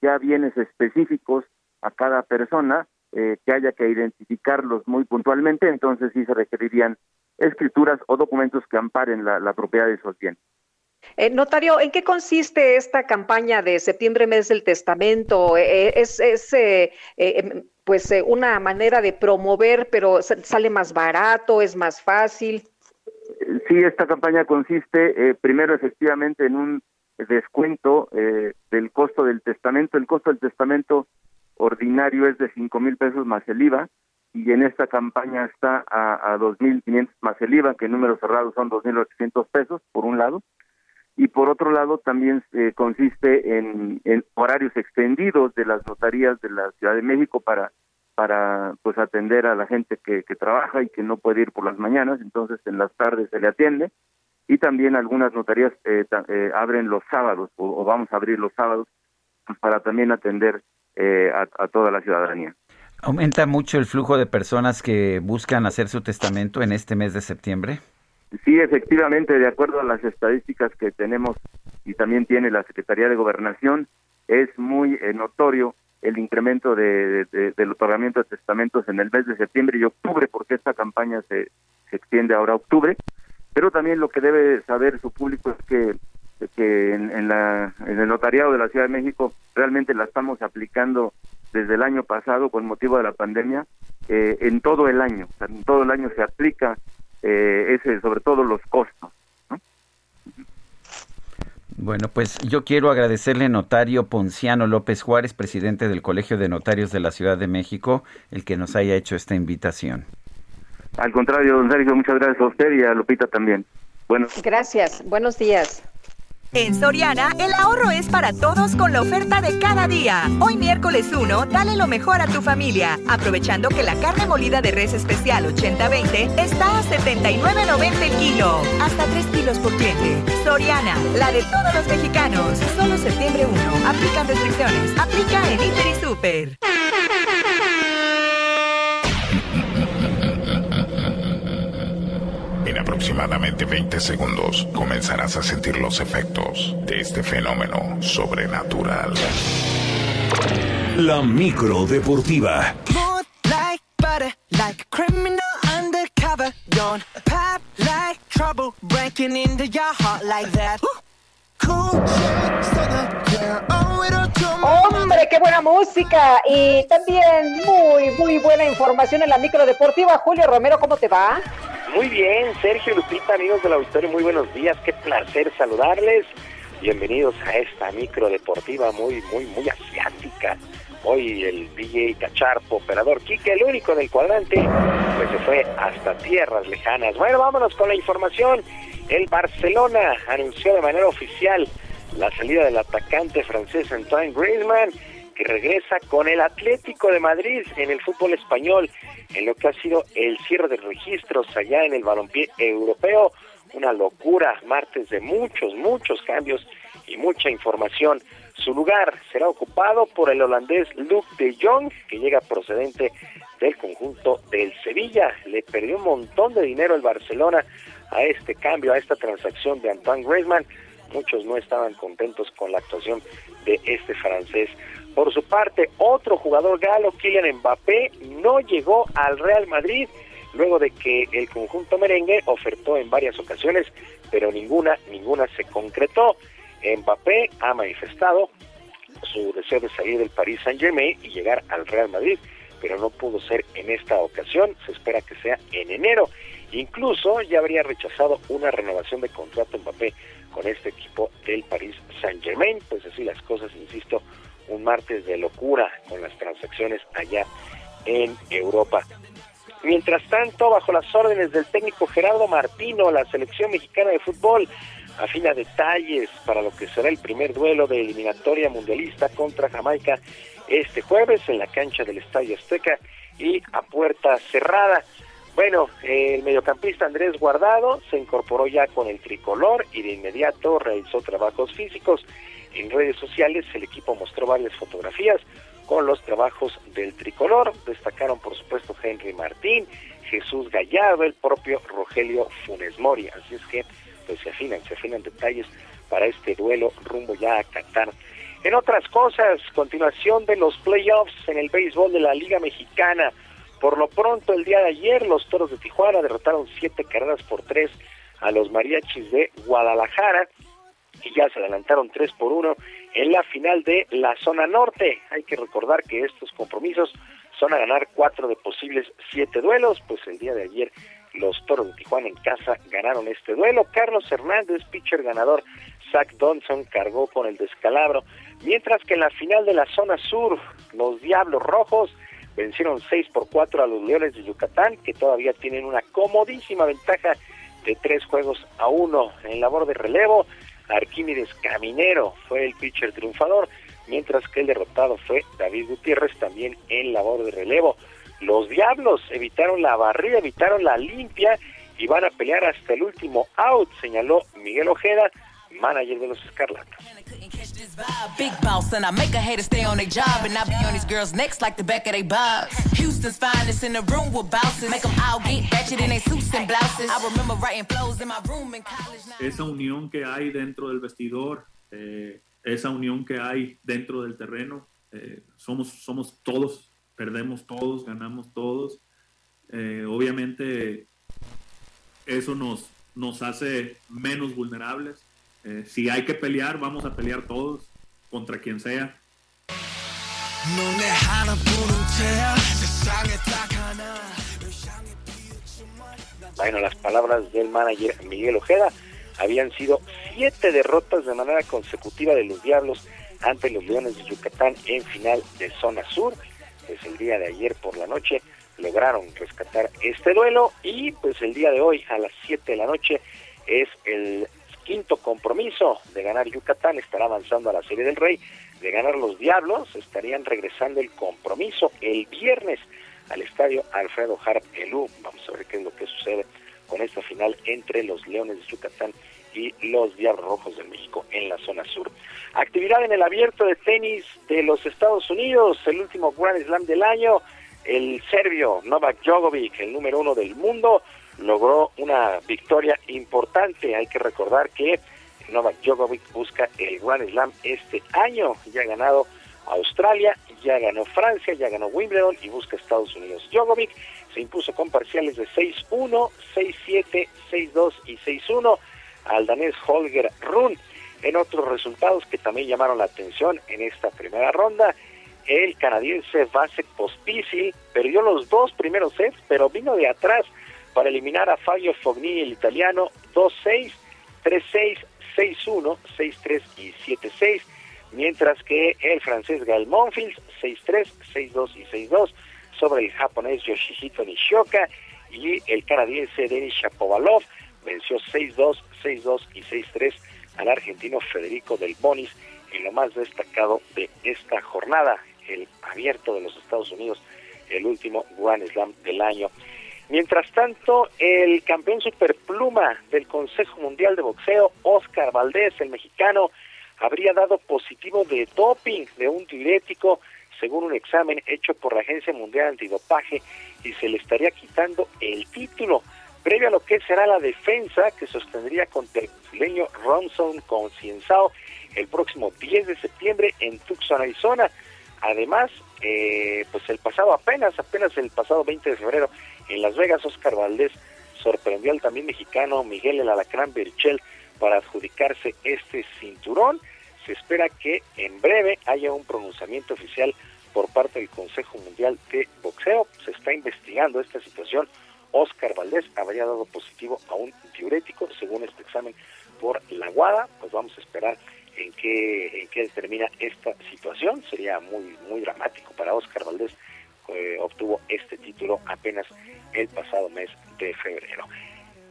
[SPEAKER 34] ya bienes específicos a cada persona, eh, que haya que identificarlos muy puntualmente, entonces sí se requerirían escrituras o documentos que amparen la, propiedad de esos bienes.
[SPEAKER 2] Eh, notario, ¿en qué consiste esta campaña de septiembre, mes del testamento? Eh, ¿Es, es em, pues una manera de promover, pero sale más barato, es más fácil?
[SPEAKER 34] Sí, esta campaña consiste primero efectivamente en un descuento del costo del testamento. El costo del testamento ordinario es de cinco mil pesos más el IVA y en esta campaña está a, a dos mil quinientos más el IVA, que en números cerrados son dos mil ochocientos pesos por un lado y por otro lado también eh, consiste en, horarios extendidos de las notarías de la Ciudad de México para para pues atender a la gente que, trabaja y que no puede ir por las mañanas, entonces en las tardes se le atiende y también algunas notarías eh, eh, abren los sábados o, vamos a abrir los sábados pues, para también atender eh, a, toda la ciudadanía.
[SPEAKER 1] ¿Aumenta mucho el flujo de personas que buscan hacer su testamento en este mes de septiembre?
[SPEAKER 34] Sí, efectivamente, de acuerdo a las estadísticas que tenemos y también tiene la Secretaría de Gobernación, es muy eh, notorio el incremento de, del otorgamiento de testamentos en el mes de septiembre y octubre, porque esta campaña se, se extiende ahora a octubre. Pero también lo que debe saber su público es que que en, la, en el notariado de la Ciudad de México realmente la estamos aplicando desde el año pasado con motivo de la pandemia eh, en todo el año, en todo el año se aplica eh, ese, sobre todo los costos.
[SPEAKER 1] Bueno, pues yo quiero agradecerle notario Ponciano López Juárez, presidente del Colegio de Notarios de la Ciudad de México, el que nos haya hecho esta invitación.
[SPEAKER 34] Al contrario, don Sergio, muchas gracias a usted y a Lupita también.
[SPEAKER 2] Bueno. Gracias, buenos días.
[SPEAKER 13] En Soriana, el ahorro es para todos con la oferta de cada día. Hoy miércoles 1, dale lo mejor a tu familia, aprovechando que la carne molida de res especial 80-20 está a 79.90 el kilo. Hasta 3 kilos por cliente. Soriana, la de todos los mexicanos. Solo septiembre 1. Aplican restricciones. Aplica en Inter y Super.
[SPEAKER 35] Aproximadamente 20 segundos comenzarás a sentir los efectos de este fenómeno sobrenatural.
[SPEAKER 4] La micro deportiva.
[SPEAKER 2] Hombre, qué buena música y también muy, muy buena información en la micro deportiva. Julio Romero, ¿cómo te va?
[SPEAKER 36] Muy bien, Sergio Lupita, amigos de la auditorio, muy buenos días, qué placer saludarles. Bienvenidos a esta micro deportiva muy, muy, muy asiática. Hoy el DJ Cacharpo, operador Kike, el único del cuadrante, pues se fue hasta tierras lejanas. Bueno, vámonos con la información. El Barcelona anunció de manera oficial la salida del atacante francés Antoine Griezmann que regresa con el Atlético de Madrid en el fútbol español, en lo que ha sido el cierre de registros allá en el balompié europeo. Una locura, martes de muchos, muchos cambios y mucha información. Su lugar será ocupado por el holandés Luc de Jong, que llega procedente del conjunto del Sevilla. Le perdió un montón de dinero el Barcelona a este cambio, a esta transacción de Antoine Griezmann. Muchos no estaban contentos con la actuación de este francés. Por su parte, otro jugador galo, Kylian Mbappé, no llegó al Real Madrid luego de que el conjunto merengue ofertó en varias ocasiones, pero ninguna, ninguna se concretó. Mbappé ha manifestado su deseo de salir del Paris Saint-Germain y llegar al Real Madrid, pero no pudo ser en esta ocasión, se espera que sea en enero. Incluso ya habría rechazado una renovación de contrato Mbappé con este equipo del Paris Saint-Germain, pues así las cosas, insisto, un martes de locura con las transacciones allá en Europa. Mientras tanto, bajo las órdenes del técnico Gerardo Martino, la selección mexicana de fútbol afina detalles para lo que será el primer duelo de eliminatoria mundialista contra Jamaica este jueves en la cancha del Estadio Azteca y a puerta cerrada. Bueno, el mediocampista Andrés Guardado se incorporó ya con el tricolor y de inmediato realizó trabajos físicos. En redes sociales el equipo mostró varias fotografías con los trabajos del tricolor. Destacaron por supuesto Henry Martín, Jesús Gallardo, el propio Rogelio Funes Mori. Así es que pues se afinan, se afinan detalles para este duelo rumbo ya a Qatar. En otras cosas, continuación de los playoffs en el béisbol de la Liga Mexicana. Por lo pronto, el día de ayer, los Toros de Tijuana derrotaron siete carreras por tres a los Mariachis de Guadalajara y ya se adelantaron tres por uno en la final de la zona norte. Hay que recordar que estos compromisos son a ganar cuatro de posibles siete duelos, pues el día de ayer los Toros de Tijuana en casa ganaron este duelo. Carlos Hernández, pitcher ganador, Zach Donson cargó con el descalabro, mientras que en la final de la zona sur, los Diablos Rojos vencieron 6 por 4 a los Leones de Yucatán, que todavía tienen una comodísima ventaja de tres juegos a uno en labor de relevo. Arquímedes Caminero fue el pitcher triunfador, mientras que el derrotado fue David Gutiérrez también en labor de relevo. Los Diablos evitaron la barrida, evitaron la limpia y van a pelear hasta el último out, señaló Miguel Ojeda, manager de los Escarlatas.
[SPEAKER 37] Big boss, and I.
[SPEAKER 38] Esa unión que hay dentro del vestidor, eh, esa unión que hay dentro del terreno, eh, somos, somos todos, perdemos todos, ganamos todos. Eh, obviamente eso nos, nos hace menos vulnerables eh, si hay que pelear, vamos a pelear todos contra quien sea.
[SPEAKER 36] Bueno, las palabras del manager Miguel Ojeda habían sido siete derrotas de manera consecutiva de los Diablos ante los Leones de Yucatán en final de zona sur. Pues el día de ayer por la noche lograron rescatar este duelo y pues el día de hoy a las 7 de la noche es el quinto compromiso de ganar Yucatán, estará avanzando a la Serie del Rey. De ganar los Diablos, estarían regresando el compromiso el viernes al estadio Alfredo Harp Elú. Vamos a ver qué es lo que sucede con esta final entre los Leones de Yucatán y los Diablos Rojos de México en la zona sur. Actividad en el abierto de tenis de los Estados Unidos, el último Grand Slam del año. El serbio Novak Djokovic, el número uno del mundo, logró una victoria importante. Hay que recordar que Novak Djokovic busca el Grand Slam este año. Ya ha ganado Australia, ya ganó Francia, ya ganó Wimbledon y busca Estados Unidos. Djokovic se impuso con parciales de 6-1, 6-7, 6-2 y 6-1 al danés Holger Run. En otros resultados que también llamaron la atención en esta primera ronda, el canadiense Vasek Pospisil perdió los dos primeros sets, pero vino de atrás para eliminar a Fabio Fognini, el italiano, 2-6, 3-6, 6-1, 6-3 y 7-6, mientras que el francés Gael Monfils, 6-3, 6-2 y 6-2, sobre el japonés Yoshihito Nishioka y el canadiense Denis Shapovalov venció 6-2, 6-2 y 6-3 al argentino Federico Del Bonis en lo más destacado de esta jornada, el abierto de los Estados Unidos, el último Grand Slam del año. Mientras tanto, el campeón superpluma del Consejo Mundial de Boxeo, Oscar Valdés, el mexicano, habría dado positivo de doping de un diurético según un examen hecho por la Agencia Mundial Antidopaje y se le estaría quitando el título previo a lo que será la defensa que sostendría contra el brasileño Ronson Concienzao el próximo 10 de septiembre en Tucson, Arizona. Además, eh, pues el pasado apenas, apenas el pasado 20 de febrero en Las Vegas, Oscar Valdés sorprendió al también mexicano Miguel El Alacrán Berchel para adjudicarse este cinturón. Se espera que en breve haya un pronunciamiento oficial por parte del Consejo Mundial de Boxeo. Se está investigando esta situación. Oscar Valdés habría dado positivo a un diurético, según este examen por la Guada. Pues vamos a esperar en qué, en qué termina esta situación. Sería muy, muy dramático para Oscar Valdés. Eh, obtuvo este título apenas el pasado mes de febrero.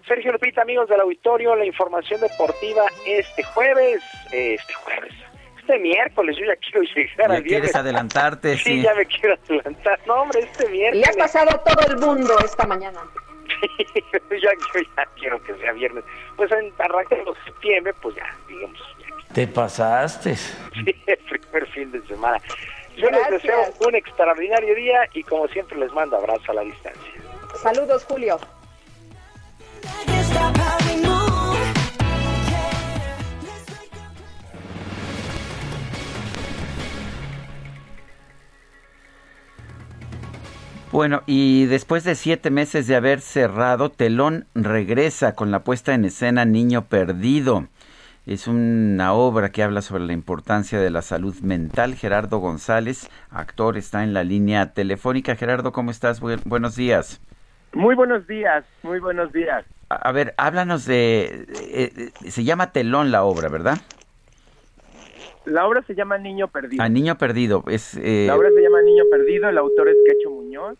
[SPEAKER 36] Sergio Lupita, amigos del auditorio, la información deportiva este jueves, este jueves, este miércoles, yo ya quiero llegar
[SPEAKER 1] ya
[SPEAKER 36] al
[SPEAKER 1] quieres adelantarte, (laughs)
[SPEAKER 36] sí, sí. ya me quiero adelantar. No, hombre, este miércoles.
[SPEAKER 2] Y ha pasado todo el mundo esta mañana. (laughs) (laughs)
[SPEAKER 36] ya, yo ya quiero que sea viernes. Pues en arranque de septiembre, pues ya, digamos.
[SPEAKER 1] Te pasaste.
[SPEAKER 36] Sí, el primer fin de semana. Yo les deseo un extraordinario día y como siempre les mando abrazo a la distancia.
[SPEAKER 2] Saludos, Julio.
[SPEAKER 1] Bueno, y después de siete meses de haber cerrado, Telón regresa con la puesta en escena Niño Perdido. Es una obra que habla sobre la importancia de la salud mental. Gerardo González, actor, está en la línea telefónica. Gerardo, ¿cómo estás? buenos días.
[SPEAKER 39] Muy buenos días, muy buenos días.
[SPEAKER 1] A, ver, háblanos de... Eh, eh, se llama Telón la obra, ¿verdad?
[SPEAKER 39] La obra se llama Niño Perdido.
[SPEAKER 1] Ah, Niño Perdido. Es,
[SPEAKER 39] eh, La obra se llama Niño Perdido, el autor es Quecho Muñoz.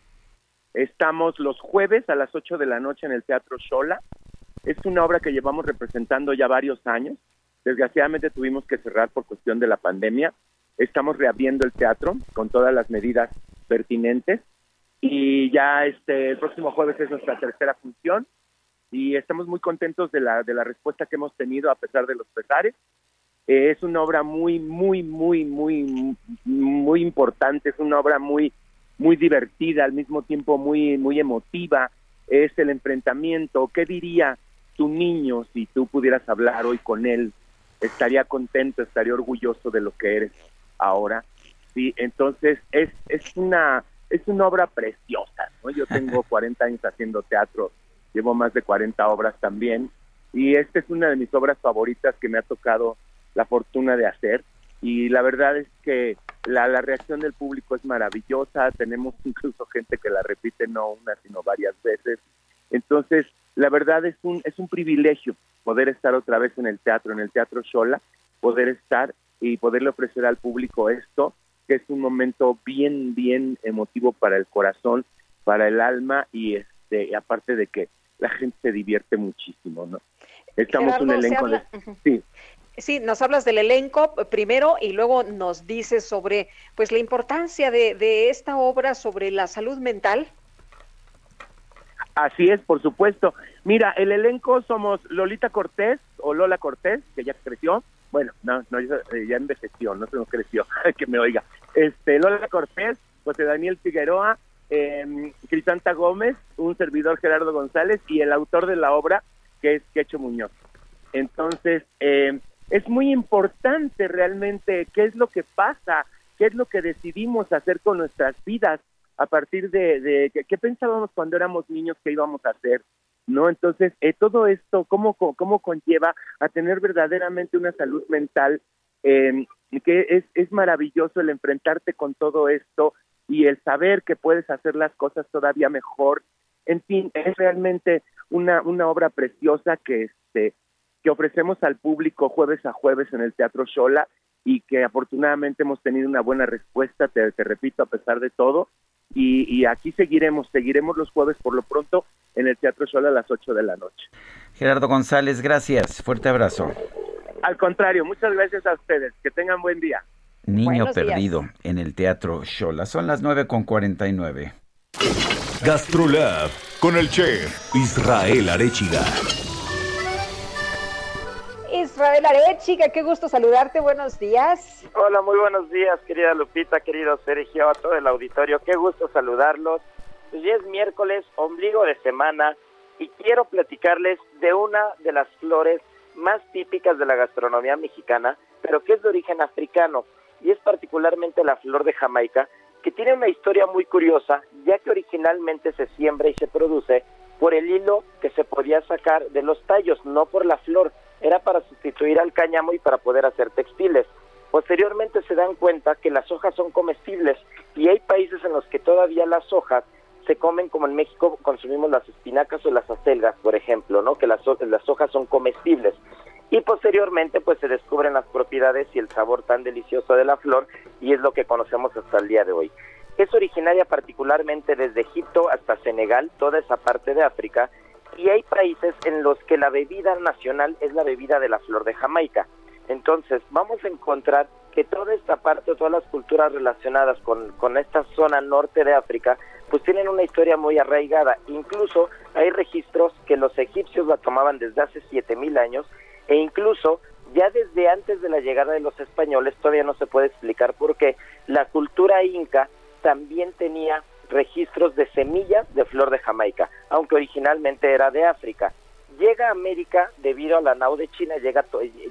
[SPEAKER 39] Estamos los jueves a las 8 de la noche en el Teatro Shola. Es una obra que llevamos representando ya varios años. Desgraciadamente tuvimos que cerrar por cuestión de la pandemia. Estamos reabriendo el teatro con todas las medidas pertinentes y ya este el próximo jueves es nuestra tercera función y estamos muy contentos de la de la respuesta que hemos tenido a pesar de los pesares eh, es una obra muy, muy, muy, muy, muy importante, es una obra muy, muy divertida, al mismo tiempo muy, muy emotiva, es el enfrentamiento. ¿Qué diría tu niño si tú pudieras hablar hoy con él? Estaría contento, estaría orgulloso de lo que eres ahora. Sí, entonces es, es una, es una obra preciosa. ¿no? Yo tengo (laughs) 40 años haciendo teatro, llevo más de 40 obras también, y esta es una de mis obras favoritas que me ha tocado la fortuna de hacer y la verdad es que la, la reacción del público es maravillosa, tenemos (laughs) incluso gente que la repite no una sino varias veces, entonces la verdad es un, es un privilegio poder estar otra vez en el teatro, en el Teatro Shola, poder estar y poderle ofrecer al público esto, que es un momento bien, bien emotivo para el corazón, para el alma y este aparte de que la gente se divierte muchísimo, ¿no? Estamos un elenco de... Sí.
[SPEAKER 2] Sí, nos hablas del elenco primero y luego nos dices sobre pues la importancia de, de esta obra sobre la salud mental.
[SPEAKER 39] Así es, por supuesto. Mira, el elenco somos Lolita Cortés o Lola Cortés, que ya creció. Bueno, no, no ya eh, envejeció, no se nos creció, (laughs) que me oiga. Este, Lola Cortés, José Daniel Figueroa, eh, Crisanta Gómez, un servidor Gerardo González y el autor de la obra, que es Quecho Muñoz. Entonces, eh, es muy importante realmente qué es lo que pasa, qué es lo que decidimos hacer con nuestras vidas a partir de, de qué pensábamos cuando éramos niños que íbamos a hacer, ¿no? Entonces, eh, todo esto, ¿cómo, ¿cómo conlleva a tener verdaderamente una salud mental? Eh, que es, es maravilloso el enfrentarte con todo esto y el saber que puedes hacer las cosas todavía mejor. En fin, es realmente una, una obra preciosa que, este, que ofrecemos al público jueves a jueves en el Teatro Shola y que afortunadamente hemos tenido una buena respuesta, te, repito, a pesar de todo. Y, aquí seguiremos, seguiremos los jueves por lo pronto en el Teatro Shola a las 8 de la noche.
[SPEAKER 1] Gerardo González, gracias. Fuerte abrazo.
[SPEAKER 39] Al contrario, muchas gracias a ustedes. Que tengan buen día.
[SPEAKER 1] Niño perdido en el Teatro Shola. Son las 9 con 49.
[SPEAKER 4] Gastrolab con el chef Israel Arechiga.
[SPEAKER 2] Israel Arechiga, qué gusto saludarte, buenos días.
[SPEAKER 40] Hola, muy buenos días, querida Lupita, querido Sergio, a todo el auditorio, qué gusto saludarlos. Pues es miércoles, ombligo de semana, y quiero platicarles de una de las flores más típicas de la gastronomía mexicana, pero que es de origen africano, y es particularmente la flor de Jamaica, que tiene una historia muy curiosa, ya que originalmente se siembra y se produce por el hilo que se podía sacar de los tallos, no por la flor era para sustituir al cáñamo y para poder hacer textiles. Posteriormente se dan cuenta que las hojas son comestibles y hay países en los que todavía las hojas se comen como en México consumimos las espinacas o las acelgas, por ejemplo, ¿no? Que las, las hojas son comestibles. Y posteriormente pues se descubren las propiedades y el sabor tan delicioso de la flor y es lo que conocemos hasta el día de hoy. Es originaria particularmente desde Egipto hasta Senegal, toda esa parte de África, y hay países en los que la bebida nacional es la bebida de la flor de Jamaica. Entonces, vamos a encontrar que toda esta parte, todas las culturas relacionadas con, con esta zona norte de África, pues tienen una historia muy arraigada. Incluso hay registros que los egipcios la tomaban desde hace 7000 años e incluso ya desde antes de la llegada de los españoles, todavía no se puede explicar por qué, la cultura inca también tenía registros de semillas de flor de Jamaica, aunque originalmente era de África. llega a América debido a la nao de China, llega,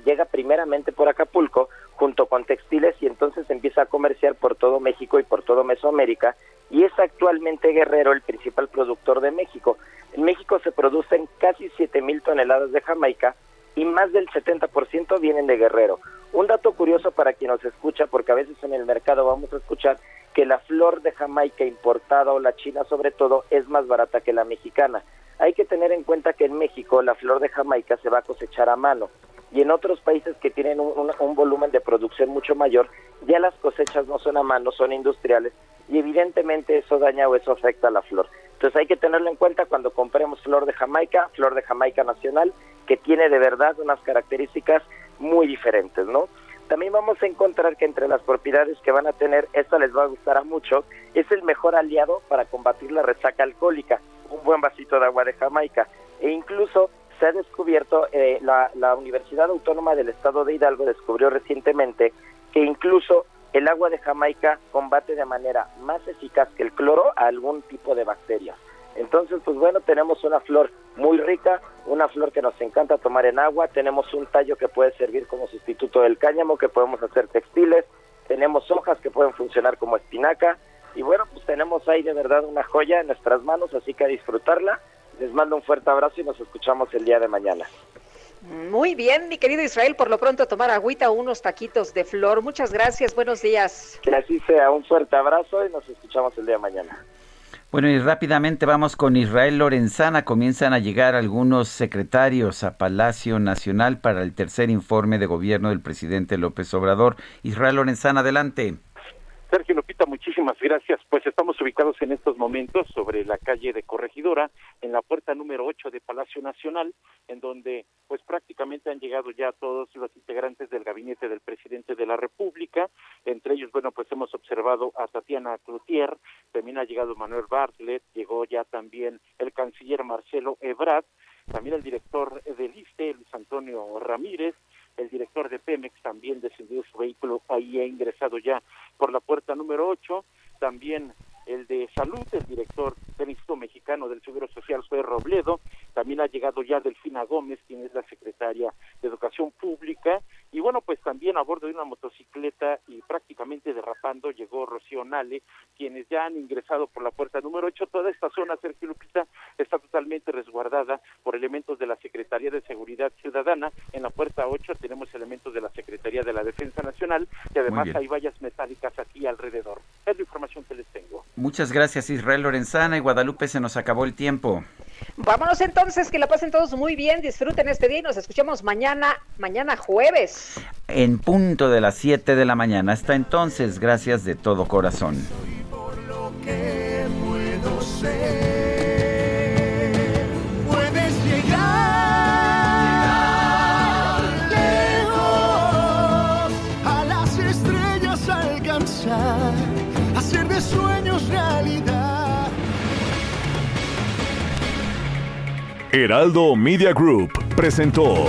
[SPEAKER 40] llega primeramente por Acapulco junto con textiles y entonces empieza a comerciar por todo México y por todo Mesoamérica y es actualmente Guerrero el principal productor de México. En México se producen casi 7 mil toneladas de Jamaica y más del 70% vienen de Guerrero. Un dato curioso para quien nos escucha, porque a veces en el mercado vamos a escuchar que la flor de Jamaica importada o la china sobre todo es más barata que la mexicana. Hay que tener en cuenta que en México la flor de Jamaica se va a cosechar a mano y en otros países que tienen un, volumen de producción mucho mayor, ya las cosechas no son a mano, son industriales y evidentemente eso daña o eso afecta a la flor. Entonces hay que tenerlo en cuenta cuando compremos flor de Jamaica, flor de Jamaica nacional, que tiene de verdad unas características muy diferentes, ¿no? También vamos a encontrar que entre las propiedades que van a tener, esta les va a gustar a mucho, es el mejor aliado para combatir la resaca alcohólica, un buen vasito de agua de Jamaica. E incluso se ha descubierto, eh, la, Universidad Autónoma del Estado de Hidalgo descubrió recientemente que incluso el agua de Jamaica combate de manera más eficaz que el cloro a algún tipo de bacterias. Entonces, pues bueno, tenemos una flor muy rica, una flor que nos encanta tomar en agua, tenemos un tallo que puede servir como sustituto del cáñamo, que podemos hacer textiles, tenemos hojas que pueden funcionar como espinaca, y bueno, pues tenemos ahí de verdad una joya en nuestras manos, así que a disfrutarla. Les mando un fuerte abrazo y nos escuchamos el día de mañana.
[SPEAKER 2] Muy bien, mi querido Israel, por lo pronto tomar agüita o unos taquitos de flor. Muchas gracias, buenos días.
[SPEAKER 40] Que así sea, un fuerte abrazo y nos escuchamos el día de mañana.
[SPEAKER 1] Bueno, y rápidamente vamos con Israel Lorenzana. Comienzan a llegar algunos secretarios a Palacio Nacional para el tercer informe de gobierno del presidente López Obrador. Israel Lorenzana, adelante.
[SPEAKER 11] Sergio Lupita, muchísimas gracias. Pues estamos ubicados en estos momentos sobre la calle de Corregidora, en la puerta número 8 de Palacio Nacional, en donde pues prácticamente han llegado ya todos los integrantes del gabinete del presidente de la República. Entre ellos, bueno, pues hemos observado a Tatiana Cloutier, también ha llegado Manuel Bartlett, llegó ya también el canciller Marcelo Ebrard, también el director del ISTE, Luis Antonio Ramírez, el director de Pemex también descendió su vehículo, ahí ha ingresado ya por la puerta número 8, también el de salud, el director del Instituto Mexicano del Seguro Social fue Robledo, también ha llegado ya Delfina Gómez, quien es la secretaria de Educación Pública, y bueno, pues también a bordo de una motocicleta y prácticamente derrapando llegó Rocío Nale, quienes ya han ingresado por la puerta número 8. Toda esta zona, Sergio Lupita, está totalmente resguardada por elementos de la Secretaría de Seguridad Ciudadana. En la puerta 8 tenemos elementos de la Secretaría de la Defensa Nacional y además hay vallas metálicas aquí alrededor. Es la información que les tengo.
[SPEAKER 1] Muchas gracias Israel Lorenzana y Guadalupe, se nos acabó el tiempo.
[SPEAKER 2] Vámonos entonces, que la pasen todos muy bien, disfruten este día y nos escuchamos mañana, mañana jueves.
[SPEAKER 1] En punto de las 7 de la mañana. Hasta entonces, gracias de todo corazón.
[SPEAKER 41] Puedes llegar lejos, a las estrellas alcanzar, hacer de sueños realidad.
[SPEAKER 4] Heraldo Media Group presentó